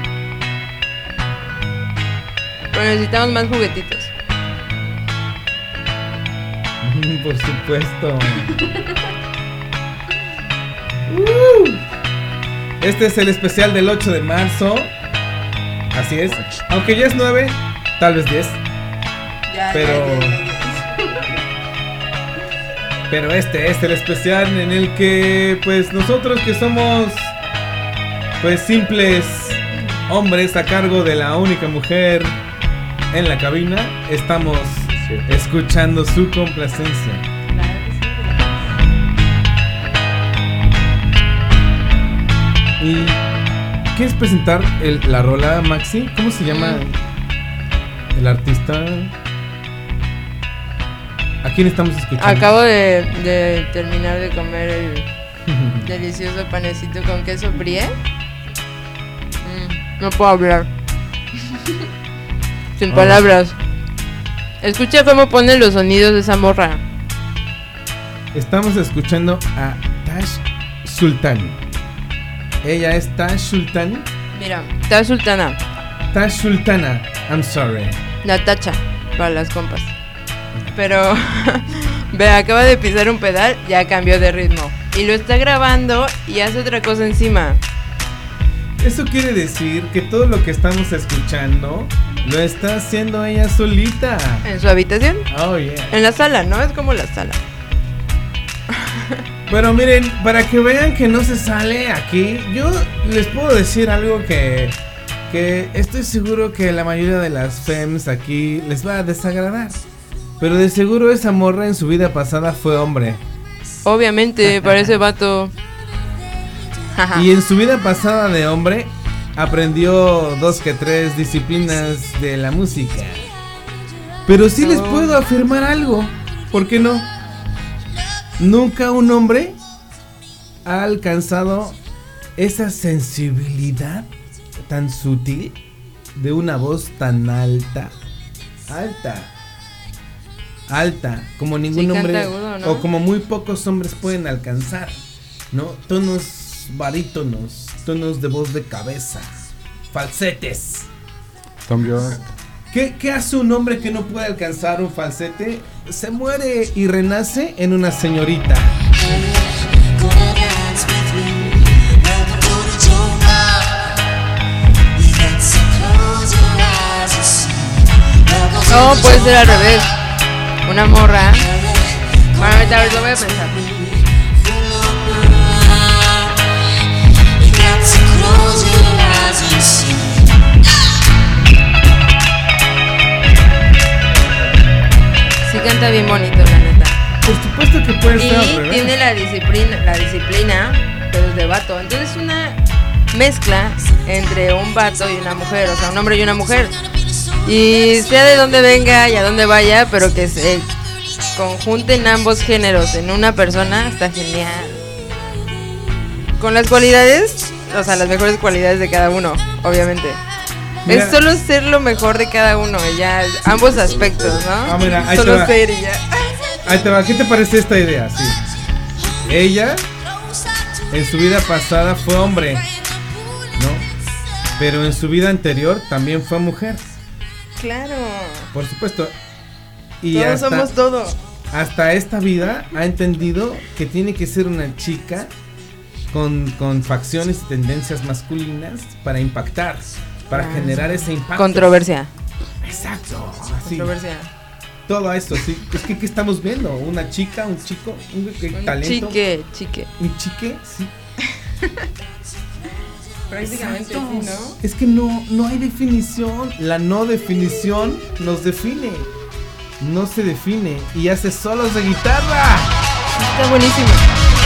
Pero necesitamos más juguetitos. Por supuesto. Uh. Este es el especial del 8 de marzo. Así es. Aunque ya es 9, tal vez 10. Pero. Pero este es el especial en el que, pues nosotros que somos, pues simples hombres a cargo de la única mujer en la cabina, estamos escuchando su complacencia. ¿Y quieres presentar el- la rola, Maxi? ¿Cómo se llama el artista? ¿A quién estamos escuchando? Acabo de, de terminar de comer el delicioso panecito con queso brie. Mm, no puedo hablar. Sin Ah. palabras. Escucha cómo pone los sonidos de esa morra. Estamos escuchando a Tash Sultan. Ella es Tash Sultan. Mira, está sultana. Tash Sultana. I'm sorry. La tacha para las compas. Pero ve, acaba de pisar un pedal, ya cambió de ritmo. Y lo está grabando y hace otra cosa encima. Eso quiere decir que todo lo que estamos escuchando lo está haciendo ella solita. En su habitación. Oh, yeah. En la sala, ¿no? Es como la sala. Pero miren, para que vean que no se sale aquí, yo les puedo decir algo que, que estoy seguro que la mayoría de las fems aquí les va a desagradar. Pero de seguro esa morra en su vida pasada fue hombre. Obviamente, parece vato. Y en su vida pasada de hombre aprendió dos que tres disciplinas de la música. Pero sí les puedo afirmar algo. ¿Por qué no? Nunca un hombre ha alcanzado esa sensibilidad tan sutil de una voz tan alta. Alta. Alta. Como ningún Sí, hombre. agudo, ¿no? O como muy pocos hombres pueden alcanzar. ¿No? Tonos barítonos. Tonos de voz de cabeza. Falsetes. Tom York. ¿Qué, qué hace un hombre que no puede alcanzar un falsete? Se muere y renace en una señorita. No, puede ser al revés. Una morra. Bueno, ahorita a ver, lo voy a pensar. Sí canta bien bonito, la neta. Por supuesto que puede ser al Y tiene la disciplina, la disciplina, pero es de vato. Entonces una mezcla entre un vato y una mujer, o sea, un hombre y una mujer. Y sea de dónde venga y a dónde vaya, pero que se conjunten ambos géneros en una persona, está genial. Con las cualidades, o sea, las mejores cualidades de cada uno, obviamente. Mira. Es solo ser lo mejor de cada uno, ya, ambos aspectos, ¿no? Ah, mira, ahí te solo va. ser y ya. Ahí te va, ¿qué te parece esta idea? Sí. Ella en su vida pasada fue hombre, ¿no? Pero en su vida anterior también fue mujer, Claro. por supuesto. Y Todos hasta, somos todo. hasta esta vida ha entendido que tiene que ser una chica con, con facciones y tendencias masculinas para impactar, para Ah. generar ese impacto. Controversia. Exacto. Así. Controversia. Todo esto, sí. Es que, ¿qué estamos viendo? ¿Una chica, un chico, un, ¿qué Un talento? chique, chique. ¿Un chique? Sí. Prácticamente Exacto. ¿no? Es que no, no hay definición. La no definición nos define. No se define y hace solos de guitarra. Está buenísimo.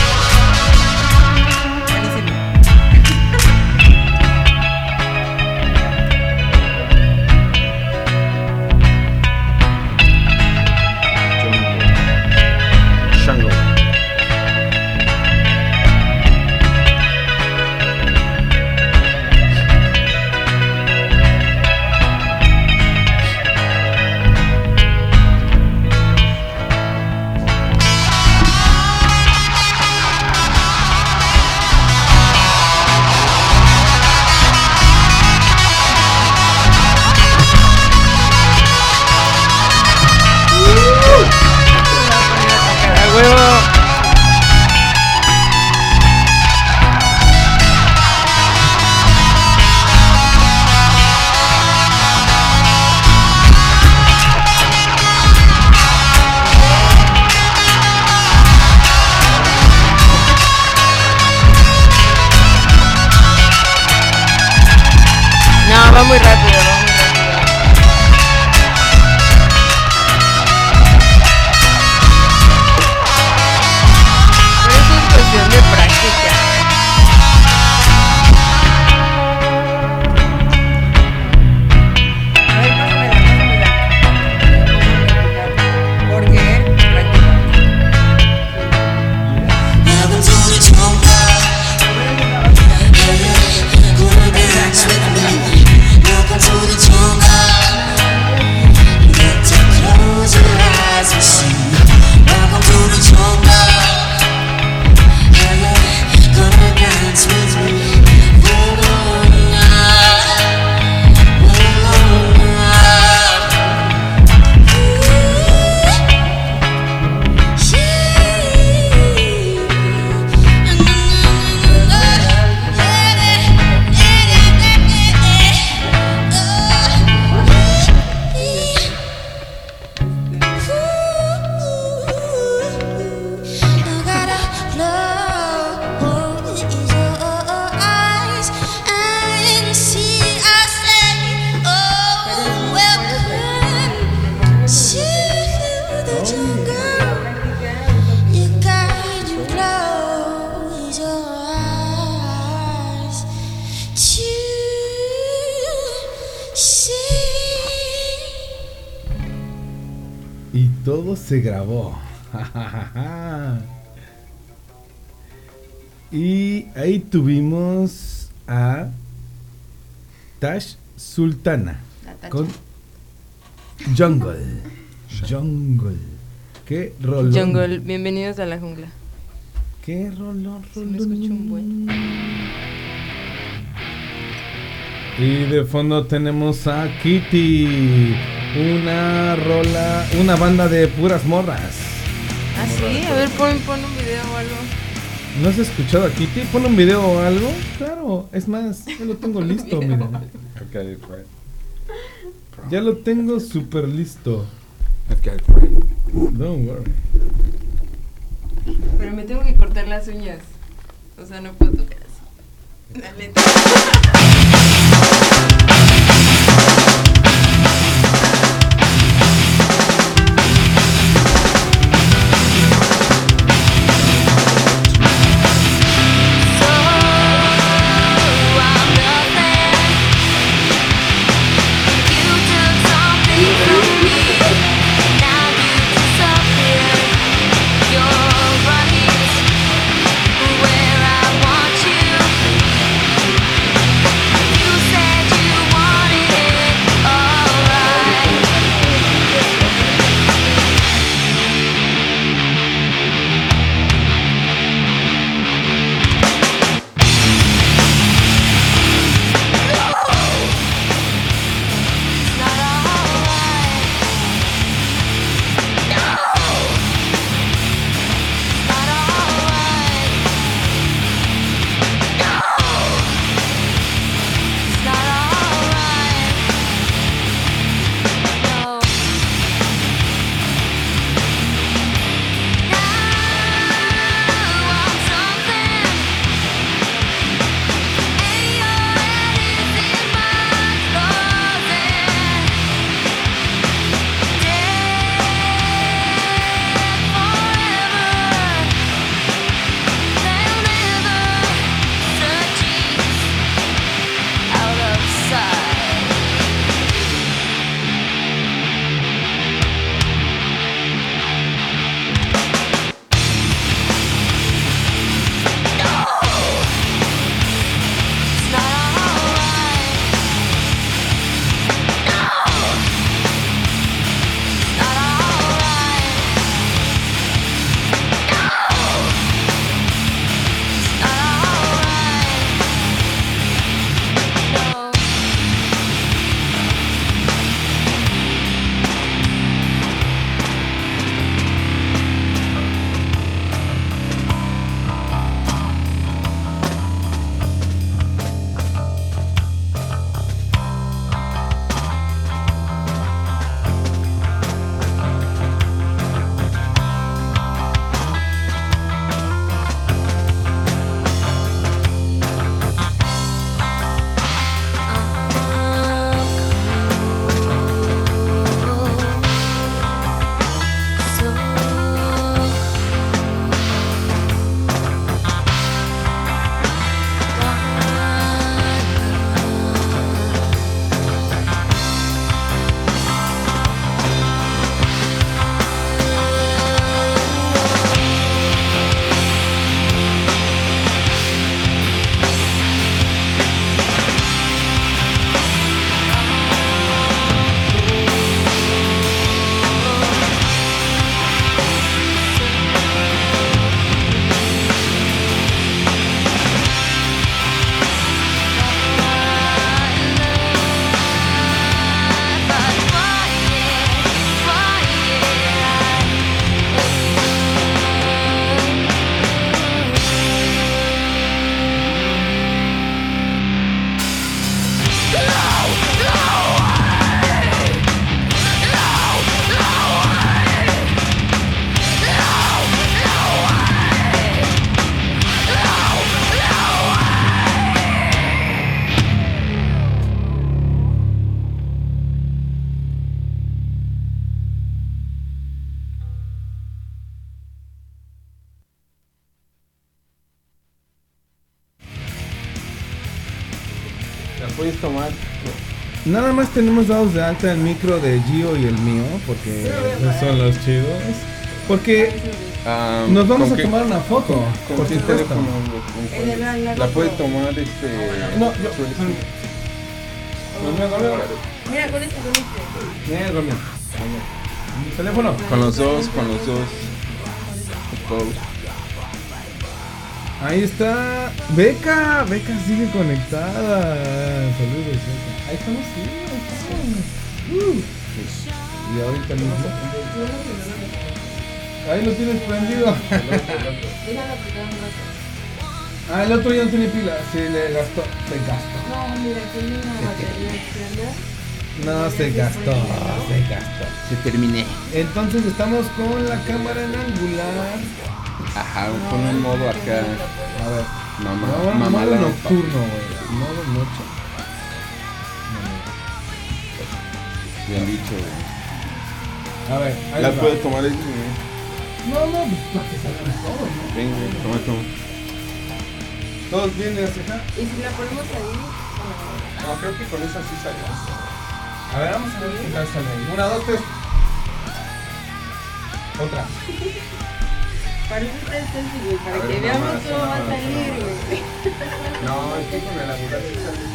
Con Jungle. Jungle. Qué rolón. Jungle, bienvenidos a la jungla. Qué rolón, Se me escucha un buen. Y de fondo tenemos a Kitty. Una rola, una banda de puras morras. Ah, sí, a ver, pon, pon un video o algo. ¿No has escuchado a Kitty? Pon un video o algo. Claro, es más, ya lo tengo listo, miren. Friend. Ya lo tengo súper listo. Don't worry. Pero me tengo que cortar las uñas. O sea, no puedo tocar así. La neta. Nada más tenemos dados de alta el micro de Gio y el mío, porque son los chidos. Porque Ah, nos vamos ¿con a qué- tomar una foto. ¿Con por qué supuesto. teléfono? ¿Con la foto. tomar este. No, yo- no. Mira, con este, con este. Mira, Romeo. Mi teléfono. Con los dos, con los dos. Ahí está. Beca, Beca sigue conectada. Saludos, Beca. Ahí estamos, sí, ahí estamos. Uh. Y ahorita mismo. Ahí lo tienes prendido. Ah, el otro ya no tiene pila. Sí, le gastó. Se gastó. No, mira, tiene una batería externa. No, se gastó. Se gastó. Se terminé. Entonces estamos con la cámara en angular. Ajá, pon un modo acá. A ver. Mamá, mamá modo la nocturno, güey. Modo noche. Bien dicho, güey. A ver, ahí ¿La va. puedes tomar ahí? No, no, pues para que salgan todos, ¿no? Venga, toma, toma. Todos vienen hacia acá. Y si la ponemos ahí. No, creo que con esa sí salió. A ver, vamos a ver qué tal sale. ahí. Una, dos, tres. Otra. Para eso está el selfie, güey, para que veamos cómo va a salir, güey. No, es que con el angular sí salió.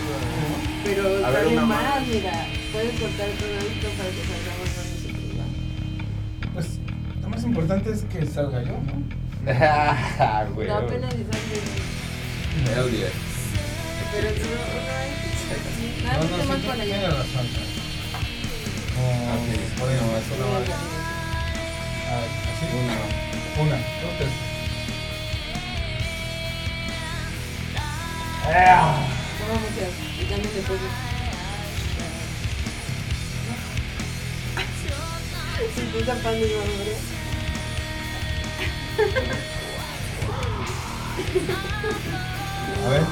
Pero A ver, sale más. mira. Puedes cortar todo esto para que salgamos con nosotros, va. Pues lo más importante es que salga yo, ¿no? Ah, güey. No, apenas si sale. Hell yeah. Pero si no, no No, no, no, tiene razón. Oh, bueno, eso no va. A ver, así. Una. Una. Se tapando yo, hombre. A ver.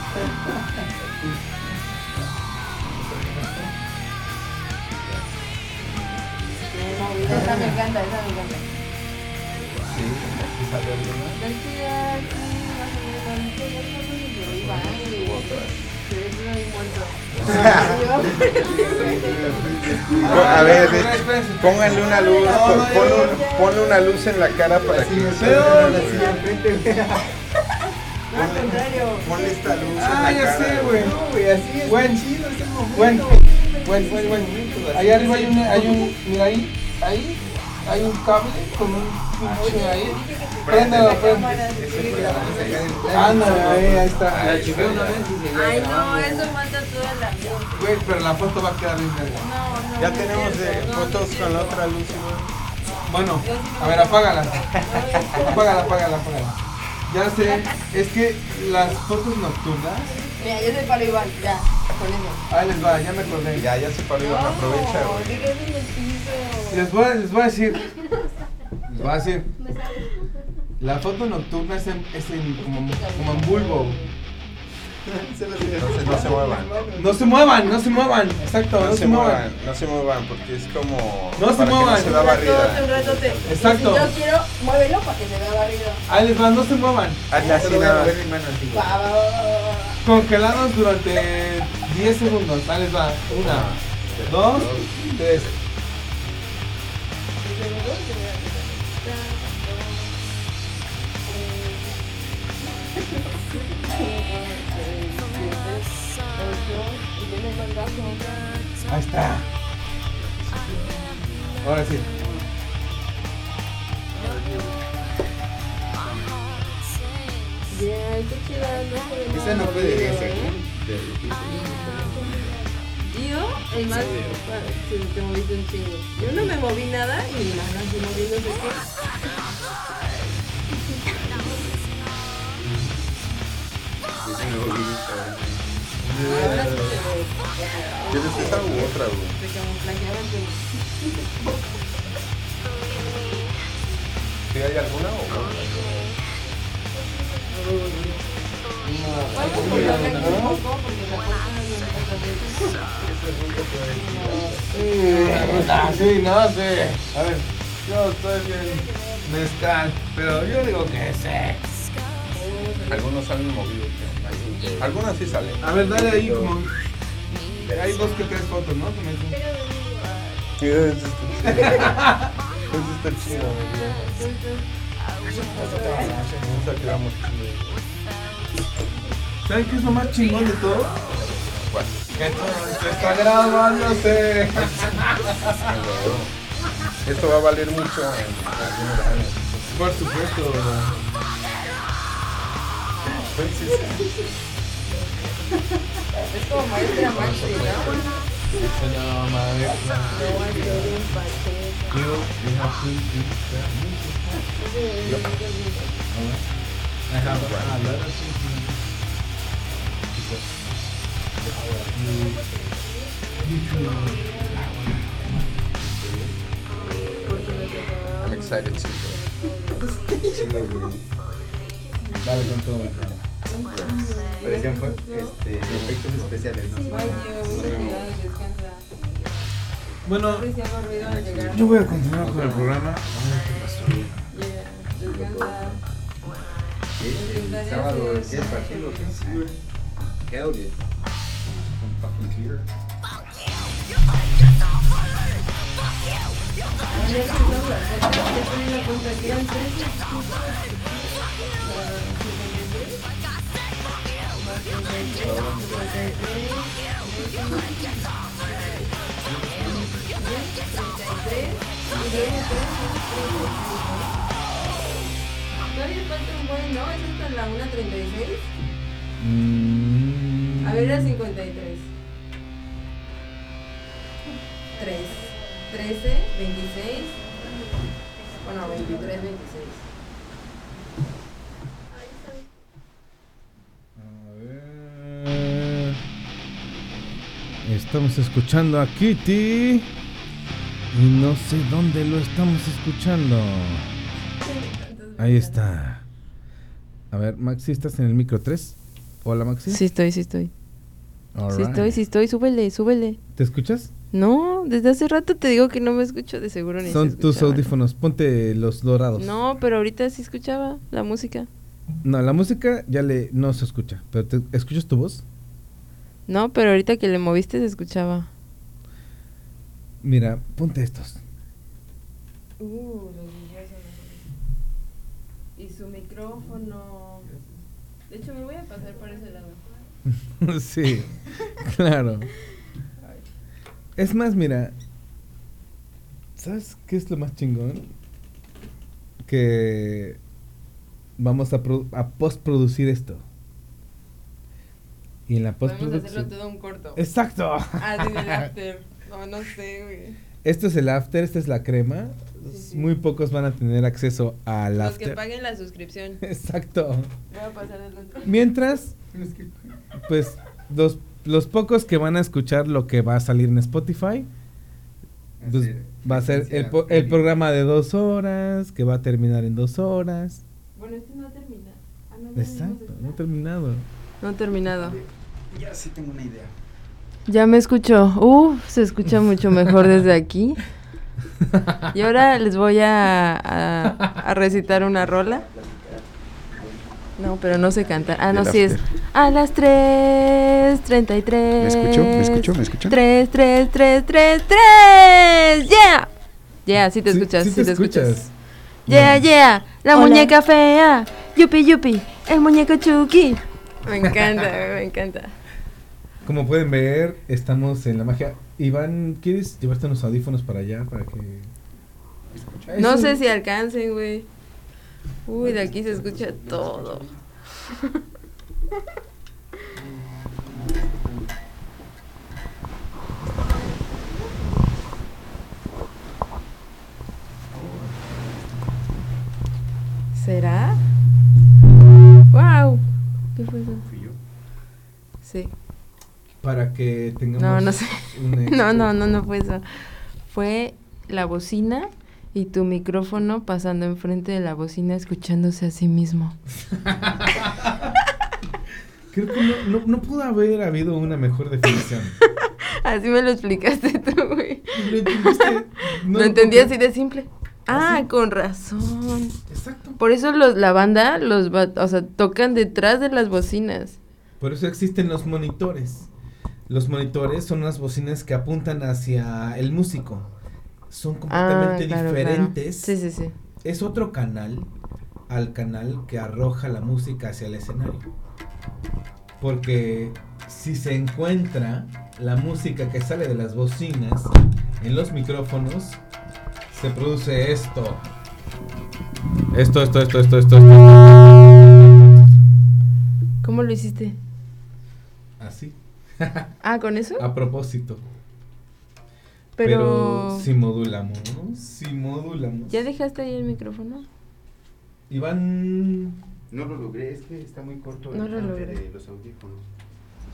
Esa me encanta, esa me encanta. Sí, salió. Decía no. A ver, de- pónganle una luz, pon- ponle, un- ponle una luz en la cara para que Al contrario. Ponle esta luz Ah, en la ya cara. sé, güey. güey, así es. Buen, chido, es el momento. buen, buen, buen, buen. Ahí arriba hay un, hay un, mira ahí, ahí, hay un cable con un pinche ahí. Préndelo, préndelo. Ándale, ahí, ahí está. Ay, no, eso mata toda la Güey, pero la foto va a quedar bien verga. No, no. Ya tenemos fotos con la otra luz. Bueno, a ver, apágala. Apágala, apágala, apágala. Ya sé, es que las fotos nocturnas. Mira, yo soy para Iván, ya. Ahí les va, ya me acordé. Ya, ya se paró Iván, aprovecha, No. Les voy, a- les voy a decir. Les voy a decir. La foto nocturna es en, es en como, como en bulbo. Entonces no se muevan. No se muevan, no se muevan. Exacto, No se muevan, no se muevan porque es como. No se muevan. No se Un ratote, barrida. un. Exacto. Si yo quiero, muévelo para que se vea barrido. Ahí les va, no se muevan. Hazle así nada. Congelados durante 10 segundos. Ahí les va. Una, dos, tres. Ahí está. Ahora sí. Qué chida, no Esa no fue de ese Yo, el más. Sí, te moviste un chingo. Yo no me moví nada y mi mano así moviéndose. ¿qué? Ahora sí se ve. ¿Quieres esa u otra, güey? Se camuflajeaban con- ¿Sí hay alguna o no? Ah, sí, no sé. A ver, yo estoy bien mezcal, pero yo digo que sé. Algunos salen movidos. ¿no? Algunas sí salen. A ver, dale ahí como. Hay dos que tres fotos, ¿no? Que me dicen. Eso está chido. Eso está chido. Esa quedamos chido. ¿Saben qué es lo más chingón de todo? ¿Cuál? Que todo esto está grabándose. Esto va a valer mucho en. Por supuesto. Es como maestra ¿no? I have a lot of I'm excited to Dale con todo. Fue, este, efectos especiales, ¿no? Bueno, yo voy a continuar con el programa. Sábado, ¿qué partido? Hell fucking clear. Todavía falta un buen, ¿no? ¿Es hasta la 1.36? Mm, A ver, era 53. 3, 13, 26. Bueno, 23, 26. eh, Estamos escuchando a Kitty. Y no sé dónde lo estamos escuchando. Ahí está. A ver, Maxi, ¿estás en el micro 3? Hola, Maxi. Sí estoy, sí estoy. All Sí right. estoy, sí estoy. Súbele, súbele. ¿Te escuchas? No, desde hace rato te digo que no me escucho de seguro ni se Son tus audífonos. Ponte los dorados. No, pero ahorita sí escuchaba la música. No, la música ya le no se escucha. Pero te, ¿escuchas tu voz? No, pero ahorita que le moviste se escuchaba. Mira, ponte estos. Uh, los su micrófono. De hecho, me voy a pasar por ese lado. sí, claro. Es más, mira, ¿sabes qué es lo más chingón? Que vamos a, pro- a postproducir esto. Y en la postproducción. hacerlo todo un corto. Exacto. Ah, sí, del after. No, no sé, güey. Esto es el after, esta es la crema. Muy pocos van a tener acceso al Los after. que paguen la suscripción. Exacto. Voy a pasar el otro. Mientras, pues los, los pocos que van a escuchar lo que va a salir en Spotify, pues, va a ser el, po- el programa de dos horas, que va a terminar en dos horas. Bueno, este no termina. Ah, no, no, Exacto, no he terminado. No he terminado. Ya sí tengo una idea. Ya me escucho. Uf, se escucha mucho mejor desde aquí. Y ahora les voy a, a, a recitar una rola. No, pero no sé cantar. Ah, no, sí es. A las 3.33. ¿Me escuchó? ¿Me escuchó? ¿Me escuchó? 3, 3, 3, 3, 3. ¡Yeah! Yeah, sí te Sí, escuchas, sí sí, te te escuchas. escuchas. Yeah, yeah. La Hola. muñeca fea. Yupi, yupi. El muñeco Chucky. Me encanta, me encanta. Como pueden ver, estamos en la magia. Iván, ¿quieres llevarte unos audífonos para allá? Para que... No sé si alcancen, güey. Uy, de aquí se escucha todo. ¿Será? ¡Wow! ¿Qué fue eso? Sí. Para que tengamos... No, no sé. un No, no, no, no fue eso. Fue la bocina y tu micrófono pasando enfrente de la bocina escuchándose a sí mismo. Creo que no, no, no pudo haber habido una mejor definición. Así me lo explicaste tú, güey. ¿Lo entendiste? lo entendí así de simple. Ah, con razón. Exacto. Por eso los, la banda, los, va- o sea, tocan detrás de las bocinas. Por eso existen los monitores. Los monitores son unas bocinas que apuntan hacia el músico. Son completamente Ah, claro, claro. diferentes. Sí, sí, sí. Es otro canal al canal que arroja la música hacia el escenario. Porque si se encuentra la música que sale de las bocinas en los micrófonos, se produce esto. Esto, esto, esto, esto, esto, esto. ¿Cómo lo hiciste? Ah, ¿con eso? A propósito. Pero- Pero si modulamos, si modulamos. ¿Ya dejaste ahí el micrófono? Iván. No lo logré, es que está muy corto No el lo de los audífonos.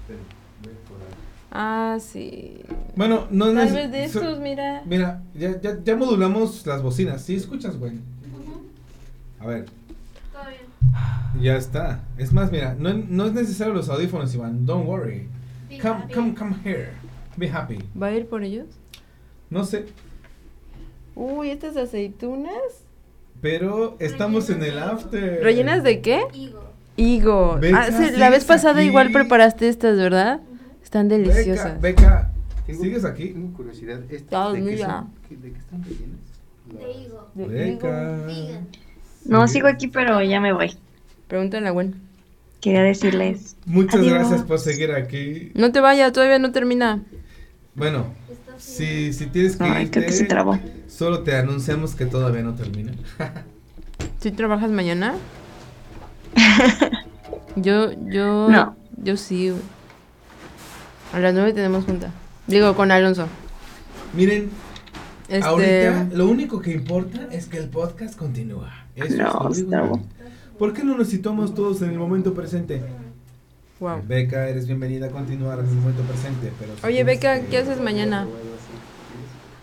Esperen, voy a probar. Ah, sí. Bueno, no Tal vez de so- estos, mira. Mira, ya, ya, ya modulamos las bocinas. ¿Sí escuchas, güey? A ver. Ya está. Es más, mira, no, no es necesario los audífonos, Iván. Don't worry. Come, come, come here. Be happy. ¿Va a ir por ellos? No sé, Uy, estas aceitunas. pero estamos en el after. ¿Rellenas de qué? Higo. Beca, Ah, sí, la ¿sigues vez pasada aquí? igual preparaste estas, ¿verdad? Están deliciosas. Beca, ¿sigues aquí? Tengo curiosidad. ¿estas Todos, ¿De qué son? ¿Qué- ¿De qué están rellenas? De Beca. No, sigo aquí, pero ya me voy. Pregúntale a Gwen. Quería decirles. Muchas Adiós. gracias por seguir aquí. No te vayas, todavía no termina. Bueno, si, si tienes que Ay, creo que se trabó. solo te anunciamos que todavía no termina. ¿Sí trabajas mañana? yo, yo. No. Yo sí. güey. A las nueve tenemos junta. Digo, con Alonso. Miren, Este. ahorita lo único que importa es que el podcast continúa. Eso No, es lo único ¿Por qué no nos situamos todos en el momento presente? Wow. Beca, eres bienvenida a continuar en el momento presente. Pero si Oye, Beca, que- ¿qué haces mañana?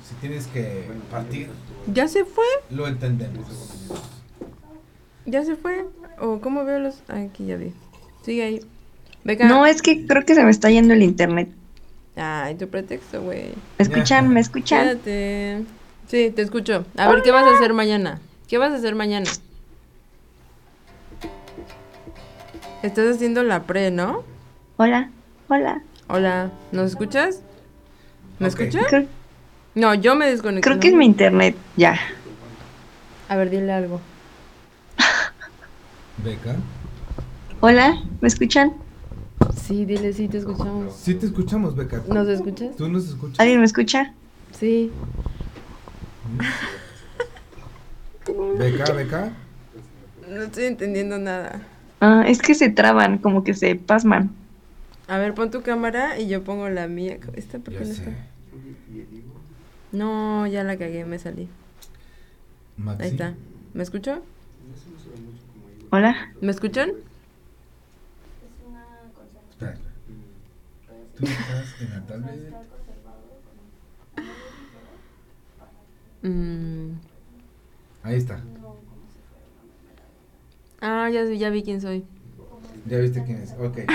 Si tienes que partir, ¿Ya se fue? lo entendemos. ¿Ya se fue? ¿O cómo veo los.? ah, Aquí ya vi. Sigue ahí. Beca. No, es que creo que se me está yendo el internet. Ay, tu pretexto, güey. ¿Me escuchan? ¿Me escuchan? Quédate. Sí, te escucho. A ver, ¿qué vas a hacer mañana? ¿Qué vas a hacer mañana? Estás haciendo la pre, ¿no? Hola, hola. Hola, ¿nos escuchas? ¿Me escuchas? Creo, No, yo me desconecté. creo que es mi internet. Ya. A ver, dile algo. Beca, Hola, ¿me escuchan? Sí, dile, sí, te escuchamos. sí te escuchamos, Beca. ¿Nos escuchas? ¿Tú nos escuchas? ¿Alguien me escucha? Sí. Beca, Beca. No estoy entendiendo nada. Ah, es que se traban, como que se pasman. A ver, pon tu cámara y yo pongo la mía. ¿Esta por qué Ya no sé. está? No, ya la cagué, me salí. Maxi. Ahí está. ¿Me escucho? Hola. ¿Me escuchan? Espera. Tú estás en la tablet. Mm. Ahí está. Ah, ya, ya vi quién soy. Ya viste quién es. Ok.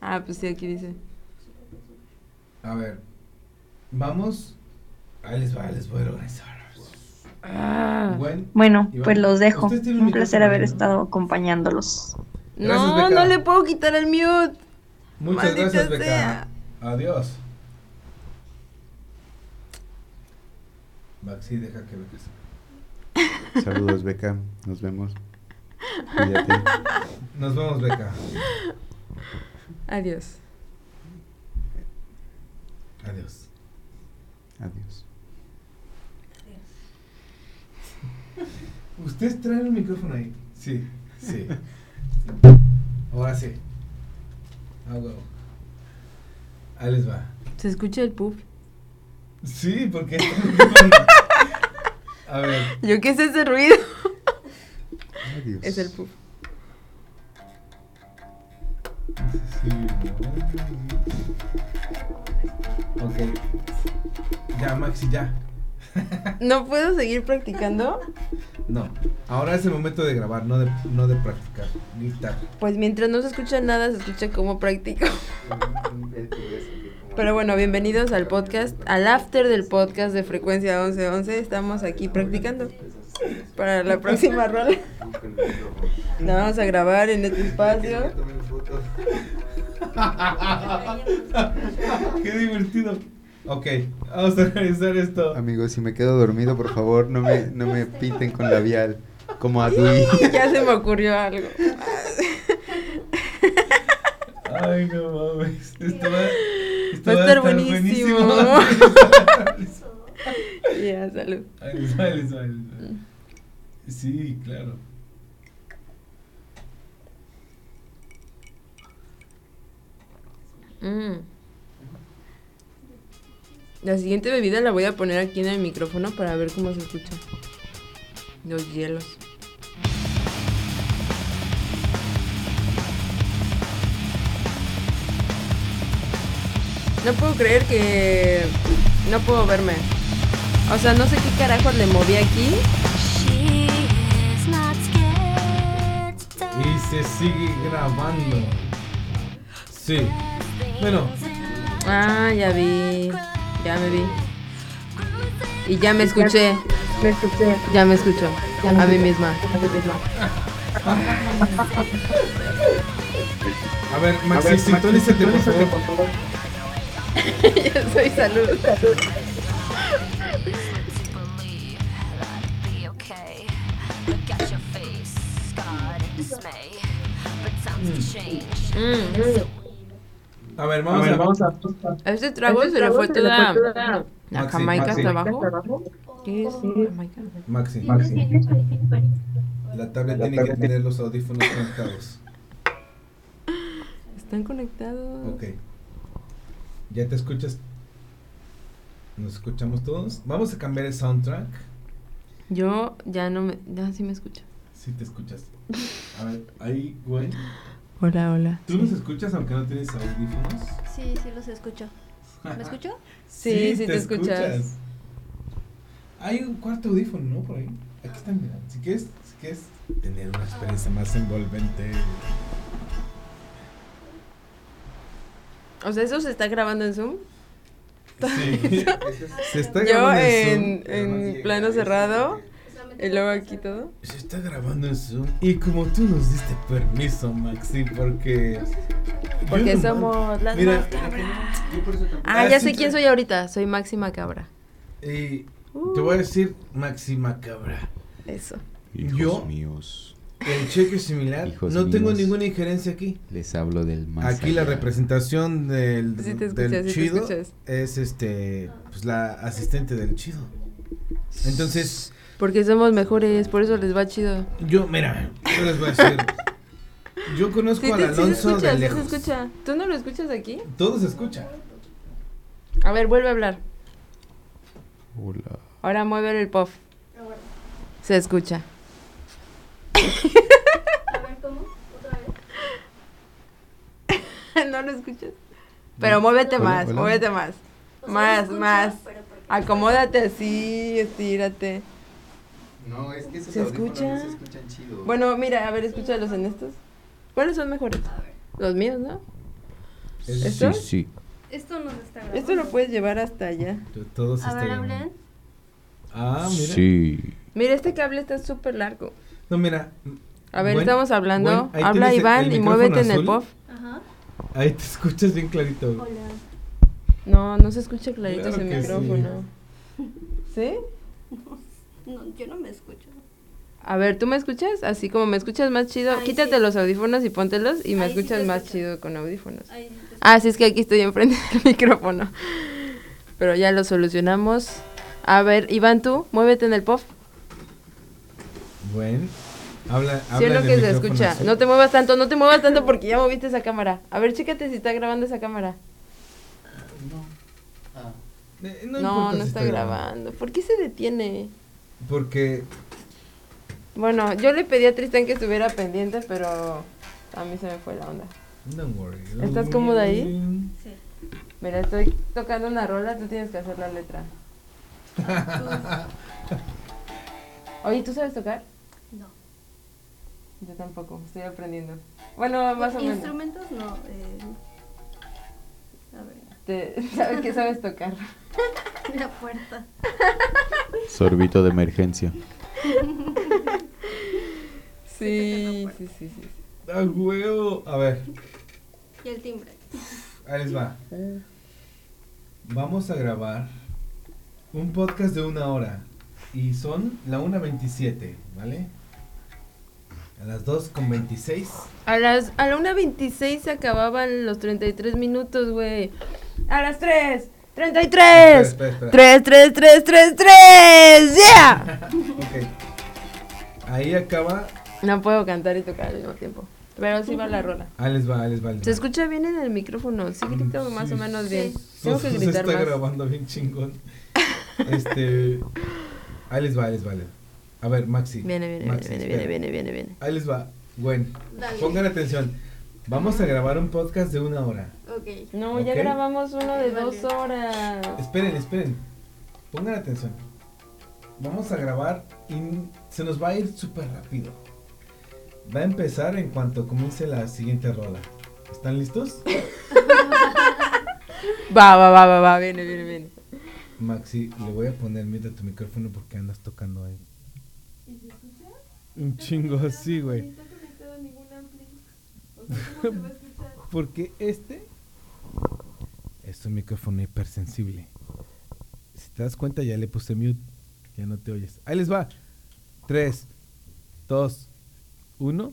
Ah, pues sí, aquí dice. A ver. Vamos. Ahí les va, ahí les voy a organizar. Ah. Bueno, Iván, pues los dejo. un placer haber ¿no? estado acompañándolos. Gracias, no, Beca. no le puedo quitar el mute. Muchas Maldita gracias, Beca. sea. Adiós. Maxi, deja que Beca se- Saludos, Beca. Nos vemos. Nos vemos, Beca. Adiós. Adiós. Adiós. ¿Ustedes traen el micrófono ahí? Sí, sí. Ahora sí. Ah, huevo. Ahí les va. ¿Se escucha el puff? Sí, porque. A ver. ¿Yo qué es ese ruido? Adiós. Es el puff. Ok. Ya, Maxi, ya. ¿No puedo seguir practicando? No. Ahora es el momento de grabar, no de, no de practicar. Guitarra. Pues mientras no se escucha nada, se escucha cómo practico. Pero bueno, bienvenidos al podcast, al after del podcast de Frecuencia 1111. Estamos aquí practicando para la próxima rola. La vamos a grabar en este espacio. Qué divertido. Ok, vamos a realizar esto. Amigos, si me quedo dormido, por favor, no me, no me piten con labial. Como a Dewey. Ya se me ocurrió algo. Ay, no mames. Esto va, esto Va a estar buenísimo. Ya, salud. Les va. Sí, claro. Mm. La siguiente bebida la voy a poner aquí en el micrófono para ver cómo se escucha. Los hielos. No puedo creer que no puedo verme. O sea, no sé qué carajo le moví aquí. Y se sigue grabando. Sí. Bueno, Ah, ya vi. Ya me vi. Y ya me escuché. Me escuché. Ya me escucho. A mí misma. a ver, Maxi, sintonízate, por favor. Yo soy salud. Mm. A ver, vamos a. A este trago se le fue toda la Maxi, jamaica Maxi. hasta abajo. ¿Qué es jamaica? Maxi, la tablet tiene que tener los audífonos conectados. Están conectados. Ok. ¿Ya te escuchas? ¿Nos escuchamos todos? Vamos a cambiar el soundtrack. Yo ya no me. Ya sí me escucho. Sí te escuchas. A ver, ahí, güey. Hola, hola. ¿Tú nos escuchas aunque no tienes audífonos? Sí, sí los escucho. ¿Me escucho? Sí, sí te escuchas. Hay un cuarto audífono, ¿no? Por ahí. Aquí están, mira. Si quieres, si quieres tener una experiencia más envolvente. O sea, ¿eso se está grabando en Zoom? Sí. Se está Yo grabando en, en Zoom. en plano cerrado. Y luego aquí todo. Se está grabando en Zoom. Y como tú nos diste permiso, Maxi, porque. Porque yo somos man- las Mira, más cabras. yo por eso también- Ah, ya sí sé quién soy ahorita. Soy Máxima Cabra. Y te voy a decir Máxima Cabra. Eso. Yo, míos. el cheque similar, Hijos no tengo ninguna injerencia aquí. Les hablo del más Aquí la representación del, Sí te del escuchas, sí te chido es este pues la asistente del chido. Entonces, Porque somos mejores, por eso les va chido. yo, mira, yo les voy a decir. Yo conozco Sí, al te- sí se Alonso escucha, de sí se escucha. ¿Tú no lo escuchas aquí? Todo se escucha. A ver, vuelve a hablar. Hola. Ahora mueve el puff. Se escucha. A ver, ¿cómo? ¿Otra vez? no lo escuchas. Pero muévete Hola, más, hola. muévete más. O sea, Más, escucho, más. Acomódate así, estírate. No, es que esos ¿Se escucha? no se escuchan chido. Bueno, mira, a ver, escúchalos en estos. ¿Cuáles son mejores? Los míos, ¿no? Es- ¿Estos? Sí, sí. Esto no está grabando. Esto lo puedes llevar hasta allá. Todo se A está ver, grabando. hablen. Ah, mira. Sí. Mira, este cable está súper largo. No, mira. A ver, Buen- estamos hablando. buen- Habla Iván y micrófono muévete en el puff. Ajá. Ahí te escuchas bien clarito. Hola. No, no se escucha clarito Claro ese que sí. micrófono. ¿Sí? No, yo no me escucho. A ver, ¿tú me escuchas? Así como me escuchas más chido. Quítate sí. los audífonos y póntelos y me sí escuchas más escucho. chido con audífonos. Sí Ah, sí, es que aquí estoy enfrente del micrófono. Pero ya lo solucionamos. A ver, Iván, tú, muévete en el puff. Bueno. Habla, Sí, es habla lo que se escucha. azul. No te muevas tanto, no te muevas tanto porque ya moviste esa cámara. A ver, chécate si está grabando esa cámara. Eh, No, importa no, si está grabando. ¿Por qué se detiene? Porque Bueno, yo le pedí a Tristan que estuviera pendiente, pero a mí se me fue la onda. Don't worry. ¿Estás cómoda ahí? Sí. Mira, estoy tocando una rola, tú tienes que hacer la letra. Oye, ¿tú sabes tocar? No. Yo tampoco, estoy aprendiendo. Bueno, más o menos. Instrumentos no. Eh, a ver. Te, ¿Sabes qué sabes tocar? La puerta. Sorbito de emergencia. Sí, sí, sí, sí. A huevo. A ver, Y el timbre. ahí les va. Vamos a grabar un podcast de una hora. Y son la 1.27, ¿vale? A las 2.26. A las a la 1.26 se acababan los 33 minutos, güey. A las 3. 33. Espera, espera, espera. 3, 3, 3, 3, 3. ¡Yeah! Ok. Ahí acaba. No puedo cantar y tocar al mismo tiempo. Pero sí va la rola. Ahí les va, ahí les va. les Se va. escucha bien en el micrófono, sí grito más o menos bien. Tengo que Se gritar está más. grabando bien chingón. Este. Ahí les va, ahí les va. les va. A ver, Maxi. Viene, viene, Maxi, viene, viene, viene, viene, viene. Ahí les va. Gwen, Dale. pongan atención. Vamos a grabar un podcast de una hora. Ok. No, ya grabamos uno de dos horas. Esperen, esperen. Pongan atención. Vamos a grabar y se nos va a ir súper rápido. Va a empezar en cuanto comience la siguiente rola. ¿Están listos? Va, va, va, va, va, viene, viene, viene. Maxi, le voy a poner mute a tu micrófono porque andas tocando ahí. Un chingo así, güey. Porque este es un micrófono hipersensible. Si te das cuenta, ya le puse mute. Ya no te oyes. Ahí les va. 3, 2, 1.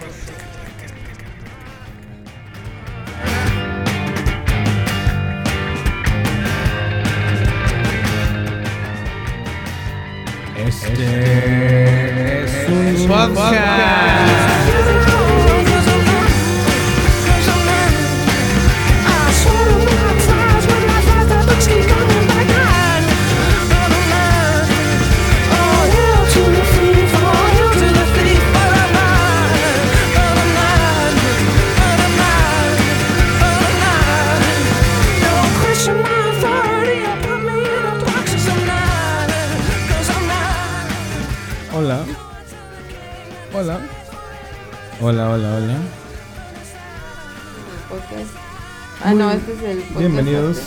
no, este es el podcast. Bienvenidos.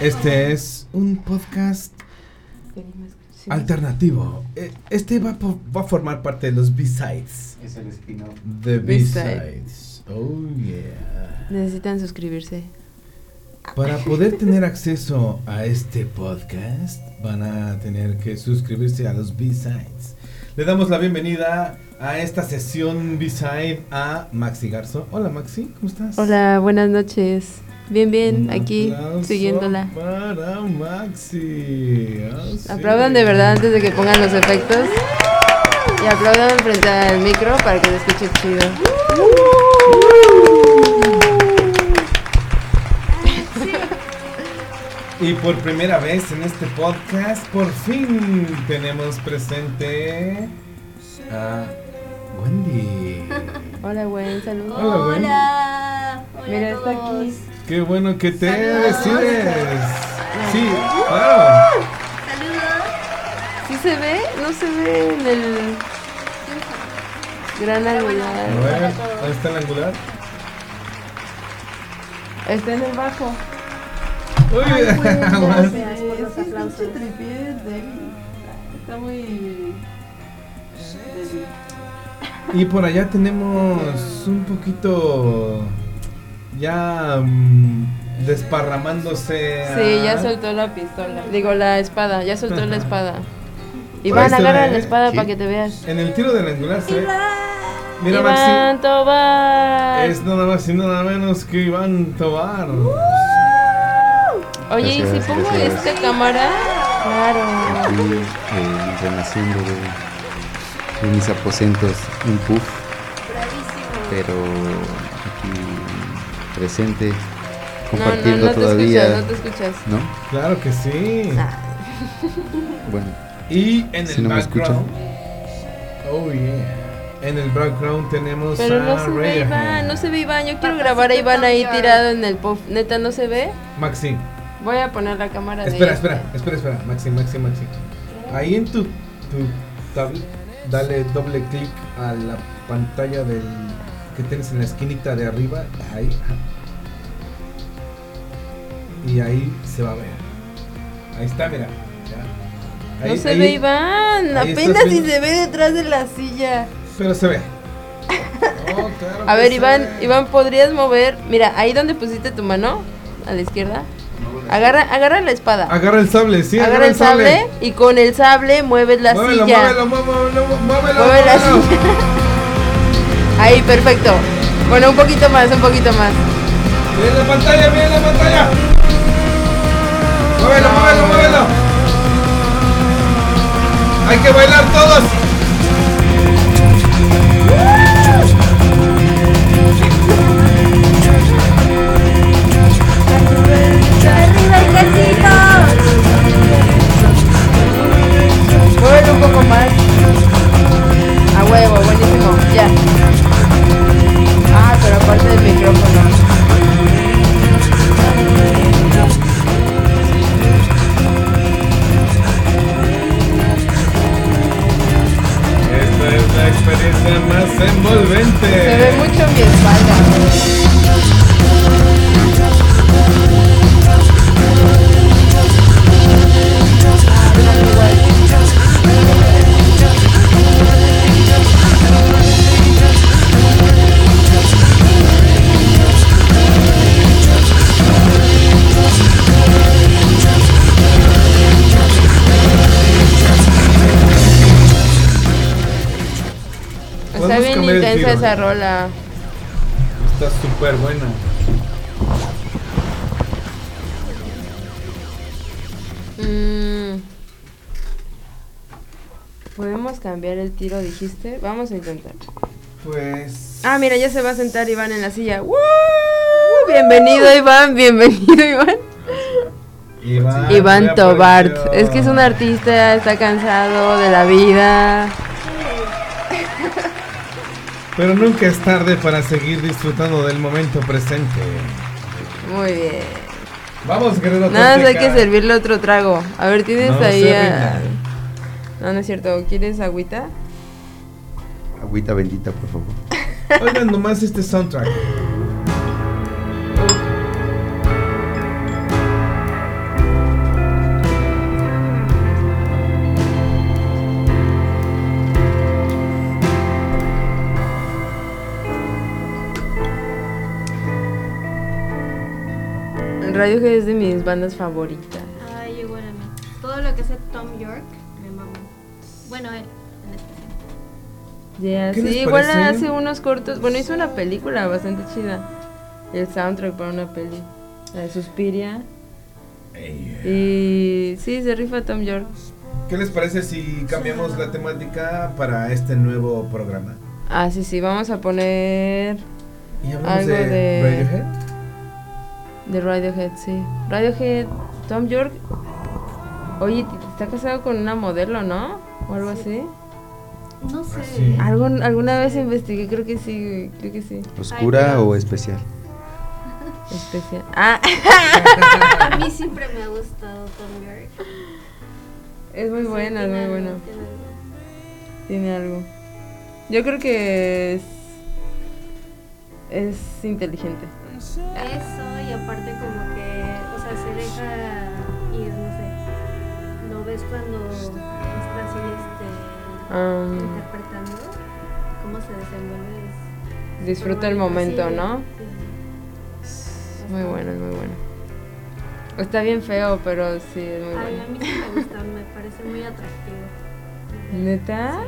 Este es un podcast alternativo. Eh, Este va, va a formar parte de los B-Sides. Es el spin-off. The B-side. B-Sides. Oh, yeah. Necesitan suscribirse. Para poder tener acceso a este podcast, van a tener que suscribirse a los B-Sides. Le damos la bienvenida a esta sesión B-Side a Maxi Garzo. Hola Maxi, ¿cómo estás? Hola, buenas noches. Bien, bien, Un aquí siguiéndola. Para Maxi. Ah, sí. Aplaudan de verdad antes de que pongan los efectos. Y aplaudan frente al micro para que se escuche chido. Y por primera vez en este podcast, por fin tenemos presente a Wendy. Hola, Gwen, saludos. Hola, Gwen. Hola. Mira, está aquí. Qué bueno que te Saludos. decides. Sí, claro. ¿Sí se ve? No se ve en el gran A ver, angular. ahí está el angular. Está en el bajo. Uy, Ay, güey, gracias por los aplausos. Está muy débil. Y por allá tenemos un poquito ya mm, desparramándose. Sí, ya soltó la pistola. Digo, la espada. Ya soltó la espada. Iván, agarra ve. la espada Sí. para que te veas. En el tiro del angular se. Mira, Iván Maxi. Tobar. Es nada más y nada menos que Iván Tobar. Oye, ¿y si pongo gracias. esta cámara? Claro. Aquí, eh, renaciendo de, de mis aposentos, un puff, pero aquí presente, compartiendo no te todavía. escuchas, no te escuchas. ¿No? Claro que sí. Bueno. Y en Si el no background. Oh yeah. En el background tenemos Pero a no se ve. Iván, no se ve Iván. Yo quiero grabar a Iván ahí tirado en el puff. Neta, ¿no se ve? Maxi. Voy a poner la cámara de Espera, espera, espera, espera. Maxi, Maxi, Maxi. Ahí en tu, tu tablet, dale doble clic a la pantalla del que tienes en la esquinita de arriba. Ahí. Y ahí se va a ver. Ahí está, mira. Ya. No se ahí- ve Iván, apenas si se ve detrás de la silla. Pero se ve. A ver, Iván, Iván, ¿podrías mover? Mira, ahí donde pusiste tu mano, a la izquierda. Agarra, agarra la espada. Agarra el sable, sí, agarra el sable, y con el sable mueves la Muévelo, silla. muévelo, muévelo, muévelo, Mueve la muévelo. silla. Ahí, perfecto. Bueno, un poquito más, un poquito más. Miren la pantalla, miren la pantalla. Muévelo, muévelo, muévelo. Hay que bailar todos. Muévelo un poco más. A huevo, buenísimo. Ya. Pero aparte del micrófono. Esta es la experiencia más envolvente. Se ve mucho mi espalda. Intensa esa rola. Está súper buena. Mm. ¿Podemos cambiar el tiro, dijiste? Vamos a intentar. Pues. Ah, mira, ya se va a sentar Iván en la silla. ¡Woo! Bienvenido, Iván. Bienvenido, Iván. Iván, Iván Tobart. Es que es un artista, está cansado de la vida. Pero nunca es tarde para seguir disfrutando del momento presente. Muy bien. Vamos, Guerrero Nada más hay que servirle otro trago. A ver, tienes No ahí a... No, no es cierto. ¿Quieres agüita? Agüita bendita, por favor. Oigan nomás este soundtrack. Radiohead es de mis bandas favoritas. Ay, igual a mí. Todo lo que hace Tom York me mama. Bueno, él, en especial. Ya, ¿Qué sí, igual parece? hace unos cortos. Bueno, hizo una película bastante chida. El soundtrack para una peli. La de Suspiria. Y sí, se rifa Tom York. ¿Qué les parece si cambiamos la temática para este nuevo programa? Ah, sí, sí, vamos a poner ¿Y hablamos algo de de Radiohead? De Radiohead, sí. Radiohead Tom York. Oye, está casado con una modelo, ¿no? O algo así. No sé. Sí. Algún, alguna vez investigué, creo que sí, creo que sí. ¿Oscura o especial? Especial. Ah, A mí siempre me ha gustado Tom York. es muy Sí, bueno, es muy algo, bueno. tiene algo. Tiene algo. Yo creo que es. Es inteligente. Eso y aparte como que, o sea, se deja ir, no sé. ¿Lo ves cuando está así este Ah. interpretando? ¿Cómo se desenvuelve? Es Disfruta el momento, sí, ¿no? sí. Muy bueno, es muy bueno. Está bien feo, pero sí, es muy Ay, bueno. a mí sí me gusta, me parece muy atractivo. ¿Neta?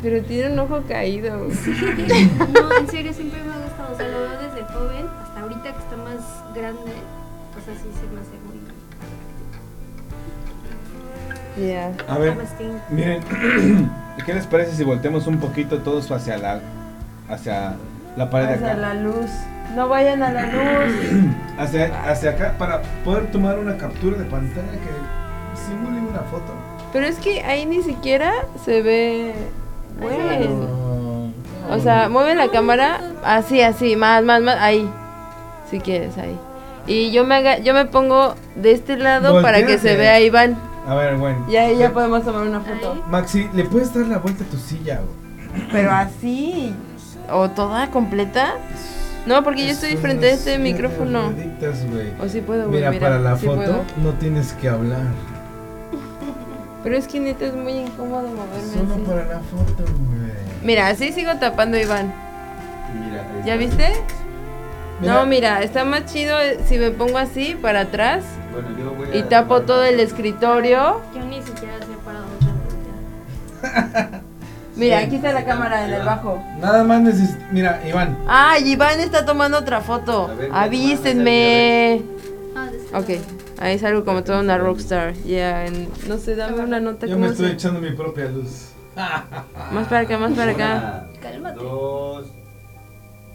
Pero tiene un ojo caído. No, en serio, siempre me ha gustado. O sea, lo veo desde joven hasta ahorita que está más grande. O sea, sí se me hace muy Ya. A ver, miren, ¿qué les parece si volteamos un poquito todos hacia la, hacia la pared de Hacia acá? la luz. No vayan a la luz. Hacia, hacia acá para poder tomar una captura de pantalla que simule una foto. Pero es que ahí ni siquiera se ve. Güey. O sea, mueve la cámara así, así, más, más, más, ahí. Si quieres, ahí. Y yo me haga, yo me pongo de este lado para que se vea a Iván. A ver, bueno. Y ahí ya podemos tomar una foto. Maxi, ¿le puedes dar la vuelta a tu silla? Pero así. O toda completa. No, porque yo estoy frente a este micrófono. O sí puedo, Mira, mira, para la sí foto puedo. no tienes que hablar. Pero es que neta es muy incómodo moverme Solo así. para la foto, güey. Mira, así sigo tapando a Iván. Mira, ahí ¿Ya viste? Mira. No, mira, está más chido eh, si me pongo así para atrás Bueno, yo voy a y tapo todo el escritorio. Yo ni siquiera sé para dónde voltear. Mira, aquí está la cámara en el bajo. Nada más necesito. Mira, Iván. Ay, Iván está tomando otra foto. Ver, Avísenme. Ah, Ok, ahí salgo como toda una rockstar. Ya, en- no sé, dame una nota Yo me estoy echando mi propia luz. Más para acá, más para acá. Una, Cálmate. Dos.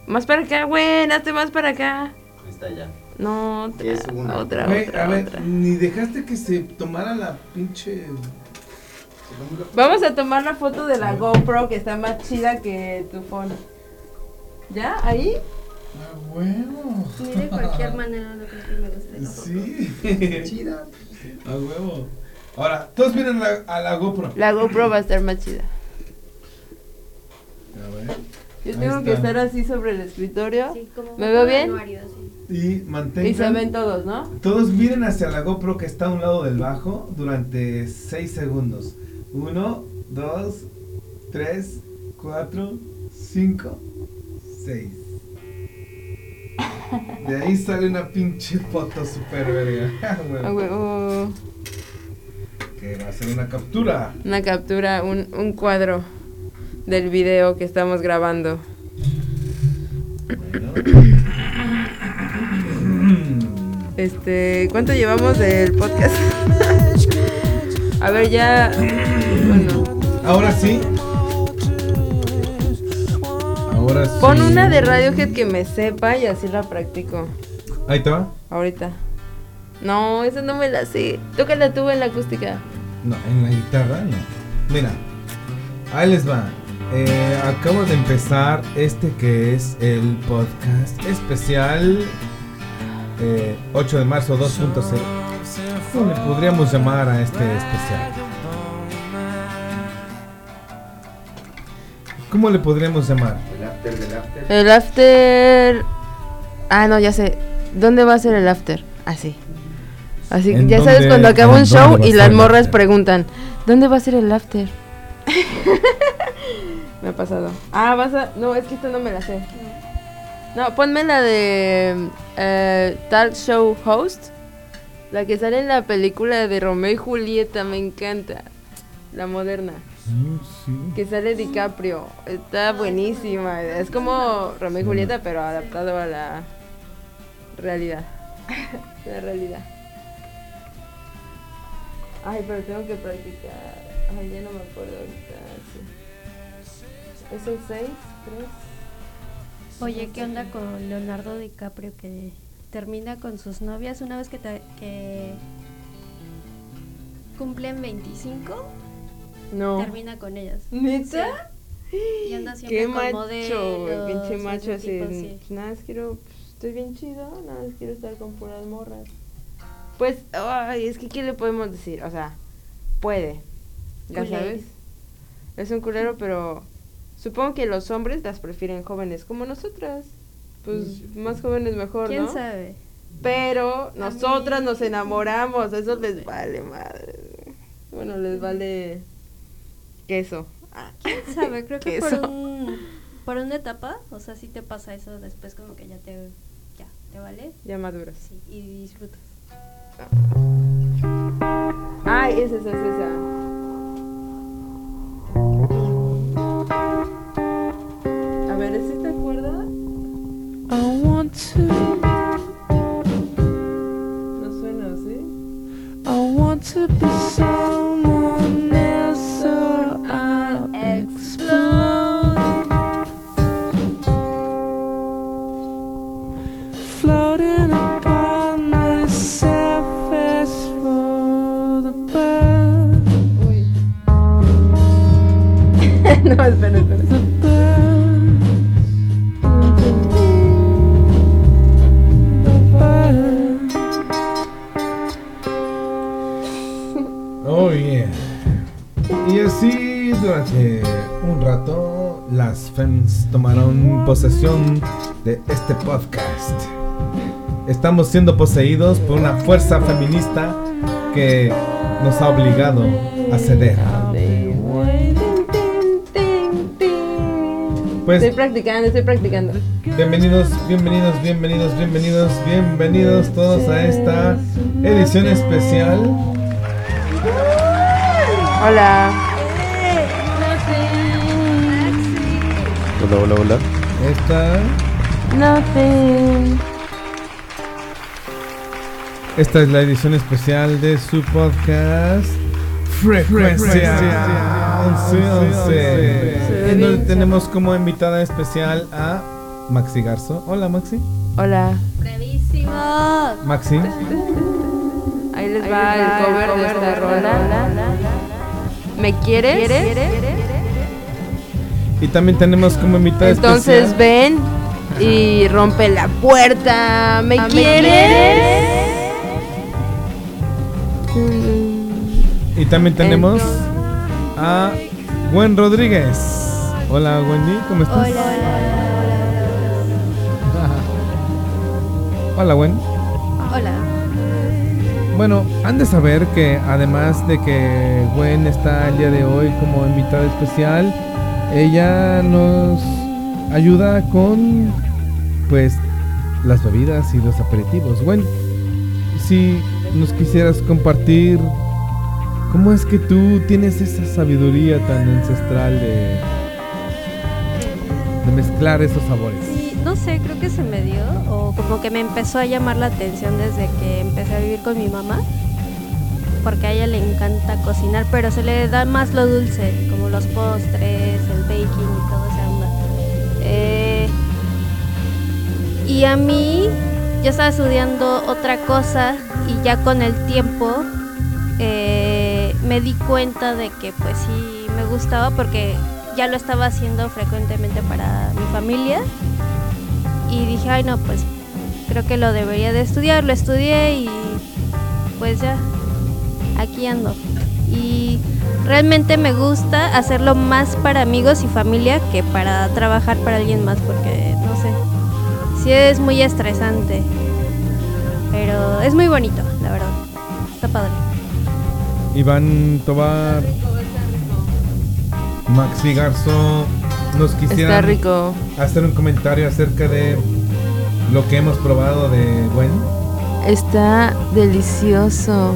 Más para acá, güey, hazte más para acá. Ahí está ya. No, otra, Es una. otra, Güey, otra, a ver, otra. ni dejaste que se tomara la pinche. Vamos a tomar la foto de la GoPro que está más chida que tu phone. ¿Ya? ¿Ahí? ¡A huevo! Ni de cualquier manera no creo que me guste la foto. Sí. Chida. A huevo. Ahora, todos miren la- a la GoPro. La GoPro va a estar más chida. A ver. Yo Ahí tengo que estar así sobre el escritorio. Sí, como ¿Me veo bien? anuario, así. Y mantengan. Y se ven todos, ¿no? Todos miren hacia la GoPro que está a un lado del bajo durante 6 segundos. 1, 2, 3, 4, 5, 6. De ahí sale una pinche foto super verga. Ah, Bueno, huevo. que va a ser una captura. Una captura, un, un cuadro del video que estamos grabando. Este, ¿cuánto llevamos del podcast? A ver, ya. Bueno, Ahora sí. Ahora sí. pon una de Radiohead que me sepa y así la practico. Ahí te va. Ahorita. No, esa no me la sé. Tócala tú en la acústica. No, en la guitarra no. Mira, ahí les va. Eh, acabo de empezar este que es el podcast especial eh, 8 de marzo 2.0. ¿Cómo le podríamos llamar a este especial? ¿Cómo le podríamos llamar? El after del after. El after. Ah, no, ya sé. ¿Dónde va a ser el after? Así. Así que ¿En ya sabes cuando acaba en un show y las morras preguntan, ¿dónde va a ser el after? me ha pasado. Ah, vas a. No, es que esta no me la sé. No, ponme la de eh, Show Host. La que sale en la película de Romeo y Julieta, me encanta. La moderna. Que sale DiCaprio. Está buenísima. Es como Romeo y Julieta, pero adaptado a la realidad. la realidad. Ay, pero tengo que practicar. Ay, ya no me acuerdo ahorita. sí. ¿Es el 6, 3? Oye, ¿qué onda con Leonardo DiCaprio que termina con sus novias una vez que, que cumplen 25, No. termina con ellas. ¿Neta? Sí. Y anda siempre Qué con macho, modelos, pinche macho así. tipo, sí. Nada, más quiero, pues, estoy bien chido, nada, más quiero estar con puras morras. Pues, ay, es que ¿qué le podemos decir? O sea, puede, ya Culero. sabes. Es un culero, pero supongo que los hombres las prefieren jóvenes como nosotras. Pues más jóvenes mejor, ¿Quién ¿no? sabe? Pero nosotras nos enamoramos, eso les vale madre. Bueno, les vale queso. Ah, ¿Quién sabe? Creo que queso. por, un, por una etapa, o sea, si te pasa eso después como que ya te, ya, te vale. Ya maduras. Sí, y disfrutas. Ay, es esa, es esa. A ver, ¿es esta cuerda? I want to, No suena así. I want to be someone durante un rato las FEMS tomaron posesión de este podcast. Estamos siendo poseídos por una fuerza feminista que nos ha obligado a ceder. Pues estoy practicando, estoy practicando. bienvenidos, bienvenidos, bienvenidos, bienvenidos, bienvenidos todos a esta edición especial Hola. Hola, hola, hola. Esta, Nothing. esta es la edición especial de su podcast Frecuencia 1111. En donde tenemos como invitada especial a Maxi Garzo. Hola Maxi. Hola. ¡Bravísimo! Maxi. Ahí les va el cover de esta rola. ¿Me quieres? Y también tenemos como invitada Entonces especial. ven y rompe la puerta. ¿Me quieres? Y también tenemos a Gwen Rodríguez. Hola Wendy, ¿cómo estás? Hola Gwen. Hola. Bueno, han de saber que además de que Gwen está el día de hoy como invitada especial, ella nos ayuda con pues las bebidas y los aperitivos. Gwen, si nos quisieras compartir cómo es que tú tienes esa sabiduría tan ancestral de, de mezclar esos sabores. No sé, creo que se me dio o como que me empezó a llamar la atención desde que empecé a vivir con mi mamá. Porque a ella le encanta cocinar, pero se le da más lo dulce, como los postres, y todo esa onda. Eh, y a mí, yo estaba estudiando otra cosa y ya con el tiempo eh, me di cuenta de que pues sí me gustaba porque ya lo estaba haciendo frecuentemente para mi familia y dije, ay no, pues creo que lo debería de estudiar, lo estudié y pues ya, aquí ando. Y realmente me gusta hacerlo más para amigos y familia que para trabajar para alguien más porque, no sé, sí es muy estresante, pero es muy bonito, la verdad. Está padre. Iván Tobar, Maxi Garzo, nos quisieran Está rico. hacer un comentario acerca de lo que hemos probado de Gwen. Está delicioso.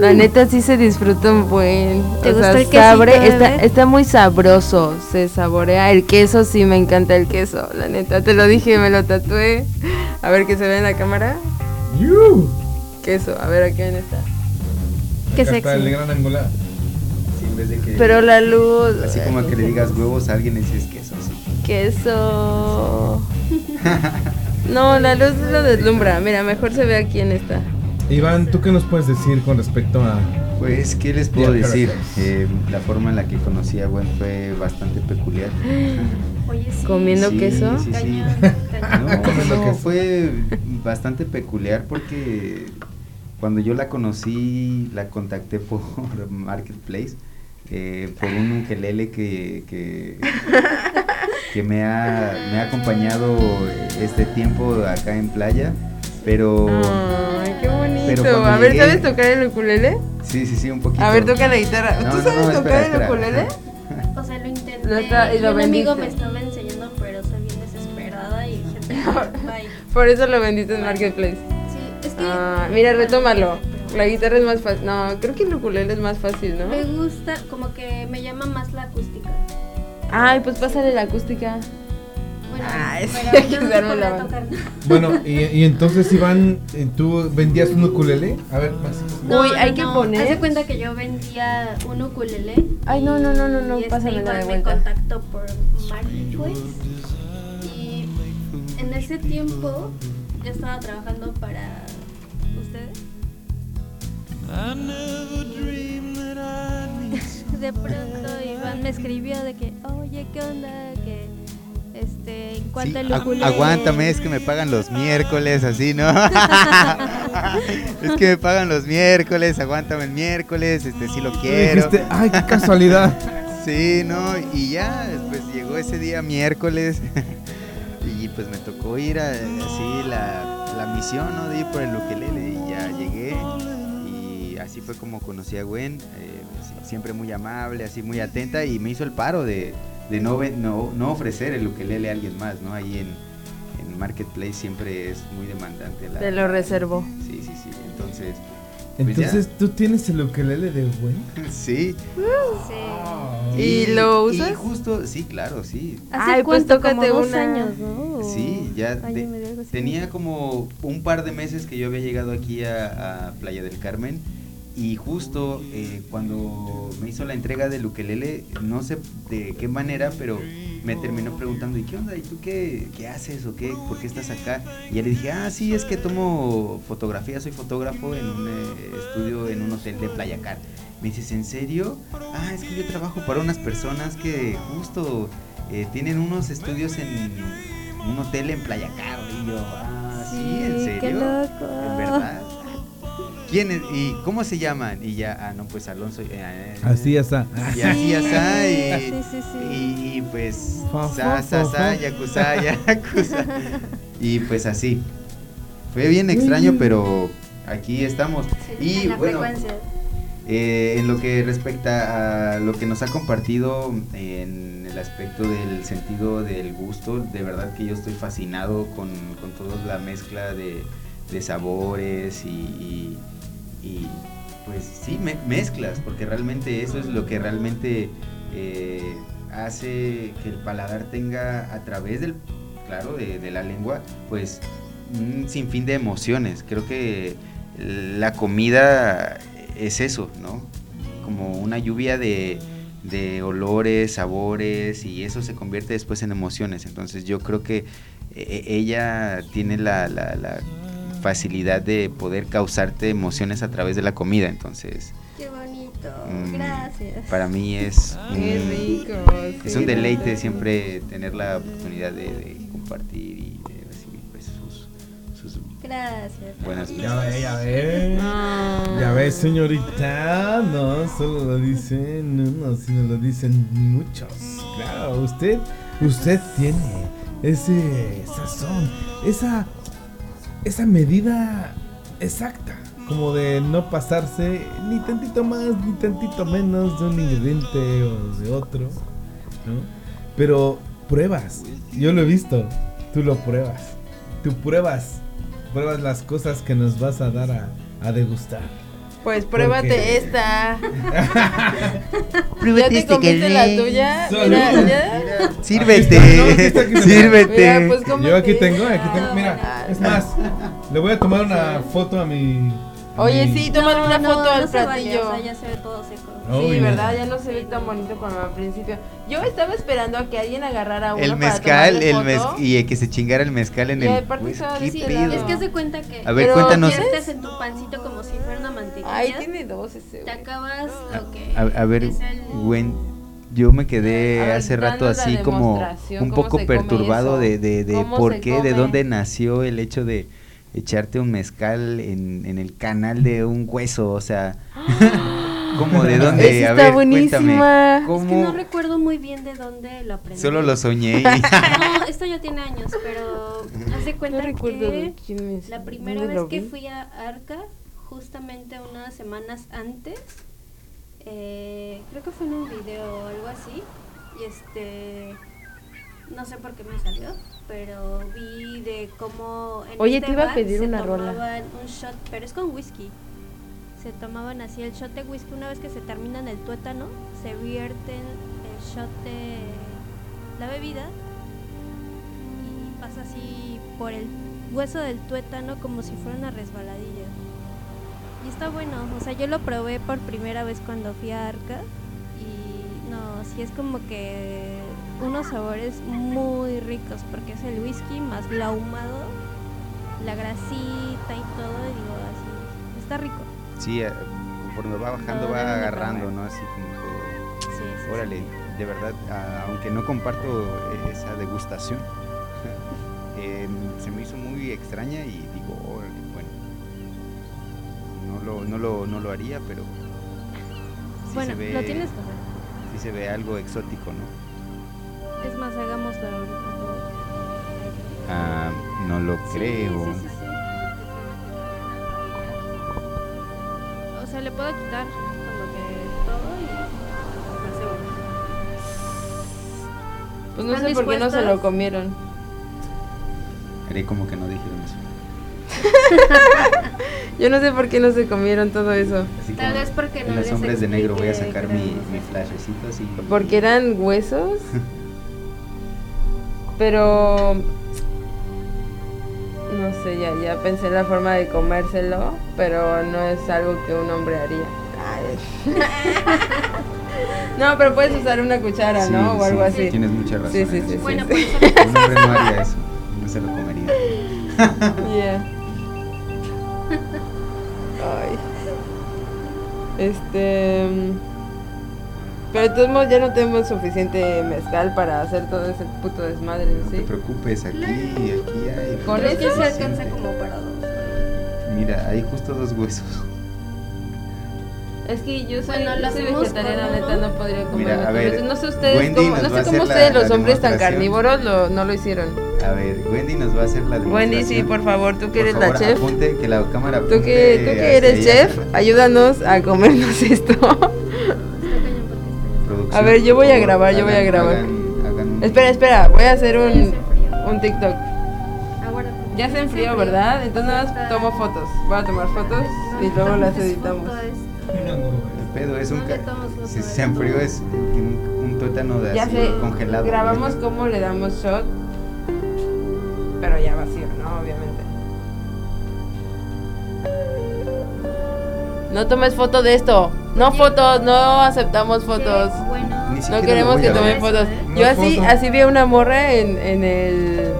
La neta sí se disfruta un buen. ¿Te o sea, el quesito, sabre- está, muy sabroso. Se saborea. El queso sí me encanta el queso. La neta, te lo dije, me lo tatué. A ver que se ve en la cámara. Queso, a ver a quién está. Qué Acá está sexy. el gran angular. Sí, en vez de que. Pero la luz. Así como que le digas huevos a alguien y dices queso. Sí. Queso. No, la luz lo deslumbra. Mira, mejor se ve a quién está. Iván, ¿tú qué nos puedes decir con respecto a Pues, ¿qué les puedo decir? Eh, la forma en la que conocí a Gwen fue bastante peculiar. Oye, sí. ¿Comiendo Sí, queso? sí, sí. Cañón, No, cañón. Comiendo no, queso. fue bastante peculiar porque cuando yo la conocí, la contacté por Marketplace, eh, por un ukelele que, que, que me, ha, me ha acompañado este tiempo acá en playa, pero... Ay, qué bonito. Pero cuando A ver, llegué- ¿sabes tocar el ukulele? Sí, sí, sí, un poquito. A ver, toca la guitarra. No, ¿Tú no, sabes no, tocar espera, el espera. ukulele? O sea, lo intenté. Lo está- y lo un amigo vendiste. me estaba enseñando, pero soy bien desesperada y gente. Bye. Por eso lo vendiste en Marketplace. Sí, es que. Ah, mira, retómalo. La guitarra es más fácil. No, creo que el ukulele es más fácil, ¿no? Me gusta, como que me llama más la acústica. Ay, pues pásale la acústica. Bueno, Ay, sí, hay que no podría la mano. tocar. Bueno, y, y entonces Iván, eh, ¿tú vendías un ukulele? A ver, más. Uy, hay que poner- Haz de cuenta que yo vendía un ukulele. Ay, no, no, no, no, no, y este de me vuelta. contactó por Marketplace. Y en ese tiempo yo estaba trabajando para ustedes. De pronto Iván me escribió de que, oye, ¿qué onda? Que este, en cuanto Sí, agu- aguántame, es que me pagan los miércoles, así, ¿no? es que me pagan los miércoles, aguántame el miércoles, este sí lo quiero. dijiste, "Ay, qué casualidad". sí, no, y ya, pues llegó ese día miércoles y pues me tocó ir a así la, la misión, ¿no? De ir por el ukelele y ya llegué y así fue como conocí a Gwen, eh, siempre muy amable, así muy atenta y me hizo el paro de, de no, ve- no, no ofrecer el ukelele a alguien más, ¿no? Ahí en, en Marketplace siempre es muy demandante. La, Te lo reservo. Sí, sí, sí, entonces... pues. Entonces, ¿tú tienes el ukelele de Gwen? Sí. ¿Y lo usas? Y justo, sí, claro, sí. Hace Ay, pues cuánto, como tócate dos una. años, ¿no? Sí, ya de- y tenía como un par de meses que yo había llegado aquí a, a Playa del Carmen y justo eh, cuando me hizo la entrega del ukelele, no sé de qué manera, pero me terminó preguntando, ¿y qué onda? ¿Y tú qué, qué haces o qué? ¿Por qué estás acá? Y ya le dije, ah, sí, es que tomo fotografía, soy fotógrafo en un eh, estudio en un hotel de Playa Car. Me dices, ¿en serio? Ah, es que yo trabajo para unas personas que justo eh, tienen unos estudios en un hotel en Playa Car. Y yo, ah, sí, ¿en serio? qué loco. ¿En verdad? ¿Quién es? ¿Y cómo se llaman? Y ya, ah, no, pues Alonso. eh, Así ya está. Y así ya está. Y, Sí, sí, sí. y, y, pues, Fa, sa, fa, sa, sa, fa. yakuza, yakuza. Y pues así. Fue bien extraño, pero aquí estamos. Y en la bueno, eh, en lo que respecta a lo que nos ha compartido en el aspecto del sentido del gusto, de verdad que yo estoy fascinado con, con toda la mezcla de, de sabores y, y- y, pues sí, me- mezclas, porque realmente eso es lo que realmente eh, hace que el paladar tenga a través del, claro, de, de la lengua, pues un sinfín de emociones. Creo que la comida es eso, ¿no? Como una lluvia de, de olores, sabores y eso se convierte después en emociones. Entonces yo creo que eh, ella tiene la, la- la facilidad de poder causarte emociones a través de la comida. Entonces Qué bonito. mm, Gracias. para mí es Qué un- rico, es sí, un deleite siempre tener la oportunidad de, de compartir y de recibir pues, sus, sus Gracias. buenas Ya ve, ya ve. Ah. Ya ves, señorita. No, solo lo dicen uno, sino lo dicen muchos. Claro, usted, usted tiene ese sazón, esa, esa medida exacta. Como de no pasarse ni tantito más ni tantito menos de un ingrediente o de otro. ¿no? Pero pruebas. Yo lo he visto. Tú lo pruebas. Tú pruebas. Pruebas las cosas que nos vas a dar a, a degustar. Pues pruébate Porque- esta. Pruébate ¿Ya te este comiste la tuya? Mira, ya. Sírvete, Aquí está, no, aquí está, aquí está. sírvete. Mira, pues, ¿cómo Yo aquí te- tengo, aquí tengo. Mira, es más, le voy a tomar una foto a mi Oye, sí, tómale una No, foto no al se vaya, platillo. o sea, ya se ve todo seco. Sí, ¿verdad? Ya no se ve tan bonito como al principio. Yo estaba esperando a que alguien agarrara uno El para mezcal, tomarle el mez y que se chingara el mezcal en Y el. Pues, estaba ¿qué de pedo? Es que de cuenta que. A ver, Pero- cuéntanos. En tu pancito como si fuera una mantequilla. Ay, tiene dos ese. Te acabas lo que. A, a ver, Gwen, yo me quedé ver, hace rato así como un poco se perturbado de, de, de ¿Cómo por se qué, de come? dónde nació el hecho de echarte un mezcal en, en el canal de un hueso, o sea, como de dónde, Esa a está ver, buenísima. cuéntame, Es que no ¿cómo? recuerdo muy bien de dónde lo aprendí. Solo lo soñé. y- No, esto ya tiene años, pero haz de cuenta No recuerdo que de quién es, la primera vez que fui a Arca, justamente unas semanas antes, eh, creo que fue en un video o algo así, y este, no sé por qué me salió, pero vi de cómo en Oye, este te iba a pedir se una rola. tomaban un shot, pero es con whisky. Se tomaban así el shot de whisky una vez que se terminan el tuétano, se vierten el shot de la bebida y pasa así por el hueso del tuétano como si fuera una resbaladilla. Y está bueno, o sea, yo lo probé por primera vez cuando fui a Arca y no, sí es como que unos sabores muy ricos porque es el whisky más lo ahumado, la grasita y todo, y digo así, está rico. Sí, eh, conforme va bajando Todo va agarrando. ¿no? Así como todo. Sí, sí, sí. Órale, de verdad, a- aunque no comparto esa degustación, eh, se me hizo muy extraña y digo, órale, bueno, no lo, no lo, no lo haría, pero sí bueno, se ve, lo tienes que hacer. sí se ve algo exótico, ¿no? Es más, hagámoslo ahorita. Ah, no lo creo. Puedo quitar como que todo y hacemos. Pues no ¿Están sé por qué no se lo comieron. Haré como que no dijeron eso. Yo no sé por qué no se comieron todo eso. Así Tal vez porque no en los les hombres de negro voy a sacar mi, mi flashecito así. Porque eran huesos. Pero sé, ya, ya pensé en la forma de comérselo, pero no es algo que un hombre haría. Ay. no, pero puedes usar una cuchara, Sí, ¿no? O algo sí, así. Tienes mucha razón. Sí, sí, sí. Bueno, eso Un hombre no haría eso, no se lo comería. Yeah. Ay. Este. Pero de todos modos ya no tenemos suficiente mezcal para hacer todo ese puto desmadre, No ¿sí? te preocupes, aquí, aquí hay. Con eso se suficiente. alcanza como para dos. Mira, hay justo dos huesos. Es que yo soy, Bueno, yo lo soy vegetariana, neta, no podría comer. Mira, a ver, no sé ustedes Wendy cómo, no sé cómo hacer la- ustedes los la hombres tan carnívoros lo, no lo hicieron. A ver, Wendy nos va a hacer la Wendy, sí, por favor, tú que Por eres favor, la chef. Apunte, que la cámara Tú apunte que, tú que eres chef, ayúdanos a comernos esto. A ver, yo voy a grabar, yo voy a grabar. hagan- hagan un- Espera, espera, voy a hacer un, un TikTok. Ya se enfrió, ¿verdad? Entonces nada más tomo fotos. Voy a tomar fotos y luego las editamos. El pedo es un. Ca- Si se enfrió es un, un tuétano de Ya así sé, congelado. grabamos cómo le damos shot, pero ya vacío, ¿no? Obviamente. No tomes foto de esto. No fotos, no aceptamos fotos. bueno. No queremos que tomen fotos. No Yo así, foto. así vi a una morra en, en el...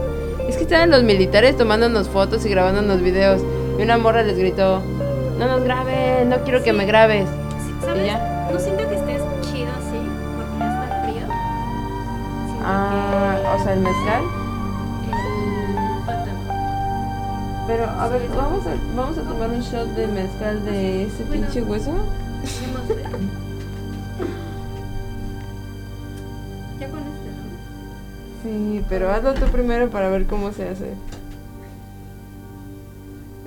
Es que estaban los militares tomándonos fotos y grabándonos videos. Y una morra les gritó, no nos grabes, no quiero que me grabes. ¿Sabes? Y ya. No siento que estés chido así, porque ya está frío. Siento Ah, o sea, el mezcal. el. Pero, a ver, vamos a, vamos a tomar un shot de mezcal de ese Bueno. pinche hueso. Ya con este, ¿no? Sí, pero hazlo tú primero para ver cómo se hace.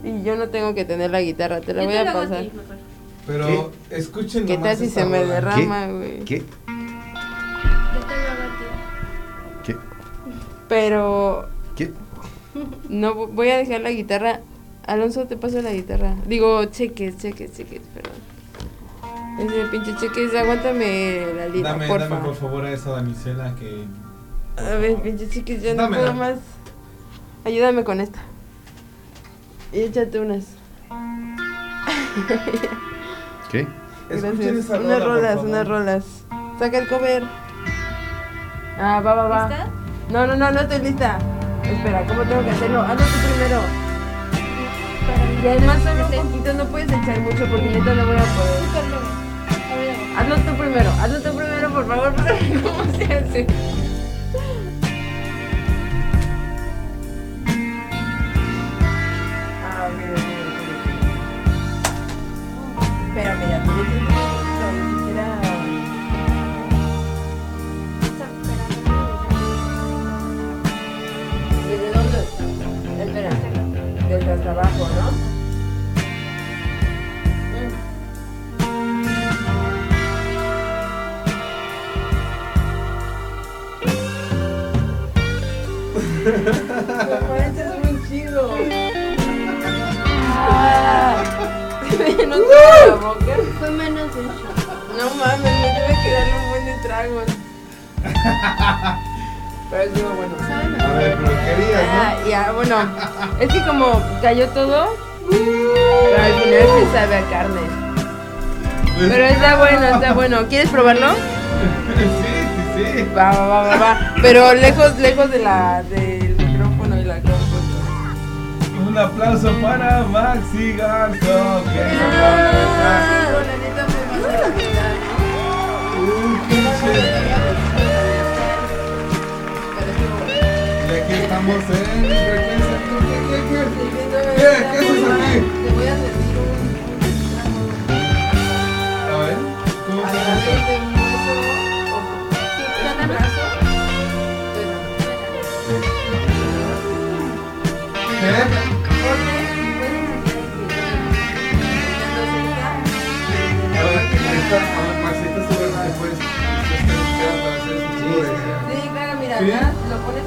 Y yo no tengo que tener la guitarra, te la Yo voy te a lo hago a pasar. ti, mejor. Pero escuchen ¿Qué tal si se me rola. derrama, güey? ¿Qué? Yo te lo hago a ti. ¿Qué? Pero ¿Qué? no vo- voy a dejar la guitarra. Alonso, te paso la guitarra. Digo, cheques, cheques, cheques, perdón. Ese pinche cheques, aguántame la lira, Dame, porfa. dame por favor a esa damisela que. A ver, pinche cheques, ya no puedo más. Ayúdame con esta. Y échate unas. ¿Qué? Escuchen unas por rolas, favor. unas rolas. Saca el cover. Ah, va, va, va. ¿Lista? No, no, no, no estoy lista. Espera, ¿cómo tengo que hacerlo? Hazlo tú primero. Y además solo un poquito, no puedes echar mucho porque neta no voy a poder. Hazlo tú primero, hazlo tú primero, por favor, para ver cómo se hace. Ah, ok, ok, ok. Espérame, ya te dije no, ni siquiera. ¿Desde dónde? Espera, desde hasta abajo, ¿no? manches, es muy chido. Ah, la boca. Fue menos de. No mames, me tuve que darle un buen de tragos. Pero estuvo bueno. A ver, pero querías, Ah, ya, bueno. Es que como cayó todo, pero al final se sabe a carne. Pero está bueno, está bueno. ¿Quieres probarlo? Sí, sí. Va, va, va, va, va. Pero lejos, lejos de la, del micrófono y la compu. Un aplauso para Maxi Garzo. Que Ah, pinche. Y aquí estamos en. ¿Qué, qué, qué, qué? ¿Qué? ¿Qué haces aquí? Te voy a servir un A ver, ¿cómo se Sí, claro, mira, ¿Sí? lo pones